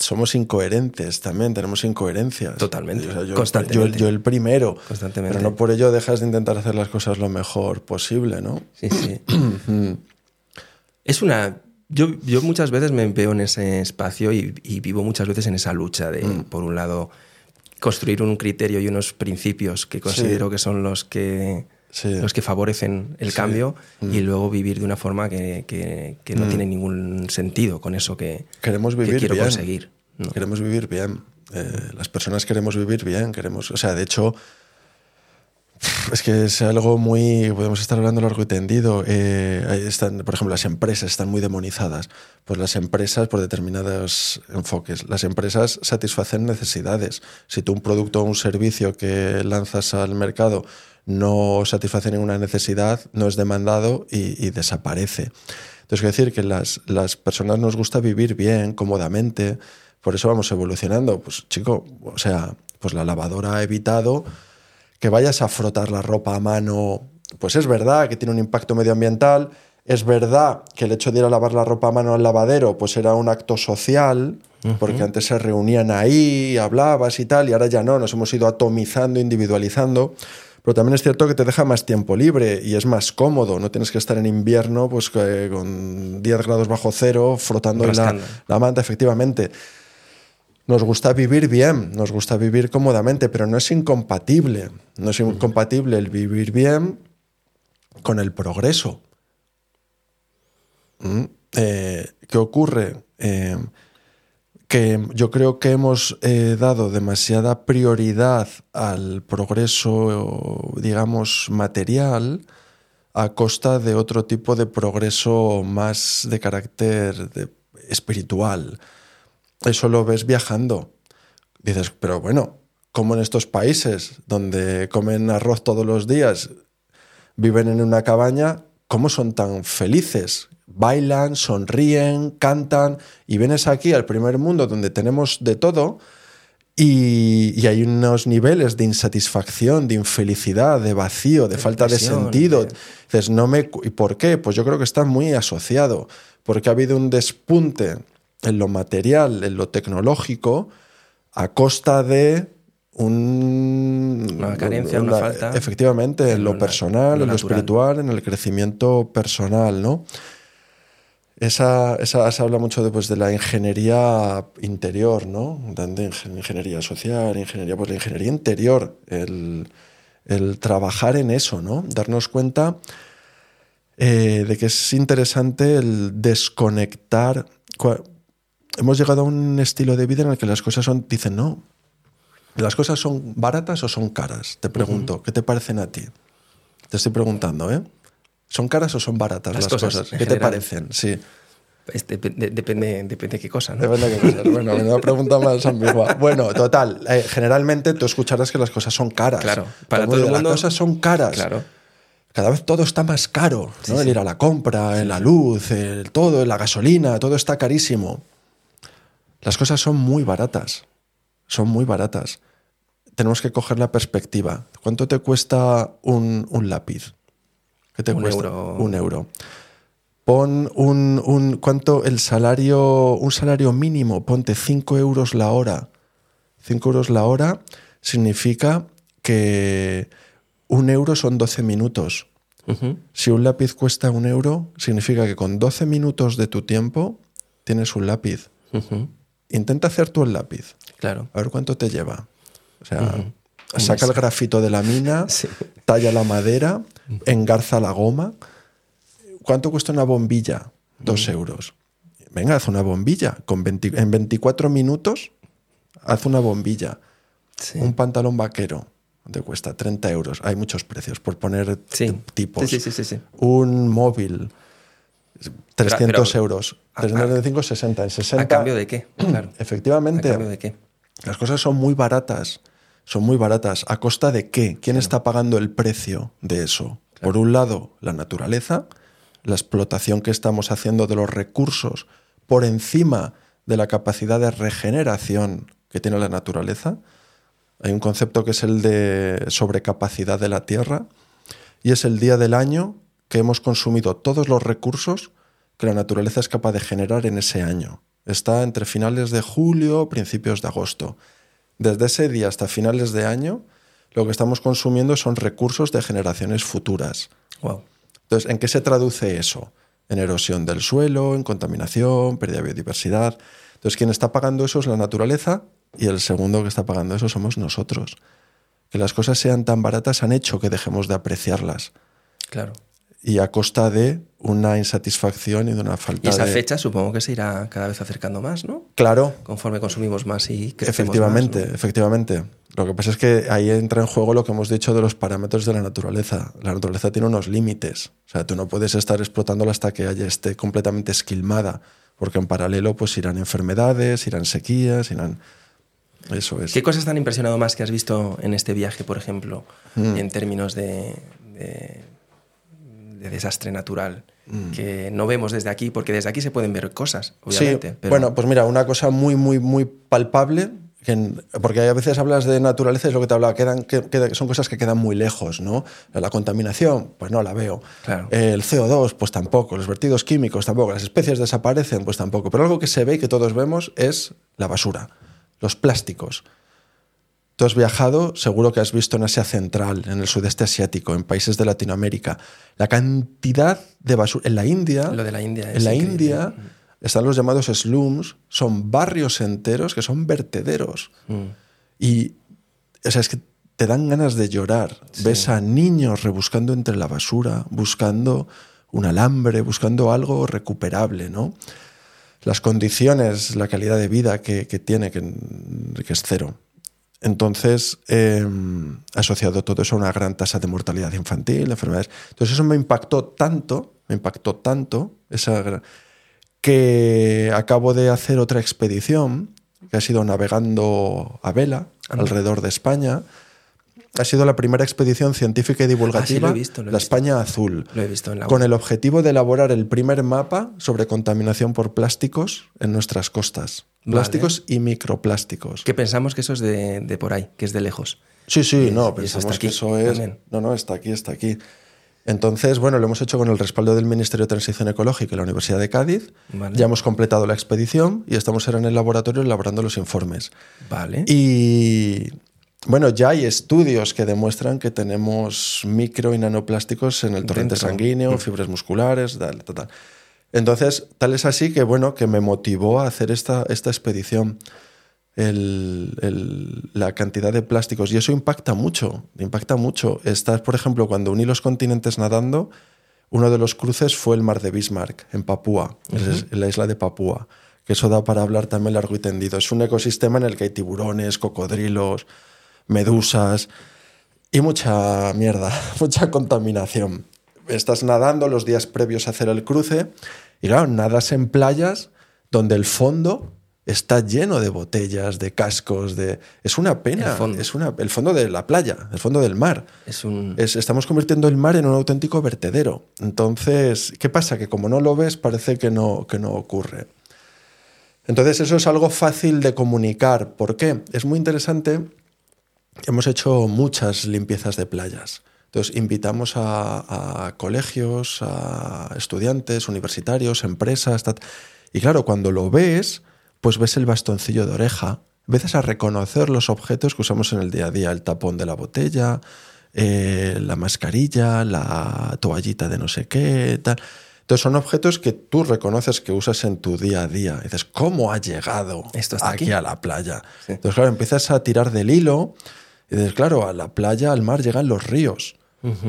somos incoherentes también, tenemos incoherencias. Totalmente, O sea, yo, constantemente. Yo, yo el primero. Constantemente. Pero no por ello dejas de intentar hacer las cosas lo mejor posible, ¿no? Sí, sí. es una... Yo, yo muchas veces me veo en ese espacio y, y vivo muchas veces en esa lucha de, Mm. por un lado, construir un criterio y unos principios que considero que son los que, Sí. los que favorecen el Sí. Mm. cambio y luego vivir de una forma que, que- que no tiene ningún sentido con eso que, Queremos que vivir quiero bien. conseguir. ¿no? Queremos vivir bien. Eh, las personas queremos vivir bien, queremos, o sea, de hecho, es que es algo muy, podemos estar hablando largo y tendido. Eh, están, por ejemplo, las empresas están muy demonizadas. Pues las empresas, por determinados enfoques, las empresas satisfacen necesidades. Si tú un producto o un servicio que lanzas al mercado no satisface ninguna necesidad, no es demandado y, y desaparece. Entonces, quiero decir que las, las personas nos gusta vivir bien, cómodamente, por eso vamos evolucionando. Pues chico, o sea, pues la lavadora ha evitado que vayas a frotar la ropa a mano, pues es verdad que tiene un impacto medioambiental, es verdad que el hecho de ir a lavar la ropa a mano al lavadero, pues era un acto social, porque antes se reunían ahí, hablabas y tal, y ahora ya no, nos hemos ido atomizando, individualizando. Pero también es cierto que te deja más tiempo libre y es más cómodo. No tienes que estar en invierno pues, con 10 grados bajo cero frotando la, la manta, efectivamente. Nos gusta vivir bien, nos gusta vivir cómodamente, pero no es incompatible. No es incompatible el vivir bien con el progreso. ¿Mm? Eh, ¿Qué ocurre? Eh, que yo creo que hemos eh, dado demasiada prioridad al progreso, digamos, material a costa de otro tipo de progreso más de carácter espiritual. Eso lo ves viajando. Dices, pero bueno, como en estos países donde comen arroz todos los días, viven en una cabaña, ¿cómo son tan felices? Bailan, sonríen, cantan y vienes aquí al primer mundo donde tenemos de todo y, y hay unos niveles de insatisfacción, de infelicidad, de vacío, de, falta de sentido. Dices, no me... ¿Y por qué? Pues yo creo que está muy asociado, porque ha habido un despunte en lo material, en lo tecnológico, a costa de un, Una carencia, una falta Efectivamente, en lo lo na- personal, en lo natural. espiritual, en el crecimiento personal, ¿no? Esa, esa se habla mucho de, pues, de la ingeniería interior, ¿no? Ingen- ingeniería social, ingeniería, pues la ingeniería interior, el, el trabajar en eso, ¿no? Darnos cuenta eh, de que es interesante el desconectar. Hemos llegado a un estilo de vida en el que las cosas son, dicen, no, ¿las cosas son baratas o son caras? Te pregunto, ¿qué te parecen a ti? Te estoy preguntando, ¿eh? ¿Son caras o son baratas las, Las cosas? cosas, en ¿Qué te parecen? Sí. Es dep- de- depende, depende de qué cosa, ¿no? Depende de qué cosas. Bueno, una pregunta más ambigua. Bueno, total. eh, generalmente tú escucharás que las cosas son caras. Claro, para todo el mundo- Las cosas son caras. Claro. Cada vez todo está más caro. ¿no? Sí, el ir a la compra, en la luz, el todo, la gasolina, todo está carísimo. Las cosas son muy baratas. Son muy baratas. Tenemos que coger la perspectiva. ¿Cuánto te cuesta un, un lápiz? ¿Qué te Un cuesta? euro. Un euro. Pon un, un- ¿Cuánto el salario, un salario mínimo? Ponte 5 euros la hora. 5 euros la hora significa que un euro son 12 minutos. Si un lápiz cuesta un euro, significa que con 12 minutos de tu tiempo tienes un lápiz. Intenta hacer tú el lápiz. Claro. A ver cuánto te lleva. O sea, saca el grafito de la mina, Sí. talla la madera, engarza la goma. ¿Cuánto cuesta una bombilla? Dos euros. Venga, haz una bombilla. Con 20 en 24 minutos, haz una bombilla. Sí. Un pantalón vaquero. ¿Cuánto cuesta? 30 euros. Hay muchos precios por poner Sí. tipos. Sí, sí, sí, sí, sí. Un móvil. 300 pero- euros. a- 395, 60. En 60. ¿A cambio de qué? Claro. ¿A Efectivamente. cambio de qué? Las cosas son muy baratas. Son muy baratas. ¿A costa de qué? ¿Quién está pagando el precio de eso? Por un lado, la naturaleza, la explotación que estamos haciendo de los recursos por encima de la capacidad de regeneración que tiene la naturaleza. Hay un concepto que es el de sobrecapacidad de la tierra y es el día del año que hemos consumido todos los recursos que la naturaleza es capaz de generar en ese año. Está entre finales de julio, principios de agosto. Desde ese día hasta finales de año, lo que estamos consumiendo son recursos de generaciones futuras. Wow. Entonces, ¿en qué se traduce eso? En erosión del suelo, en contaminación, pérdida de biodiversidad. Entonces, quien está pagando eso es la naturaleza y el segundo que está pagando eso somos nosotros. Que las cosas sean tan baratas han hecho que dejemos de apreciarlas Claro. Y a costa de una insatisfacción y de una Y falta esa de... fecha supongo que se irá cada vez acercando más, ¿no? Claro, Conforme consumimos más y crecemos efectivamente, más, ¿no? efectivamente. Lo que pasa es que ahí entra en juego lo que hemos dicho de los parámetros de la naturaleza. La naturaleza tiene unos límites. O sea, tú no puedes estar explotándola hasta que haya esté completamente esquilmada, porque en paralelo pues irán enfermedades, irán sequías, irán... Eso es. ¿Qué cosas te han impresionado más que has visto en este viaje, por ejemplo, Mm. en términos de, de- de desastre natural? Mm. Que no vemos desde aquí, porque desde aquí se pueden ver cosas, Sí, obviamente. pero- bueno, pues mira, una cosa muy, muy, muy palpable que porque a veces hablas de naturaleza, es lo que te hablaba, quedan, que, que son cosas que quedan muy lejos, ¿no? La contaminación, pues no la veo. Claro. El CO2, pues tampoco. Los vertidos químicos, tampoco. Las especies desaparecen, pues tampoco. Pero algo que se ve y que todos vemos es la basura, los plásticos. Tú has viajado, seguro que has visto en Asia Central, en el sudeste asiático, en países de Latinoamérica, la cantidad de basura. En la India, Lo de la India es en la increíble. India están los llamados slums, son barrios enteros que son vertederos. Mm. Y, o sea, es que te dan ganas de llorar. Ves a niños rebuscando entre la basura, buscando un alambre, buscando algo recuperable, ¿no? Las condiciones, la calidad de vida que, que tiene, que, que es cero. Entonces, eh, asociado todo eso a una gran tasa de mortalidad infantil, de enfermedades. Entonces, eso me impactó tanto, me impactó tanto, esa, que acabo de hacer otra expedición, que ha sido navegando a vela alrededor de España. Ha sido la primera expedición científica y divulgativa, Ah, lo he visto, la. España Azul, Lo he visto en la con el objetivo de elaborar el primer mapa sobre contaminación por plásticos en nuestras costas. Vale. Plásticos y microplásticos. Que pensamos que eso es de, de por ahí, que es de lejos. Sí, sí, Y- no, eso pensamos que eso es. también. No, no, está aquí, está aquí. Entonces, bueno, lo hemos hecho con el respaldo del Ministerio de Transición Ecológica y la Universidad de Cádiz. Vale. Ya hemos completado la expedición y estamos ahora en el laboratorio elaborando los informes. Vale. Y bueno, ya hay estudios que demuestran que tenemos micro y nanoplásticos en el torrente Dentro. sanguíneo, fibras musculares, tal, tal, tal. Entonces, tal es así que, bueno, que me motivó a hacer esta, esta expedición. El- el- la cantidad de plásticos. Y eso impacta mucho, impacta mucho. Estás, por ejemplo, cuando uní los continentes nadando, uno de los cruces fue el mar de Bismarck, en Papúa, en la isla de Papúa. Que eso da para hablar también largo y tendido. Es un ecosistema en el que hay tiburones, cocodrilos, medusas y mucha mierda, mucha contaminación. Estás nadando los días previos a hacer el cruce y claro, nadas en playas donde el fondo está lleno de botellas, de cascos, de... Es una pena, El fondo. es una... el fondo de la playa, el fondo del mar. Es un. Es- estamos convirtiendo el mar en un auténtico vertedero. Entonces, ¿qué pasa? Que como no lo ves, parece que no, que no ocurre. Entonces, eso es algo fácil de comunicar. ¿Por qué? Es muy interesante. Hemos hecho muchas limpiezas de playas. Entonces, invitamos a, a colegios, a estudiantes, universitarios, empresas. ta- Y claro, cuando lo ves, pues ves el bastoncillo de oreja, empiezas a reconocer los objetos que usamos en el día a día, el tapón de la botella, eh, la mascarilla, la toallita de no sé qué, tal. Entonces son objetos que tú reconoces que usas en tu día a día. Y dices, ¿cómo ha llegado Esto aquí. a la playa? Entonces, claro, empiezas a tirar del hilo y dices, claro, a la playa, al mar llegan los ríos.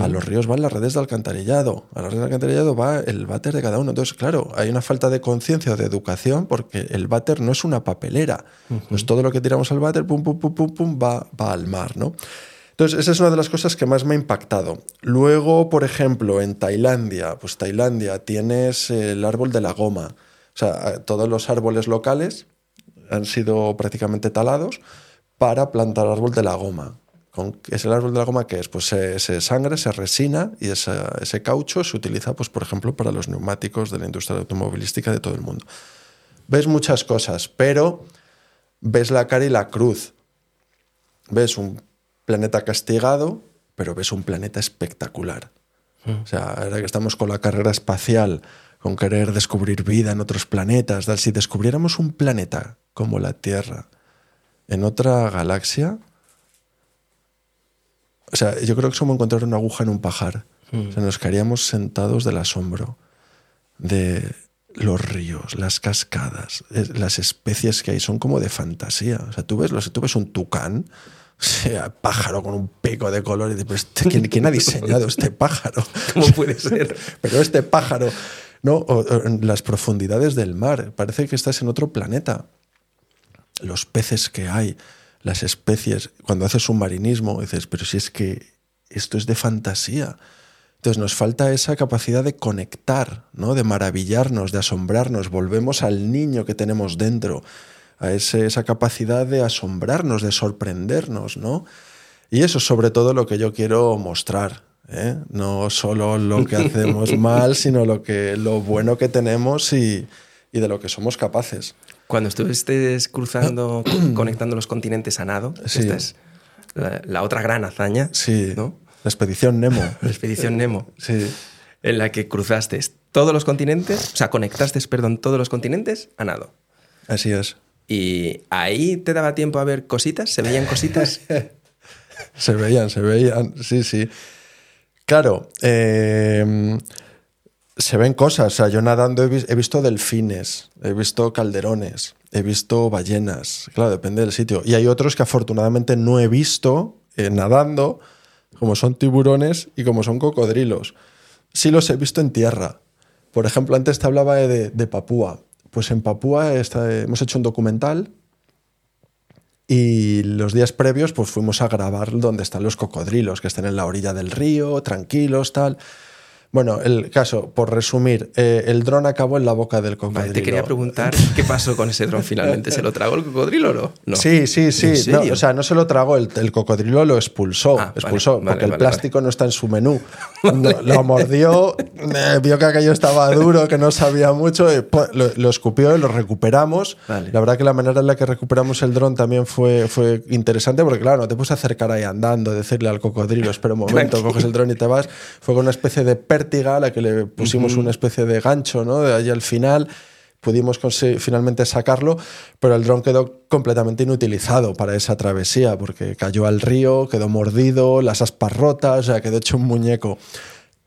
A los ríos van las redes de alcantarillado. A las redes de alcantarillado va el váter de cada uno. Entonces, claro, hay una falta de conciencia o de educación porque el váter no es una papelera. Pues todo lo que tiramos al váter, pum, pum, pum, pum, pum, va, va al mar, ¿no? Entonces, esa es una de las cosas que más me ha impactado. Luego, por ejemplo, en Tailandia, pues Tailandia tienes el árbol de la goma. O sea, todos los árboles locales han sido prácticamente talados para plantar árbol de la goma. ¿Es el árbol de la goma que es? Pues se, se sangre, se resina y esa- ese caucho se utiliza, pues, por ejemplo, para los neumáticos de la industria automovilística de todo el mundo. Ves muchas cosas, pero ves la cara y la cruz. Ves un planeta castigado, pero ves un planeta espectacular. O sea, ahora que estamos con la carrera espacial, con querer descubrir vida en otros planetas, tal, si descubriéramos un planeta como la Tierra en otra galaxia, o sea, yo creo que es como encontrar una aguja en un pajar. O sea, nos quedaríamos sentados del asombro de los ríos, las cascadas, las especies que hay son como de fantasía. O sea, tú ves, los- tú ves un tucán, o sea, pájaro con un pico de color y dices, "Pero este- ¿quién, quién ha diseñado este pájaro? ¿Cómo puede ser? Pero este pájaro, ¿no? O- o en las profundidades del mar, parece que estás en otro planeta. Los peces que hay, las especies, cuando haces submarinismo, dices, pero si es que esto es de fantasía. Entonces nos falta esa capacidad de conectar, ¿no? de maravillarnos, de asombrarnos. Volvemos al niño que tenemos dentro, a ese- esa capacidad de asombrarnos, de sorprendernos. ¿no? Y eso es sobre todo lo que yo quiero mostrar. ¿eh? No solo lo que hacemos mal, sino lo, que, lo bueno que tenemos y, y de lo que somos capaces. Cuando estuviste cruzando, conectando los continentes a nado, Sí. esta es la, la otra gran hazaña, Sí, ¿no? la expedición Nemo. La expedición Nemo, Sí, en la que cruzaste todos los continentes, o sea, conectaste, perdón, todos los continentes a nado. así es. Y ahí te daba tiempo a ver cositas, se veían cositas. Se veían, se veían, sí, sí. Claro, eh, se ven cosas. O sea, yo nadando he, vis- he visto delfines, he visto calderones, he visto ballenas. Claro, depende del sitio. Y hay otros que afortunadamente no he visto eh, nadando, como son tiburones y como son cocodrilos. Sí los he visto en tierra. Por ejemplo, antes te hablaba de, de Papúa. Pues en Papúa está- hemos hecho un documental y los días previos, pues fuimos a grabar donde están los cocodrilos, que están en la orilla del río, tranquilos, tal. Bueno, el caso, por resumir, eh, el dron acabó en la boca del cocodrilo. Vale, te quería preguntar qué pasó con ese dron finalmente. ¿Se lo tragó el cocodrilo o no? No. Sí, sí, sí. ¿En No, o sea, no se lo tragó, el, el cocodrilo lo expulsó. Ah, expulsó, vale, porque el vale, plástico no está en su menú. No, lo mordió, eh, vio que aquello estaba duro, que no sabía mucho, y, pu- lo, lo escupió y lo recuperamos. La verdad que la manera en la que recuperamos el dron también fue, fue interesante, porque claro, no te puedes acercar ahí andando, decirle al cocodrilo, espera un momento, Tranquilo. coges el dron y te vas. Fue con una especie de a la que le pusimos una especie de gancho, ¿no? De ahí al final pudimos finalmente sacarlo, pero el dron quedó completamente inutilizado para esa travesía, porque cayó al río, quedó mordido, las aspas rotas, o sea, quedó hecho un muñeco.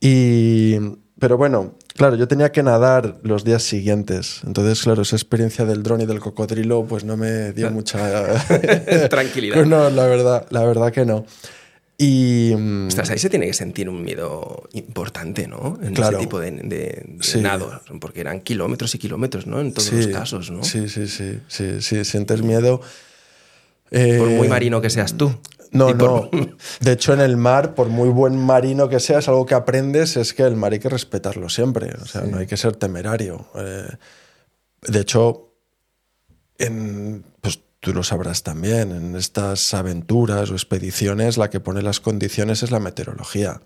Y, pero bueno, claro, yo tenía que nadar los días siguientes, entonces, claro, esa experiencia del dron y del cocodrilo, pues no me dio mucha Tranquilidad. Pues no, la verdad, la verdad que no. Y Ostras, ahí se tiene que sentir un miedo importante, ¿no? En Claro. ese tipo de, de- de Sí. nado, porque eran kilómetros y kilómetros, ¿no? En todos sí, los casos, ¿no? Sí, sí, sí, sí, sí, sientes miedo. Eh, Por muy marino que seas tú. No, por- no. De hecho, en el mar, por muy buen marino que seas, algo que aprendes es que el mar hay que respetarlo siempre. O sea, no hay que ser temerario. Eh, de hecho, en, pues tú lo sabrás también, en estas aventuras o expediciones, la que pone las condiciones es la meteorología.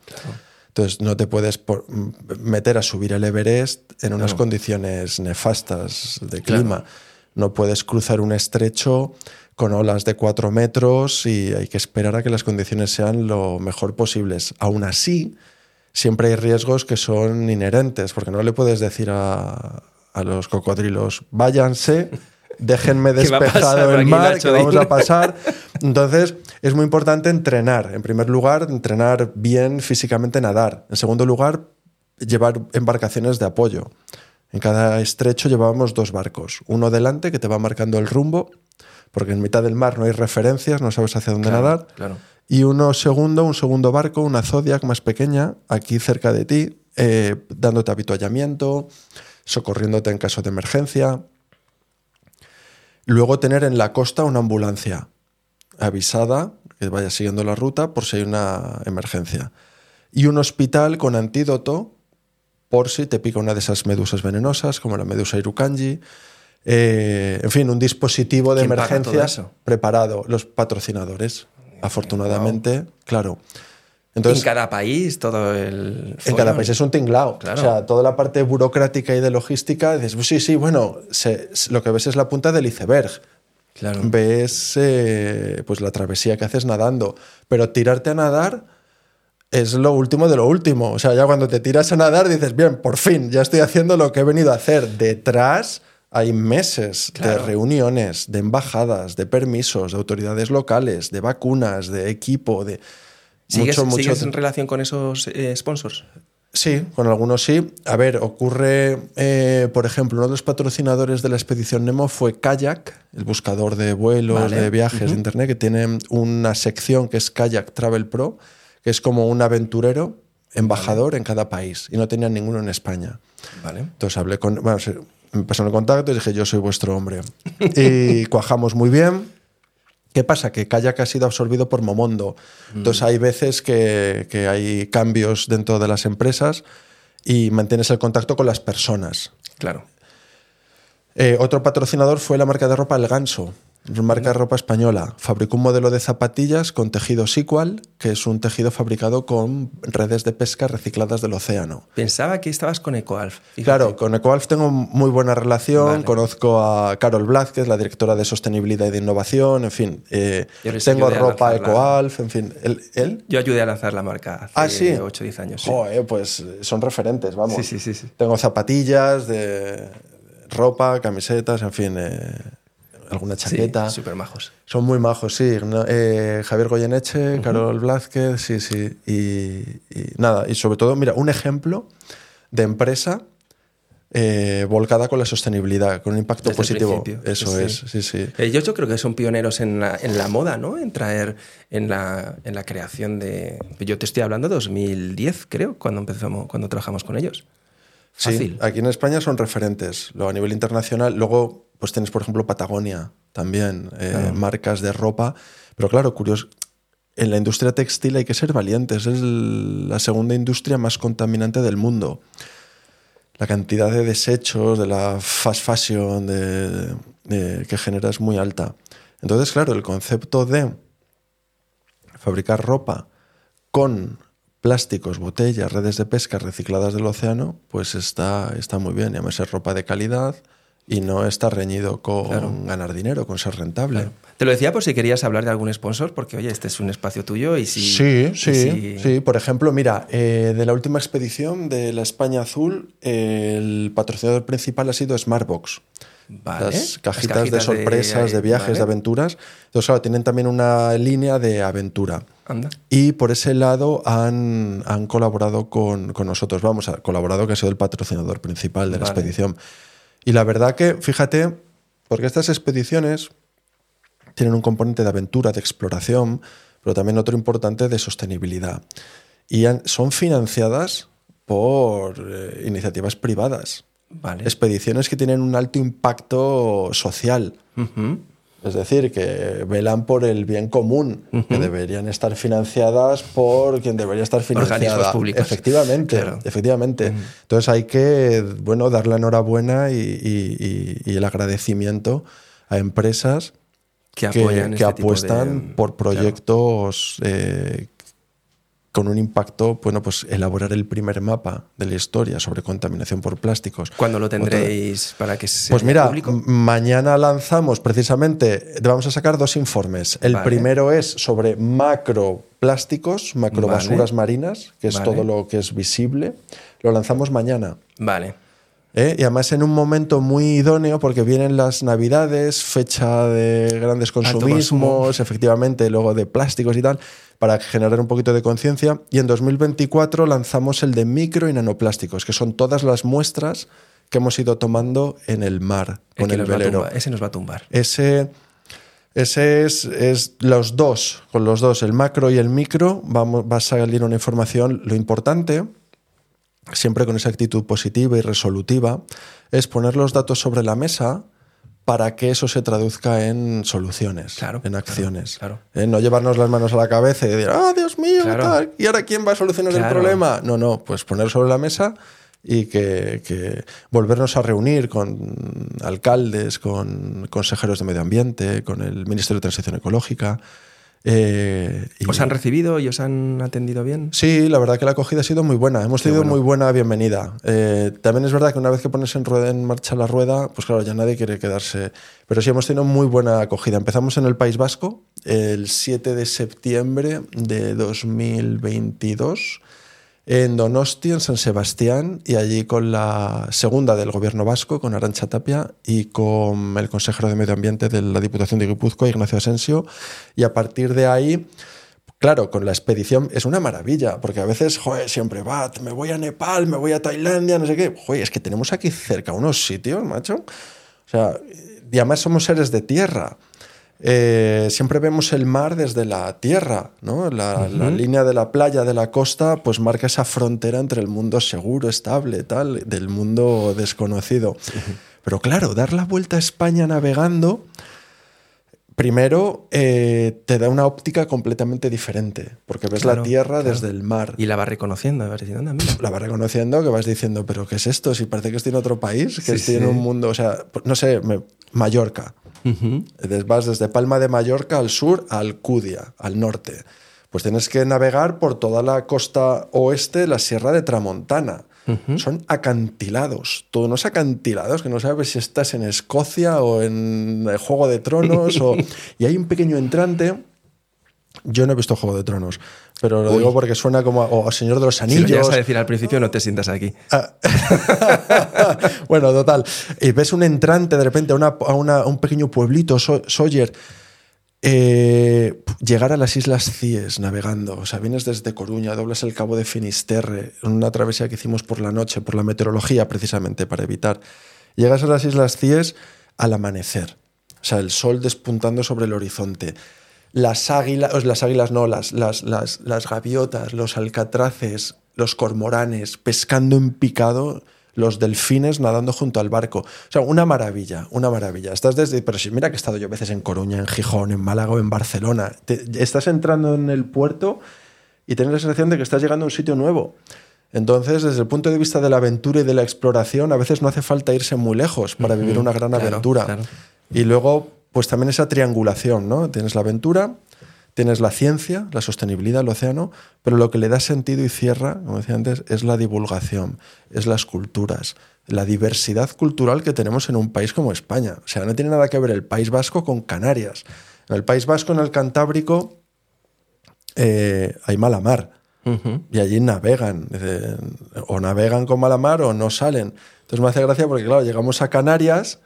Entonces, no te puedes por- m- meter a subir el Everest en unas condiciones nefastas de Claro. clima. No puedes cruzar un estrecho con olas de cuatro metros y hay que esperar a que las condiciones sean lo mejor posibles. Aún así, siempre hay riesgos que son inherentes, porque no le puedes decir a, a los cocodrilos, váyanse, déjenme ¿Qué va a pasar despejado el mar, que vamos a pasar. Entonces, es muy importante entrenar. En primer lugar, entrenar bien físicamente nadar. En segundo lugar, llevar embarcaciones de apoyo. En cada estrecho llevábamos dos barcos. Uno delante que te va marcando el rumbo, porque en mitad del mar no hay referencias, no sabes hacia dónde Claro, nadar. claro. Y uno segundo, un segundo barco, una Zodiac más pequeña, aquí cerca de ti, eh, dándote avituallamiento, socorriéndote en caso de emergencia. Luego tener en la costa una ambulancia avisada, que vaya siguiendo la ruta por si hay una emergencia. Y un hospital con antídoto por si te pica una de esas medusas venenosas, como la medusa irukanji. Eh, en fin, un dispositivo de ¿Quién paga todo emergencia eso? preparado. Los patrocinadores, afortunadamente, claro. En Entonces, cada país, todo el. en cada país es un tinglao. Claro. O sea, toda la parte burocrática y de logística, dices, pues sí, sí, bueno, se- lo que ves es la punta del iceberg. Claro. Ves eh, pues la travesía que haces nadando. Pero tirarte a nadar es lo último de lo último. O sea, ya cuando te tiras a nadar dices, bien, por fin, ya estoy haciendo lo que he venido a hacer. Detrás hay meses Claro. de reuniones, de embajadas, de permisos, de autoridades locales, de vacunas, de equipo, de... ¿Sigues, mucho, en relación con esos eh, sponsors? Sí, con algunos sí. A ver, ocurre, eh, por ejemplo, uno de los patrocinadores de la expedición Nemo fue Kayak, el buscador de vuelos, Vale. de viajes de internet, que tiene una sección que es Kayak Travel Pro, que es como un aventurero embajador en cada país, y no tenían ninguno en España. Vale. Entonces hablé con, bueno, me pasaron el contacto y dije, yo soy vuestro hombre. Y cuajamos muy bien. ¿Qué pasa? Que Kayak ha sido absorbido por Momondo. Entonces hay veces que, que hay cambios dentro de las empresas y mantienes el contacto con las personas. Claro. Eh, otro patrocinador fue la marca de ropa El Ganso, marca ropa española. Fabricó un modelo de zapatillas con tejido Sequal, que es un tejido fabricado con redes de pesca recicladas del océano. Pensaba que estabas con EcoAlf. Fíjate. Claro, con EcoAlf tengo muy buena relación. Vale. Conozco a Carol Blázquez, la directora de sostenibilidad y de innovación. En fin, eh, tengo ropa. EcoAlf. En fin, él. él Yo ayudé a lanzar la marca hace Ah, sí. 8 o 10 años. sí. Joder, pues son referentes, vamos. Sí, sí, sí, sí. Tengo zapatillas, de ropa, camisetas, en fin, eh, alguna chaqueta. Sí, súper majos. Son muy majos, sí. No, eh, Javier Goyeneche, Carol Blázquez, sí, sí. Y, y nada, y sobre todo, mira, un ejemplo de empresa eh, volcada con la sostenibilidad, con un impacto Desde positivo. Eso sí, es, sí. sí, sí. Ellos yo creo que son pioneros en la, en la moda, ¿no? En traer, en la, en la creación de... Yo te estoy hablando de 2010, creo, cuando empezamos, cuando trabajamos con ellos. Sí, Fácil. aquí en España son referentes. Luego a nivel internacional, luego pues tienes, por ejemplo, Patagonia también, eh, Claro. marcas de ropa. Pero claro, curioso, en la industria textil hay que ser valientes. Es el- la segunda industria más contaminante del mundo. La cantidad de desechos de la fast fashion de- de- que genera es muy alta. Entonces, claro, el concepto de fabricar ropa con plásticos, botellas, redes de pesca recicladas del océano, pues está, está muy bien. Y además es ropa de calidad y no está reñido con Claro. ganar dinero, con ser rentable. Claro. Te lo decía por si querías hablar de algún sponsor, porque oye, este es un espacio tuyo y si... Sí, sí, si- sí. Por ejemplo, mira, eh, de la última expedición de la España Azul, eh, el patrocinador principal ha sido Smartbox. Vale. Las cajitas, de sorpresas, de, viajes, vale. de aventuras. Entonces, claro, tienen también una línea de aventura. Anda. Y por ese lado han, han colaborado con, con nosotros. Vamos, ha colaborado que ha sido el patrocinador principal de la Vale. expedición. Y la verdad que, fíjate, porque estas expediciones tienen un componente de aventura, de exploración, pero también otro importante de sostenibilidad. Y han- son financiadas por eh, iniciativas privadas. Vale. Expediciones que tienen un alto impacto social. Es decir, que velan por el bien común, que deberían estar financiadas por quien debería estar financiada. Organismos públicos. Efectivamente, Claro. efectivamente. Entonces hay que, bueno, dar la enhorabuena y, y- y- y el agradecimiento a empresas Que que, apoyan que este apuestan de- por claro. proyectos eh, con un impacto, bueno, pues elaborar el primer mapa de la historia sobre contaminación por plásticos. ¿Cuándo lo Otra- tendréis para que sea pues mira, público? mañana lanzamos precisamente, vamos a sacar dos informes. El Vale. primero es sobre macroplásticos, macrobasuras Vale. marinas, que es Vale. todo lo que es visible. Lo lanzamos mañana. Vale. ¿eh? Y además en un momento muy idóneo porque vienen las navidades, fecha de grandes consumo. consumos, efectivamente, luego de plásticos y tal, para generar un poquito de conciencia. Y en 2024 lanzamos el de micro y nanoplásticos, que son todas las muestras que hemos ido tomando en el mar con el, velero. tumbar- ese nos va a tumbar. Ese, ese es, es los dos, con los dos, el macro y el micro, vamos, va a salir una información. Lo importante, siempre con esa actitud positiva y resolutiva, es poner los datos sobre la mesa para que eso se traduzca en soluciones, Claro, en acciones. claro. Eh, No llevarnos las manos a la cabeza y decir, ¡ah, Dios mío! Tal, ¿Y ahora quién va a solucionar el problema? No, no, pues poner sobre la mesa y que, que volvernos a reunir con alcaldes, con consejeros de medio ambiente, con el Ministerio de Transición Ecológica. Eh, y- ¿Os han recibido y os han atendido bien? Sí, la verdad que la acogida ha sido muy buena. Hemos tenido bueno. muy buena bienvenida. Eh, también es verdad que una vez que pones en, rueda, en marcha la rueda, pues claro, ya nadie quiere quedarse. Pero sí hemos tenido muy buena acogida. Empezamos en el País Vasco el 7 de septiembre de 2022 en Donosti, en San Sebastián, y allí con la segunda del gobierno vasco, con Arancha Tapia, y con el consejero de Medio Ambiente de la Diputación de Guipúzcoa, Ignacio Asensio. Y a partir de ahí, claro, con la expedición es una maravilla, porque a veces, joder, siempre va, me voy a Nepal, me voy a Tailandia, no sé qué. Joder, es que tenemos aquí cerca unos sitios, macho. O sea, y además somos seres de tierra. Eh, siempre vemos el mar desde la tierra, ¿no? La, la línea de la playa, de la costa, pues marca esa frontera entre el mundo seguro, estable, tal, del mundo desconocido. Pero claro, dar la vuelta a España navegando, primero eh, te da una óptica completamente diferente, porque ves Claro, la tierra claro. desde el mar. Y la vas reconociendo, vas diciendo, mira. La vas reconociendo, que vas diciendo, pero ¿qué es esto? Si parece que estoy en otro país, que Sí, estoy en un mundo, o sea, no sé, me- Mallorca. Vas desde Palma de Mallorca al sur a Alcudia, al norte. Pues tienes que navegar por toda la costa oeste, la Sierra de Tramontana. Son acantilados, todos unos acantilados que no sabes si estás en Escocia o en el Juego de Tronos. o... Y hay un pequeño entrante. Yo no he visto Juego de Tronos, pero lo Uy. digo porque suena como o Señor de los Si Anillos. lo llegas a decir al principio, no te sientas aquí. bueno, total. Y ves un entrante de repente a, una- a una- a un pequeño pueblito, So- Sawyer. eh, llegar a las Islas Cíes navegando. O sea, vienes desde Coruña, doblas el cabo de Finisterre, una travesía que hicimos por la noche, por la meteorología precisamente, para evitar. Llegas a las Islas Cíes al amanecer. O sea, el sol despuntando sobre el horizonte. Las águilas, las águilas no, las, las, las, las gaviotas, los alcatraces, los cormoranes, pescando en picado, los delfines nadando junto al barco. O sea, una maravilla, una maravilla. Estás desde. Pero si mira que he estado yo veces en Coruña, en Gijón, en Málaga o en Barcelona. Te- estás entrando en el puerto y tienes la sensación de que estás llegando a un sitio nuevo. Entonces, desde el punto de vista de la aventura y de la exploración, a veces no hace falta irse muy lejos para vivir una gran claro, aventura. claro. Y luego, pues también esa triangulación, ¿no? Tienes la aventura, tienes la ciencia, la sostenibilidad, el océano, pero lo que le da sentido y cierra, como decía antes, es la divulgación, es las culturas, la diversidad cultural que tenemos en un país como España. O sea, no tiene nada que ver el País Vasco con Canarias. En el País Vasco, en el Cantábrico, eh, hay mala mar. Y allí navegan. eh, O navegan con mala mar o no salen. Entonces me hace gracia porque, claro, llegamos a Canarias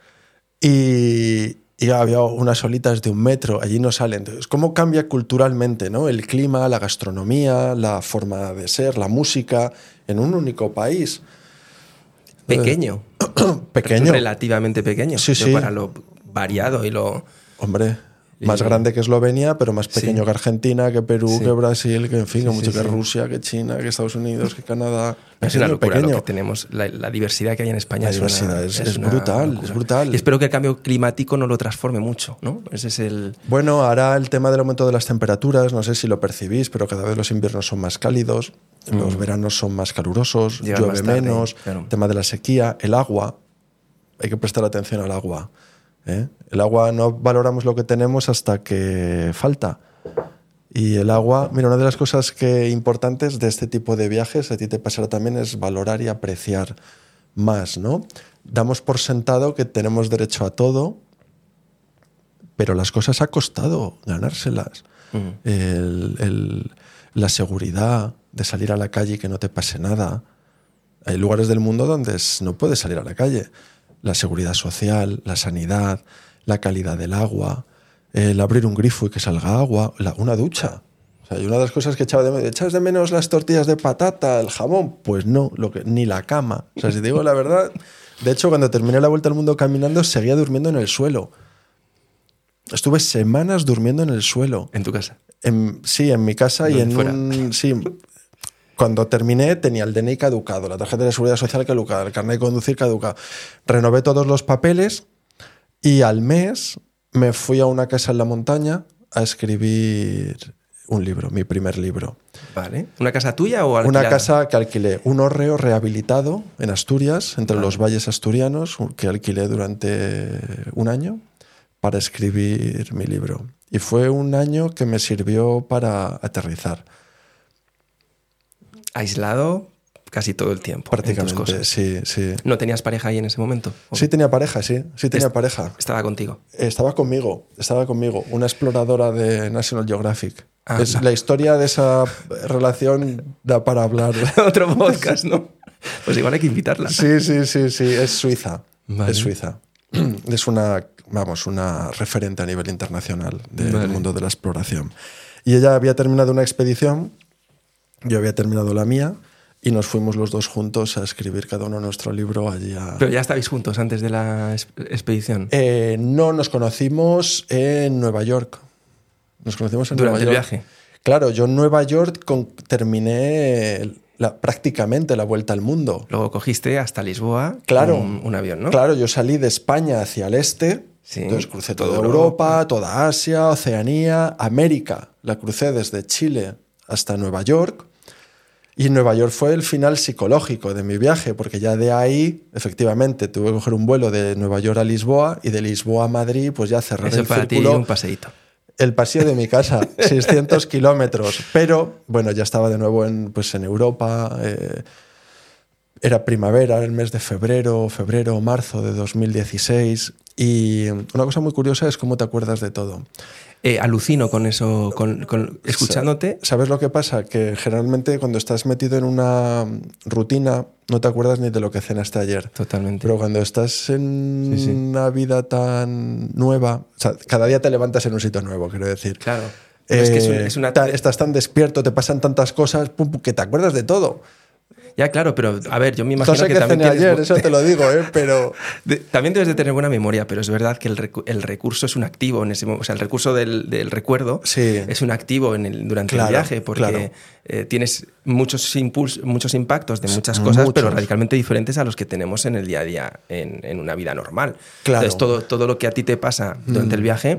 y, y había unas olitas de un metro. Allí no salen. Entonces, ¿cómo cambia culturalmente ¿no? el clima, la gastronomía, la forma de ser, la música en un único país? Pequeño. Pequeño. Relativamente pequeño. Sí, sí. Para lo variado y lo. Hombre, más Y- grande que Eslovenia, pero más pequeño Sí. que Argentina, que Perú, Sí. que Brasil, que en fin, que mucho que. Rusia, que China, que Estados Unidos, que Canadá. Es una Pequeño, lo que tenemos, la, la diversidad que hay en España. La es una- diversidad es- es una brutal, locura. es brutal. Y espero que el cambio climático no lo transforme mucho, ¿no? Ese es el. Bueno, ahora el tema del aumento de las temperaturas, no sé si lo percibís, pero cada vez los inviernos son más cálidos, los veranos son más calurosos, Llegan llueve más tarde, menos, claro. el tema de la sequía, el agua, hay que prestar atención al agua. ¿Eh? El agua no valoramos lo que tenemos hasta que falta. Y el agua, mira, una de las cosas que importantes de este tipo de viajes, a ti te pasará también, es valorar y apreciar más, ¿no? Damos por sentado que tenemos derecho a todo, pero las cosas ha costado ganárselas. El- el- la seguridad de salir a la calle y que no te pase nada. Hay lugares del mundo donde no puedes salir a la calle. La seguridad social, la sanidad, la calidad del agua, el abrir un grifo y que salga agua, la- una ducha. O sea, y una de las cosas que echaba de menos, ¿echas de menos las tortillas de patata, el jamón? Pues no, lo que, ni la cama. O sea, si te digo la verdad, de hecho, cuando terminé la vuelta al mundo caminando, seguía durmiendo en el suelo. Estuve semanas durmiendo en el suelo. En tu casa. En- sí, en mi casa y en fuera. un... Sí, cuando terminé tenía el DNI caducado, la tarjeta de seguridad social caducada, el carnet de conducir caducado. Renové todos los papeles y al mes me fui a una casa en la montaña a escribir un libro, mi primer libro. Vale. ¿Una casa tuya o Una alquilada? casa que alquilé, un hórreo rehabilitado en Asturias, entre los valles asturianos, que alquilé durante un año para escribir mi libro. Y fue un año que me sirvió para aterrizar. Aislado casi todo el tiempo. Prácticamente, cosas. sí, sí. ¿No tenías pareja ahí en ese momento? ¿O Sí tenía pareja, sí, sí tenía pareja. Estaba contigo. Estaba conmigo, estaba conmigo, una exploradora de National Geographic. Ah, Es- la historia de esa relación da para hablar. Otro podcast, ¿no? Pues igual hay que invitarla. Sí, sí, sí, sí, es suiza. Vale. Es suiza. Es una, vamos, una referente a nivel internacional del Vale. mundo de la exploración. Y ella había terminado una expedición, yo había terminado la mía, y nos fuimos los dos juntos a escribir cada uno nuestro libro allí a... Pero ya estabais juntos antes de la expedición. Eh, no, nos conocimos en Nueva York. Nos conocimos en Durante Nueva el York. viaje. Claro, yo en Nueva York con- terminé la- prácticamente la vuelta al mundo. Luego cogiste hasta Lisboa Claro. un, un avión, ¿no? Claro, yo salí de España hacia el este, Sí, entonces crucé toda toda Europa, toda Asia, Oceanía, América. La crucé desde Chile hasta Nueva York Y Nueva York fue el final psicológico de mi viaje, porque ya de ahí, efectivamente, tuve que coger un vuelo de Nueva York a Lisboa y de Lisboa a Madrid, pues ya cerrar Eso el para ti un paseíto. El pasillo de mi casa, 600 kilómetros. Pero bueno, ya estaba de nuevo en, pues, en Europa. eh, era primavera, el mes de febrero, febrero o marzo de 2016. Y una cosa muy curiosa es cómo te acuerdas de todo. Eh, alucino con eso, con, con- escuchándote. ¿Sabes lo que pasa? Que generalmente cuando estás metido en una rutina no te acuerdas ni de lo que cenaste ayer. Totalmente. Pero cuando estás en Sí, sí. una vida tan nueva, o sea, cada día te levantas en un sitio nuevo, quiero decir. Claro. Es que es, Eh, es una. ta- estás tan despierto, te pasan tantas cosas, pum, que te acuerdas de todo. Ya, claro, pero a ver, yo me No imagino sé que qué también cené tienes ayer, eso te lo digo, ¿eh? pero de- también debes de tener buena memoria, pero es verdad que el, recu- el recurso es un activo en ese mo- O sea, el recurso del, del recuerdo Sí. es un activo en el, durante Claro, el viaje porque claro. eh, tienes muchos impulsos, muchos impactos de muchas cosas, Muchos. pero radicalmente diferentes a los que tenemos en el día a día en, en una vida normal. Claro. Entonces, todo, todo lo que a ti te pasa durante el viaje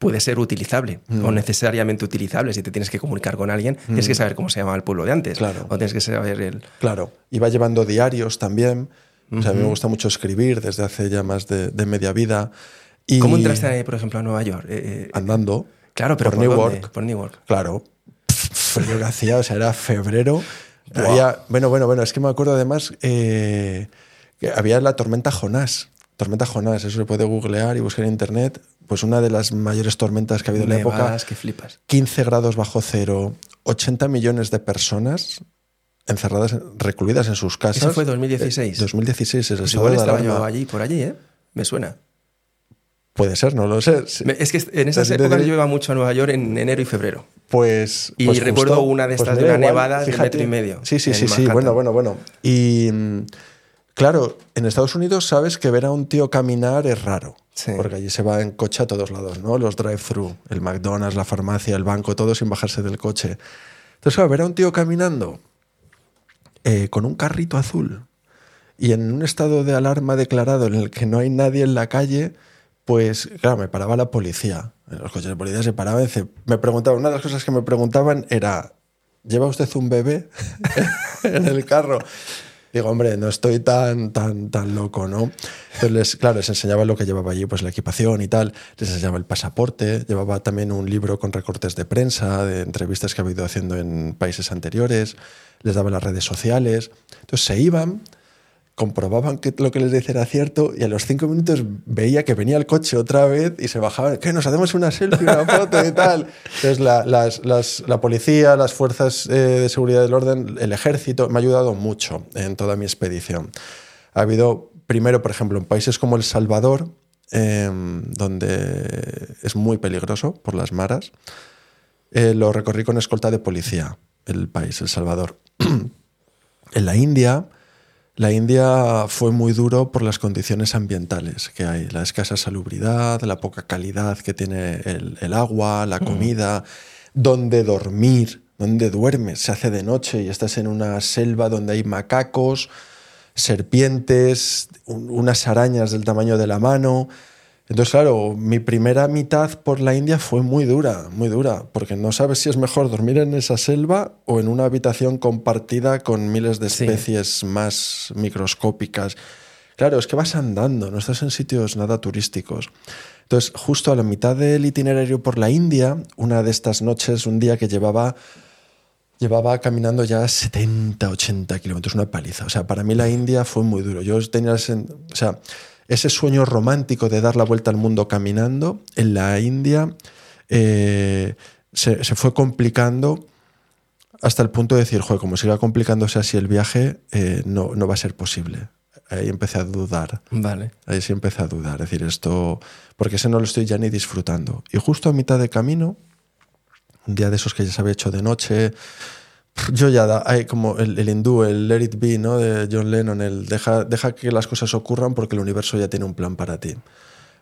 puede ser utilizable o necesariamente utilizable. Si te tienes que comunicar con alguien, tienes que saber cómo se llamaba el pueblo de antes. Claro. O tienes que saber el. claro, iba llevando diarios también. O sea, a mí me gusta mucho escribir desde hace ya más de, de media vida. Y ¿Cómo entraste, por ejemplo, a Nueva York? Eh, eh, Andando. claro, pero por ¿por, Newark. dónde? Por Newark. Claro. Frío que hacía, o sea, era febrero. Había- bueno, bueno, bueno, es que me acuerdo además eh, que había la tormenta Jonás. Tormenta Jonás, eso se puede googlear y buscar en internet. Pues una de las mayores tormentas que ha habido en la época. Nevadas que flipas. 15 grados bajo cero, 80 millones de personas encerradas, recluidas en sus casas. Eso fue 2016. Eh, 2016 es Pues igual de estaba yo allí, por allí, ¿eh? Me suena. Puede ser, no lo sé. Es que en esas épocas diré- yo iba mucho a Nueva York en enero y febrero. Pues, Y pues recuerdo justo, una de pues estas de mira, una igual, nevada de metro y medio Sí, sí, sí, sí. Manhattan. Bueno, bueno, bueno. Y mm, claro, en Estados Unidos sabes que ver a un tío caminar es raro. Sí. Porque allí se va en coche a todos lados, ¿no? Los drive-thru, el McDonald's, la farmacia, el banco, todo sin bajarse del coche. Entonces, claro, ver a un tío caminando eh, con un carrito azul y en un estado de alarma declarado en el que no hay nadie en la calle, pues claro, me paraba la policía. Los coches de policía se paraban y me preguntaban, una de las cosas que me preguntaban era, ¿lleva usted un bebé en el carro? Digo, hombre, no estoy tan, tan, tan loco, ¿no? Entonces, claro, les enseñaba lo que llevaba allí, pues la equipación y tal, les enseñaba el pasaporte, llevaba también un libro con recortes de prensa, de entrevistas que había ido haciendo en países anteriores, les daba las redes sociales. Entonces se iban, comprobaban que lo que les decía era cierto y a los cinco minutos veía que venía el coche otra vez y se bajaban, que nos hacemos una selfie, una foto y tal. Entonces la, la policía, las fuerzas eh, de seguridad del orden, el ejército, me ha ayudado mucho en toda mi expedición. Ha habido, primero, por ejemplo, en países como El Salvador, em, donde es muy peligroso por las maras, eh, lo recorrí con escolta de policía, el país, El Salvador. en la India, la India fue muy duro por las condiciones ambientales que hay, la escasa salubridad, la poca calidad que tiene el, el agua, la comida, dónde dormir, dónde duermes. Se hace de noche y estás en una selva donde hay macacos, serpientes, un- unas arañas del tamaño de la mano. Entonces, claro, mi primera mitad por la India fue muy dura, muy dura, porque no sabes si es mejor dormir en esa selva o en una habitación compartida con miles de Sí. especies más microscópicas. Claro, es que vas andando, no estás en sitios nada turísticos. Entonces, justo a la mitad del itinerario por la India, una de estas noches, un día que llevaba llevaba caminando ya 70, 80 kilómetros, una paliza. O sea, para mí la India fue muy duro. Yo tenía, o sea, ese sueño romántico de dar la vuelta al mundo caminando, en la India eh, se, se fue complicando hasta el punto de decir, joder, como siga complicándose así el viaje, eh, no, no va a ser posible. Ahí empecé a dudar. Vale. Ahí sí empecé a dudar, es decir, esto, porque ese no lo estoy ya ni disfrutando. Y justo a mitad de camino, un día de esos que ya se había hecho de noche, yo ya, da- hay como el, el hindú, el Let It Be, ¿no? De John Lennon, el deja, deja que las cosas ocurran porque el universo ya tiene un plan para ti.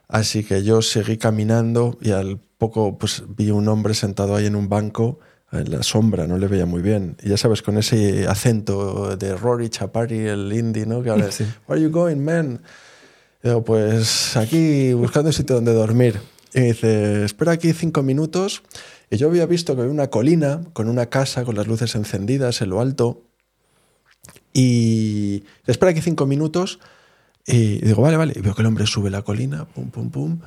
Así que yo seguí caminando y al poco pues vi un hombre sentado ahí en un banco en la sombra, no le veía muy bien. Y ya sabes, con ese acento de Rory Chapari, el indie, ¿no? Que habla, Sí. Where are you going, man? Y Digo, pues aquí buscando un sitio donde dormir. Y me dice, espera aquí cinco minutos Y yo había visto que había una colina con una casa con las luces encendidas en lo alto. Y espera aquí cinco minutos. Y digo, vale, vale. Y veo que el hombre sube la colina, pum, pum, pum.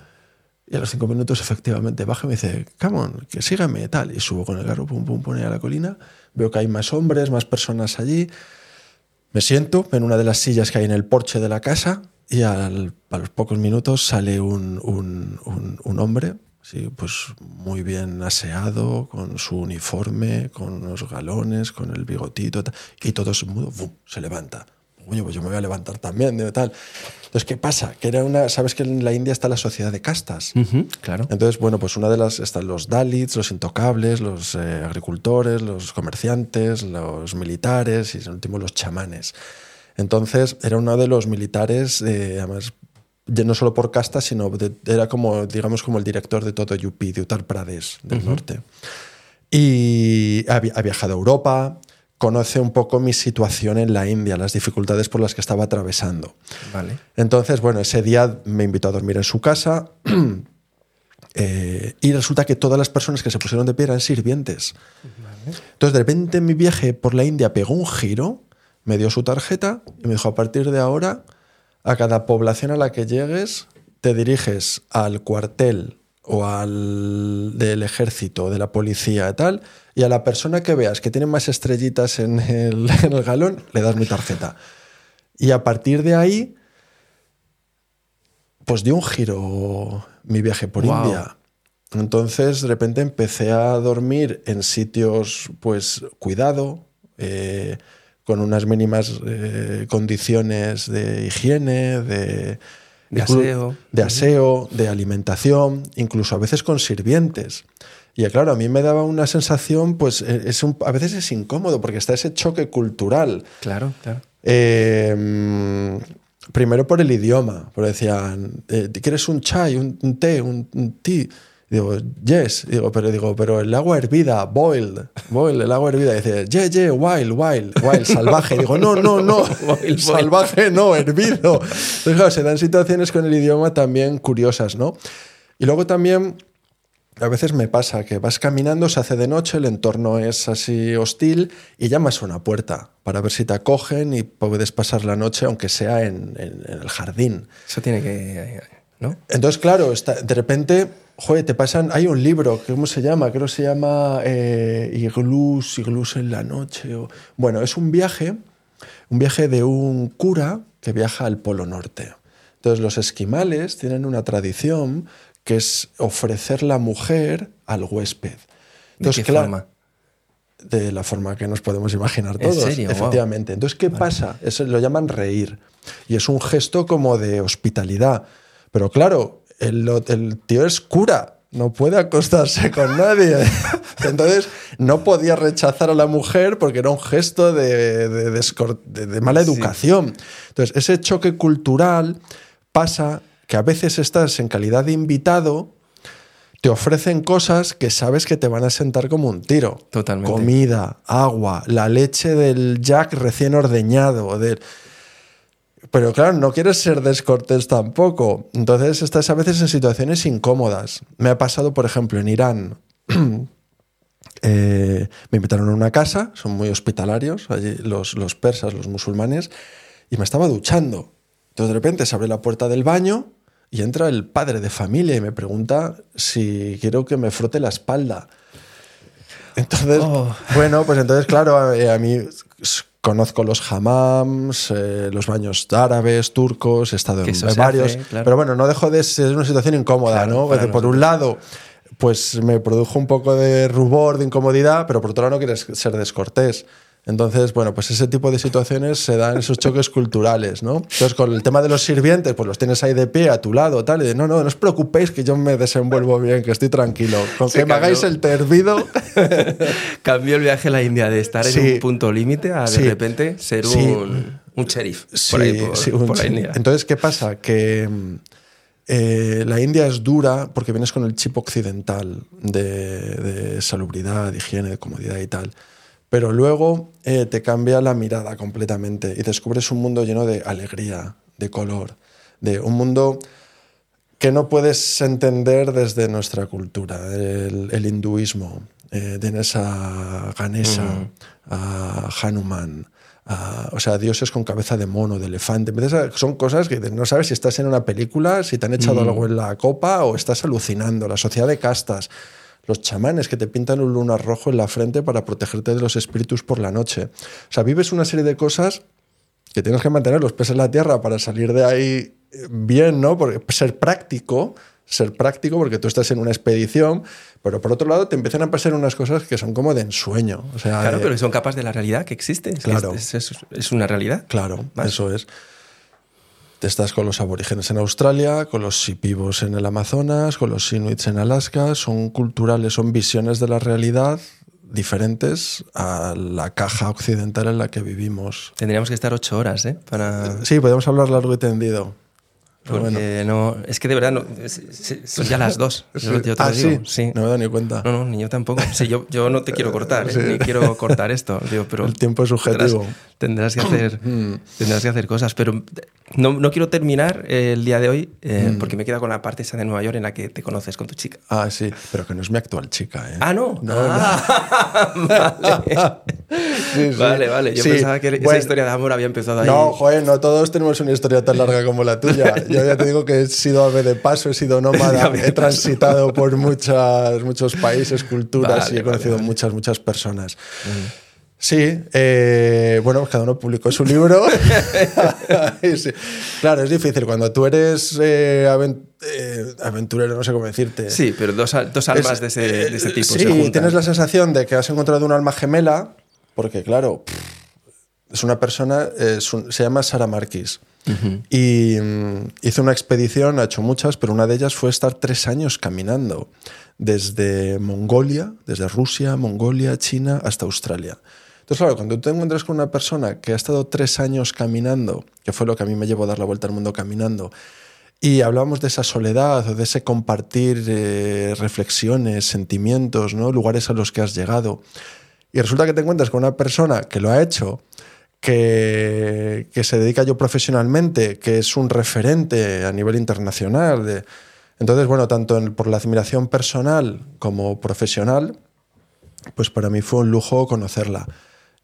Y a los cinco minutos efectivamente baja y me dice, come on, que sígame, tal. Y subo con el carro, pum, pum, pum, a la colina. Veo que hay más hombres, más personas allí. Me siento en una de las sillas que hay en el porche de la casa y al- a los pocos minutos sale un, un- un- un hombre, sí, pues muy bien aseado, con su uniforme, con los galones, con el bigotito, tal, y todo se mudo, ¡bum! se levanta. Coño, pues yo me voy a levantar también, tal. Entonces, ¿qué pasa? Que era una, sabes que en la India está la sociedad de castas. Ujú, claro. Entonces, bueno, pues una de las están los Dalits, los intocables, los eh, agricultores, los comerciantes, los militares y en último los chamanes. Entonces, era uno de los militares, eh, además, ya no solo por casta, sino de- era como, digamos, como el director de todo UP, de Uttar Pradesh del norte. Y ha viajado a Europa, conoce un poco mi situación en la India, las dificultades por las que estaba atravesando. Vale. Entonces, bueno, ese día me invitó a dormir en su casa eh, y resulta que todas las personas que se pusieron de pie eran sirvientes. Entonces, de repente mi viaje por la India pegó un giro, me dio su tarjeta y me dijo, a partir de ahora, a cada población a la que llegues, te diriges al cuartel o al del ejército, de la policía y tal, y a la persona que veas que tiene más estrellitas en el, en el galón, le das mi tarjeta. Y a partir de ahí, pues dio un giro mi viaje por. India. Entonces, de repente empecé a dormir en sitios, pues, cuidado, eh, con unas mínimas eh, condiciones de higiene, de, aseo. de aseo, de alimentación, incluso a veces con sirvientes. Y claro, a mí me daba una sensación, pues, es un- a veces es incómodo porque está ese choque cultural. Claro, claro. Eh, mm, primero por el idioma, porque decían, eh, ¿quieres un chai, un, té, un, un tea? Digo, yes, digo, pero digo, pero el agua hervida, boiled, boiled, el agua hervida. Dice, yeah, yeah, wild, wild, wild, salvaje. Digo, no, no, no, Boil, salvaje no, hervido. Entonces, claro, se dan situaciones con el idioma también curiosas, ¿no? Y luego también a veces me pasa que vas caminando, se hace de noche, el entorno es así hostil y llamas a una puerta para ver si te acogen y puedes pasar la noche, aunque sea en, en- en el jardín. Eso tiene que. ¿No? Entonces, claro, está- de repente, joder, te pasan. Hay un libro, ¿cómo se llama? Creo que se llama eh, Iglús, Iglús en la noche. o- Bueno, es un viaje, un viaje de un cura que viaja al Polo Norte. Entonces, los esquimales tienen una tradición que es ofrecer la mujer al huésped. ¿De qué claro, forma? de la forma que nos podemos imaginar ¿En todos. serio? Guau. Efectivamente. Entonces, ¿qué pasa? Eso lo llaman reír. Y es un gesto como de hospitalidad. Pero claro, el, el tío es cura, no puede acostarse con nadie. Entonces, no podía rechazar a la mujer porque era un gesto de, de- descor- de- de mala educación. Entonces, ese choque cultural pasa que a veces estás en calidad de invitado te ofrecen cosas que sabes que te van a sentar como un tiro. Totalmente. Comida, agua, la leche del jack recién ordeñado. del- Pero claro, no quieres ser descortés tampoco. Entonces estás a veces en situaciones incómodas. Me ha pasado, por ejemplo, en Irán. Eh, me invitaron a una casa, son muy hospitalarios, allí los, los persas, los musulmanes, y me estaba duchando. Entonces de repente se abre la puerta del baño y entra el padre de familia y me pregunta si quiero que me frote la espalda. Entonces, Oh. bueno, pues entonces, claro, a, mí conozco los hammams, eh, los baños árabes, turcos, he estado en varios, hace, claro. pero bueno, no dejo de ser una situación incómoda, Claro, ¿no? Porque por un lado, pues me produjo un poco de rubor, de incomodidad, pero por otro lado no quieres ser descortés. Entonces, bueno, pues ese tipo de situaciones se dan esos choques culturales, ¿no? Entonces, con el tema de los sirvientes, pues los tienes ahí de pie a tu lado, tal, y de, no, no, no os preocupéis que yo me desenvuelvo bien, que estoy tranquilo. Con Se que me hagáis el té hervido, Cambió el viaje a la India de estar en un punto límite a de Sí. repente ser Sí. un, un sheriff por ahí, por, sí, un- por la sí. India. Entonces, ¿qué pasa? Que eh, la India es dura porque vienes con el chip occidental de, de salubridad, de higiene, de comodidad y tal. Pero luego eh, te cambia la mirada completamente y descubres un mundo lleno de alegría, de color, de un mundo que no puedes entender desde nuestra cultura, el, el hinduismo. Eh, tienes a Ganesha, a Hanuman, a- o sea, dioses con cabeza de mono, de elefante. A- Son cosas que no sabes si estás en una película, si te han echado algo en la copa o estás alucinando. La sociedad de castas, los chamanes que te pintan un lunar rojo en la frente para protegerte de los espíritus por la noche. O sea, vives una serie de cosas que tienes que mantener los pies en la tierra para salir de ahí eh, bien, ¿no? Porque ser práctico, ser práctico porque tú estás en una expedición, pero por otro lado te empiezan a pasar unas cosas que son como de ensueño. O sea, Claro, eh, pero son capas de la realidad que existe. Claro. Es, es- es una realidad. Claro, Vale. eso es. Te estás con los aborígenes en Australia, con los sipivos en el Amazonas, con los inuits en Alaska. Son culturales, son visiones de la realidad diferentes a la caja occidental en la que vivimos. Tendríamos que estar ocho horas, ¿eh? Para... Sí, podemos hablar largo y tendido. Pero Porque bueno. no... Es que de verdad no, son ya las dos. Yo, yo te ah, lo digo. sí. No me he dado ni cuenta. No, no, ni yo tampoco. Sí, yo, yo no te quiero cortar, ¿eh? Sí. ni quiero cortar esto. Digo, pero El tiempo es subjetivo. Tendrás, tendrás que hacer, Mm. tendrás que hacer cosas. Pero no, no quiero terminar eh, el día de hoy Mm. eh, porque me queda con la parte esa de Nueva York en la que te conoces con tu chica. Ah, sí, pero que no es mi actual chica, ¿eh? Ah, no. No, Ah, vale. Sí, sí. vale, vale. Yo Sí, pensaba que esa historia de amor había empezado ahí. No, joder, no todos tenemos una historia tan larga como la tuya. Yo ya te digo que he sido ave de paso, he sido nómada, he transitado por muchas, muchos países, culturas Vale, y he conocido vale, muchas, muchas personas. Sí, eh, bueno, pues cada uno publicó su libro. Sí. Claro, es difícil. Cuando tú eres eh, eh, aventurero, no sé cómo decirte. Sí, pero dos, dos almas Es- de, ese, de ese tipo. Sí, se juntan. tienes la sensación de que has encontrado un alma gemela, porque claro, pff, es una persona, es un- se llama Sara Marquis. Y mm, hizo una expedición, ha hecho muchas, pero una de ellas fue estar tres años caminando desde Mongolia, desde Rusia, Mongolia, China, hasta Australia. Entonces, claro, cuando tú te encuentras con una persona que ha estado tres años caminando, que fue lo que a mí me llevó a dar la vuelta al mundo caminando, y hablábamos de esa soledad de ese compartir eh, reflexiones, sentimientos, ¿no? lugares a los que has llegado. Y resulta que te encuentras con una persona que lo ha hecho, que, que se dedica yo profesionalmente, que es un referente a nivel internacional. de- Entonces, bueno, tanto en- por la admiración personal como profesional, pues para mí fue un lujo conocerla.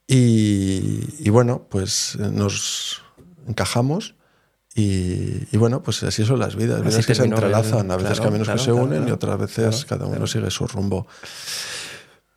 Y, y bueno, pues eh, nos encajamos. Y, y bueno, pues así son las vidas, Así vidas que se entrelazan, a veces claro, caminos claro, que se claro, unen y claro, otras veces cada uno sigue su rumbo.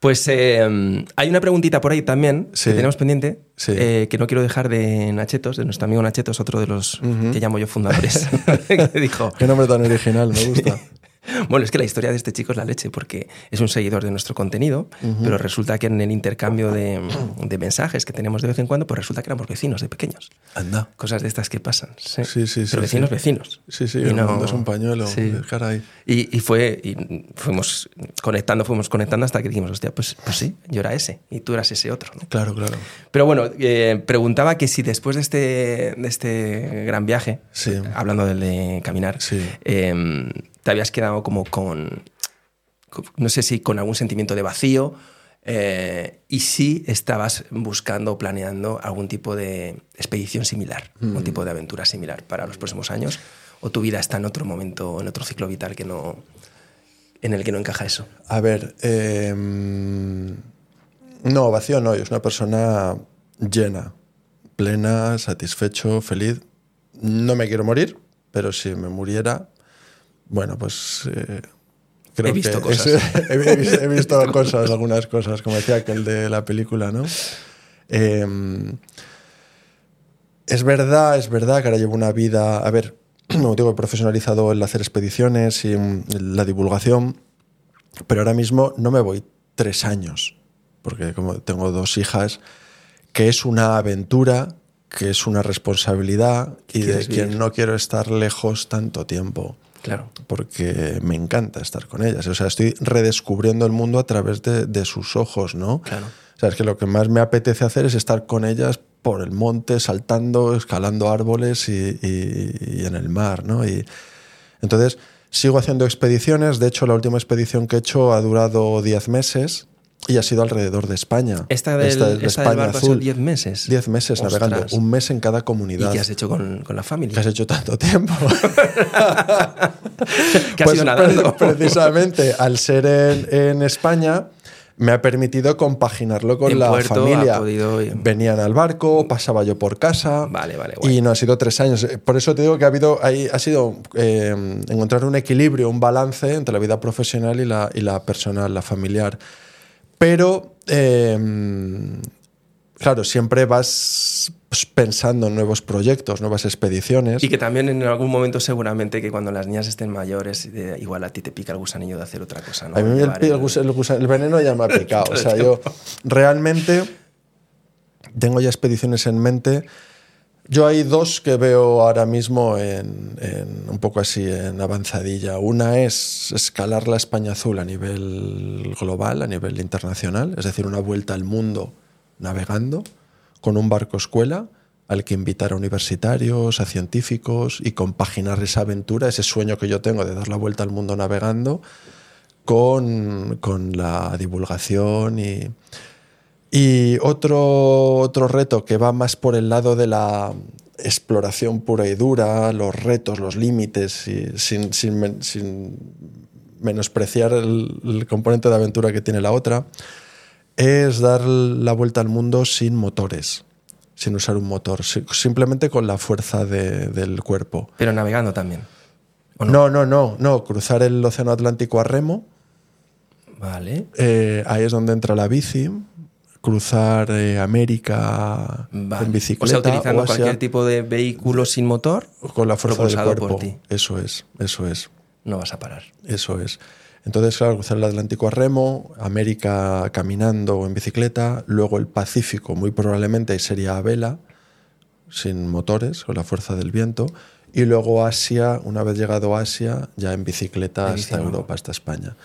Pues eh, hay una preguntita por ahí también Sí. que tenemos pendiente, Sí. eh, que no quiero dejar de Nachetos, de nuestro amigo Nachetos, otro de los que llamo yo fundadores, que dijo, Qué nombre tan original, me gusta. bueno, es que la historia de este chico es la leche, porque es un seguidor de nuestro contenido, pero resulta que en el intercambio de, de mensajes que tenemos de vez en cuando, pues resulta que éramos vecinos de pequeños. Anda. Cosas de estas que pasan. Sí, Sí, sí, sí, Pero vecinos, sí. vecinos. Sí, sí, Y no- es un pañuelo. Sí. Caray. Y, y fue, y fuimos conectando, fuimos conectando hasta que dijimos, hostia, pues, pues sí, yo era ese y tú eras ese otro. ¿no? Claro, claro. Pero bueno, eh, preguntaba que si después de este, de este gran viaje, Sí. hablando del de caminar, Sí. eh, te habías quedado como con, con- no sé si con algún sentimiento de vacío, eh, y si estabas buscando o planeando algún tipo de expedición similar, Mm. algún tipo de aventura similar para los próximos años, o tu vida está en otro momento, en otro ciclo vital que no, en el que no encaja eso. A ver, eh, no, vacío no, yo soy una persona llena, plena, satisfecho, feliz. No me quiero morir, pero si me muriera, bueno, pues eh, creo He visto que cosas. es- he, visto, he visto cosas, algunas cosas, como decía aquel de la película, ¿no? Eh, es verdad, es verdad que ahora llevo una vida, a ver, como digo, he profesionalizado el hacer expediciones y mm, la divulgación, pero ahora mismo no me voy tres años, porque como tengo dos hijas, que es una aventura, que es una responsabilidad y de quien vivir. no quiero estar lejos tanto tiempo Claro. porque me encanta estar con ellas. O sea, estoy redescubriendo el mundo a través de, de sus ojos, ¿no? Claro. O sea, es que lo que más me apetece hacer es estar con ellas por el monte, saltando, escalando árboles y, y- y en el mar, ¿no? Y entonces sigo haciendo expediciones. De hecho, la última expedición que he hecho ha durado 10 meses y ha sido alrededor de España. Esta del, es esta de del España barco ha sido azul. 10 meses. 10 meses Ostras. navegando, un mes en cada ¿Y comunidad. qué has hecho con, con la familia? ¿Qué has hecho tanto tiempo? ¿Qué has ido nadando? pre- Precisamente, al ser en, en España, me ha permitido compaginarlo con En la puerto familia. podido. Venían al barco, pasaba yo por casa. Vale, vale, guay. Y no ha sido tres años. Por eso te digo que ha habido, ha sido eh, encontrar un equilibrio, un balance entre la vida profesional y la, y la personal, la familiar. Pero, eh, claro, siempre vas pues, pensando en nuevos proyectos, nuevas expediciones. Y que también en algún momento seguramente que cuando las niñas estén mayores, eh, igual a ti te pica el gusanillo de hacer otra cosa, ¿no? A mí el, el veneno ya me ha picado. o sea, yo realmente tengo ya expediciones en mente. Yo hay dos que veo ahora mismo en, un poco así en avanzadilla. Una es escalar la España Azul a nivel global, a nivel internacional, es decir, una vuelta al mundo navegando con un barco escuela al que invitar a universitarios, a científicos y compaginar esa aventura, ese sueño que yo tengo de dar la vuelta al mundo navegando con, con la divulgación y, y otro, otro reto que va más por el lado de la exploración pura y dura, los retos, los límites, y sin, sin sin menospreciar el, el componente de aventura que tiene la otra, es dar la vuelta al mundo sin motores, sin usar un motor, si- simplemente con la fuerza de- del cuerpo. Pero navegando también. ¿O No, no, no, no, cruzar el Océano Atlántico a remo, Vale. eh, ahí es donde entra la bici, cruzar eh, América Vale. en bicicleta o sea, utilizando o cualquier tipo de vehículo sin motor, con la fuerza del propulsado por ti. Eso es, eso es, no vas a parar. eso es. Entonces, claro, cruzar el Atlántico a remo, América caminando o en bicicleta, luego el Pacífico, muy probablemente sería a vela, sin motores, con la fuerza del viento, y luego Asia, una vez llegado a Asia, ya en bicicleta hasta. Europa, hasta España.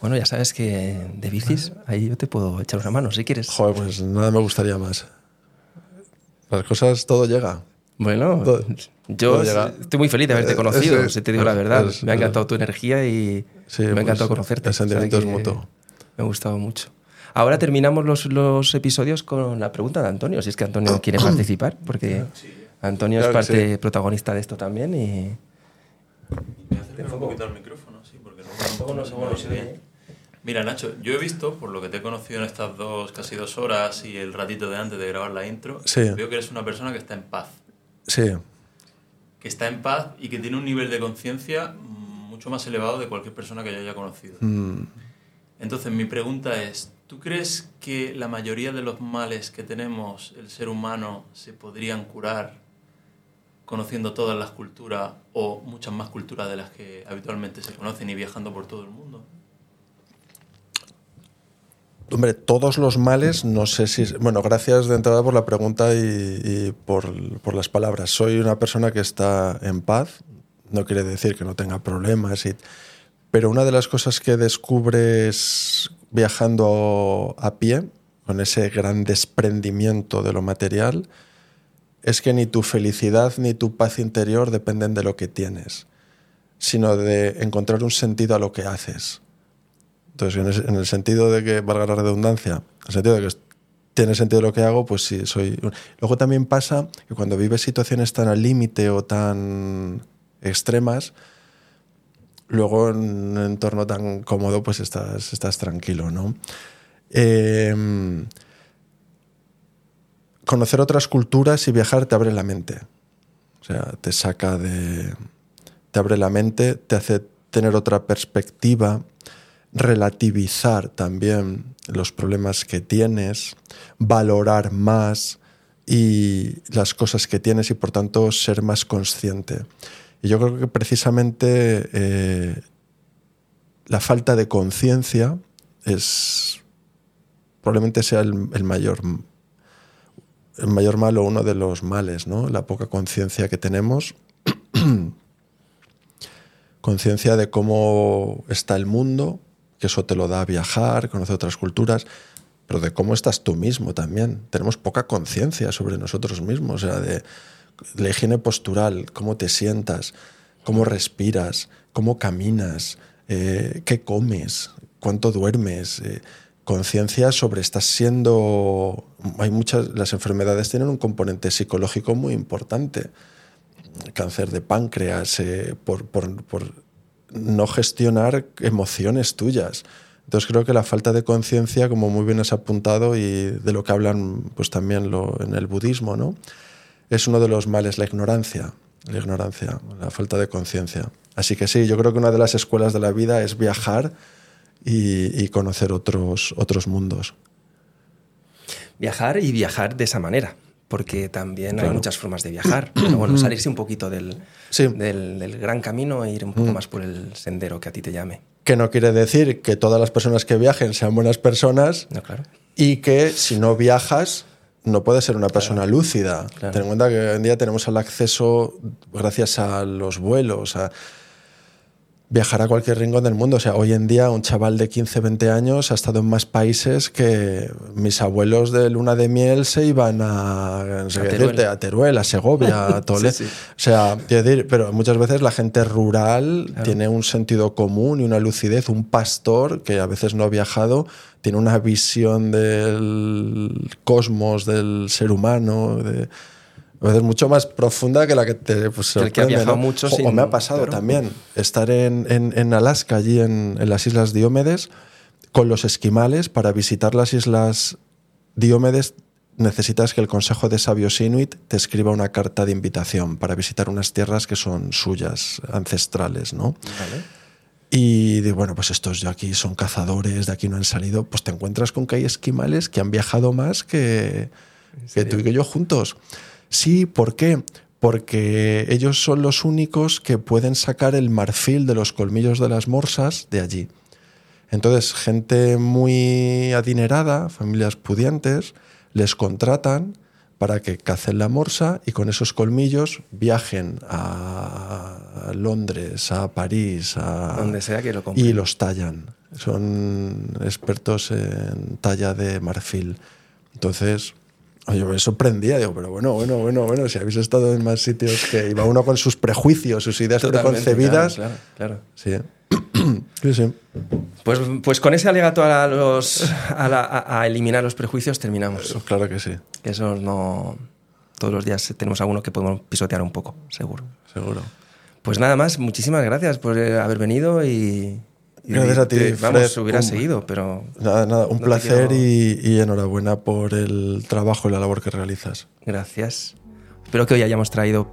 Bueno, ya sabes que de bicis, ahí yo te puedo echar una mano si quieres. Joder, pues nada me gustaría más. Las cosas, todo llega. Bueno, Todo- yo todo llega. estoy muy feliz de haberte Eh, conocido, es- si te digo la verdad. es- me ha encantado tu energía y Sí, me ha pues, encantado conocerte. el sentimiento es mutuo. Me ha gustado mucho. Ahora terminamos los, los episodios con la pregunta de Antonio, si es que Antonio quiere participar, porque Antonio Claro es parte sí. protagonista de esto también y... Voy a acercar un poquito al micrófono, sí, porque luego no, no se. Mira, Nacho, yo he visto, por lo que te he conocido en estas dos, casi dos horas y el ratito de antes de grabar la intro, Sí. veo que eres una persona que está en paz. Sí, Que está en paz y que tiene un nivel de conciencia mucho más elevado de cualquier persona que yo haya conocido. Mm, Entonces, mi pregunta es, ¿tú crees que la mayoría de los males que tenemos el ser humano se podrían curar conociendo todas las culturas o muchas más culturas de las que habitualmente se conocen y viajando por todo el mundo? Hombre, todos los males, no sé si... Bueno, gracias de entrada por la pregunta y, y por, por las palabras. Soy una persona que está en paz, no quiere decir que no tenga problemas, y- pero una de las cosas que descubres viajando a pie, con ese gran desprendimiento de lo material, es que ni tu felicidad ni tu paz interior dependen de lo que tienes, sino de encontrar un sentido a lo que haces. Entonces, en, el sentido de que, valga la redundancia, en el sentido de que tiene sentido lo que hago, pues sí, soy... Luego también pasa que cuando vives situaciones tan al límite o tan extremas, luego en un entorno tan cómodo, pues estás, estás tranquilo, ¿no? Eh, conocer otras culturas y viajar te abre la mente. O sea, te saca de... te abre la mente, te hace tener otra perspectiva, relativizar también los problemas que tienes, valorar más y las cosas que tienes y por tanto ser más consciente. Y yo creo que precisamente eh, la falta de conciencia es probablemente sea el, el mayor el mayor mal o uno de los males, ¿no? La poca conciencia que tenemos conciencia de cómo está el mundo, que eso te lo da viajar, conocer otras culturas, pero de cómo estás tú mismo también. Tenemos poca conciencia sobre nosotros mismos, o sea, de la higiene postural, cómo te sientas, cómo respiras, cómo caminas, eh, qué comes, cuánto duermes, eh, conciencia sobre estás siendo hay muchas las enfermedades tienen un componente psicológico muy importante cáncer de páncreas eh, por, no gestionar emociones tuyas. Entonces creo que la falta de conciencia como muy bien has apuntado y de lo que hablan pues también lo, en el budismo no es uno de los males la ignorancia la ignorancia la falta de conciencia. Así que sí yo creo que una de las escuelas de la vida es viajar y, conocer otros, otros mundos. Viajar y viajar de esa manera, porque también Claro. hay muchas formas de viajar. Pero bueno, salirse un poquito del, Sí. del, del gran camino e ir un poco más por el sendero que a ti te llame. Que no quiere decir que todas las personas que viajen sean buenas personas No, claro. y que si no viajas no puedes ser una persona lúcida. Ten en cuenta que hoy en día tenemos el acceso gracias a los vuelos, a viajar a cualquier rincón del mundo. O sea, hoy en día un chaval de 15, 20 años ha estado en más países que mis abuelos de luna de miel se iban a, no sé A qué Teruel. decirte, a Teruel, a Segovia, a Toledo. Sí, sí. O sea, quiero decir, pero muchas veces la gente rural tiene un sentido común y una lucidez. Un pastor que a veces no ha viajado tiene una visión del cosmos, del ser humano, de, a veces mucho más profunda que la que te pues, el que ha viajado ¿no? mucho O- o sin- me ha pasado claro. también estar en, en- en Alaska, allí en, en las Islas Diómedes, con los esquimales para visitar las Islas Diómedes necesitas que el Consejo de Sabios Inuit te escriba una carta de invitación para visitar unas tierras que son suyas, ancestrales, ¿no? Y digo, bueno, pues estos de aquí son cazadores, de aquí no han salido. Pues te encuentras con que hay esquimales que han viajado más que, que tú y que yo juntos. Sí, ¿por qué? Porque ellos son los únicos que pueden sacar el marfil de los colmillos de las morsas de allí. Entonces, gente muy adinerada, familias pudientes, les contratan para que cacen la morsa y con esos colmillos viajen a Londres, a París, a Donde sea que lo compren. y los tallan. Son expertos en talla de marfil. Entonces, oye, me sorprendía. Digo, pero bueno, bueno, bueno, bueno, si habéis estado en más sitios que iba uno con sus prejuicios, sus ideas Totalmente, preconcebidas. Claro, claro, claro. Sí. sí, sí. Pues, pues con ese alegato a, los, a, la- a- a eliminar los prejuicios terminamos. Claro que sí, Que eso no... Todos los días tenemos alguno que podemos pisotear un poco, seguro. seguro. Pues nada más, muchísimas gracias por eh, haber venido y... y Gracias a ti, te- Vamos, Fred. hubiera Un- seguido, pero Nada, nada, un No placer quiero- y, y enhorabuena por el trabajo y la labor que realizas. gracias. Espero que hoy hayamos traído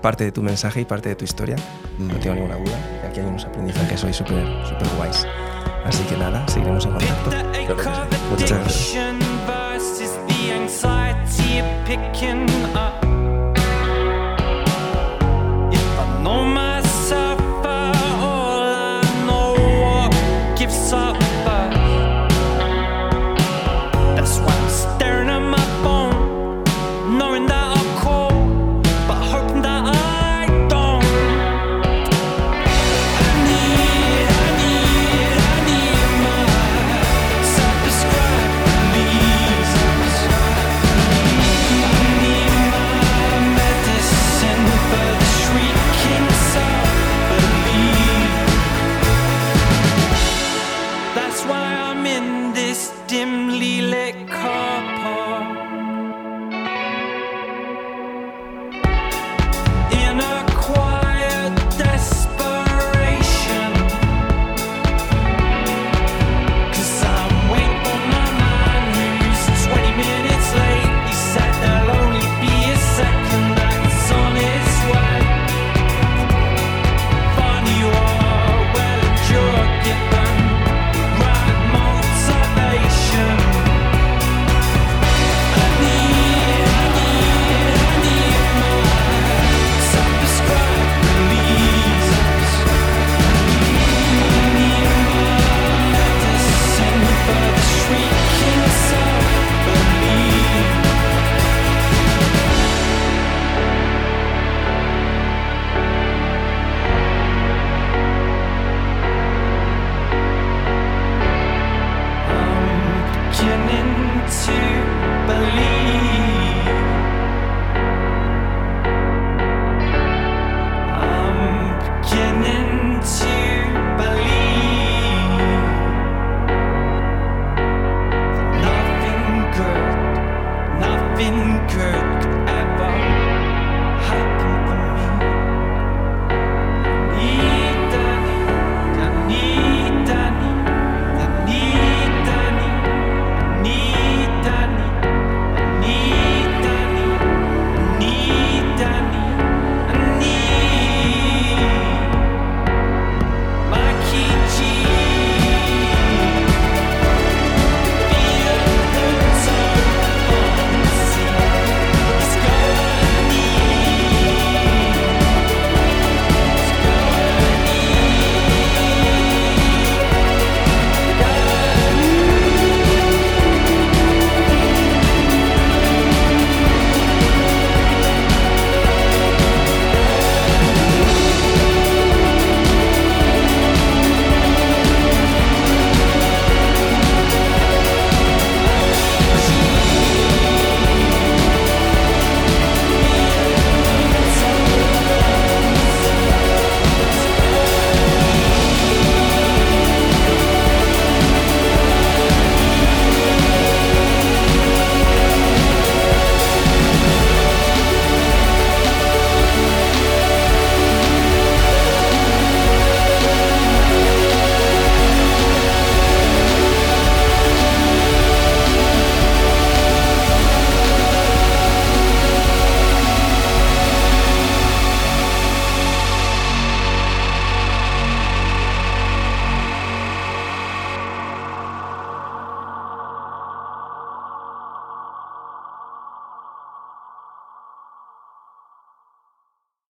parte de tu mensaje y parte de tu historia. No tengo ninguna duda. Aquí hay unos aprendizajes que sois súper súper guays. Así que nada, seguiremos en contacto. Muchas gracias.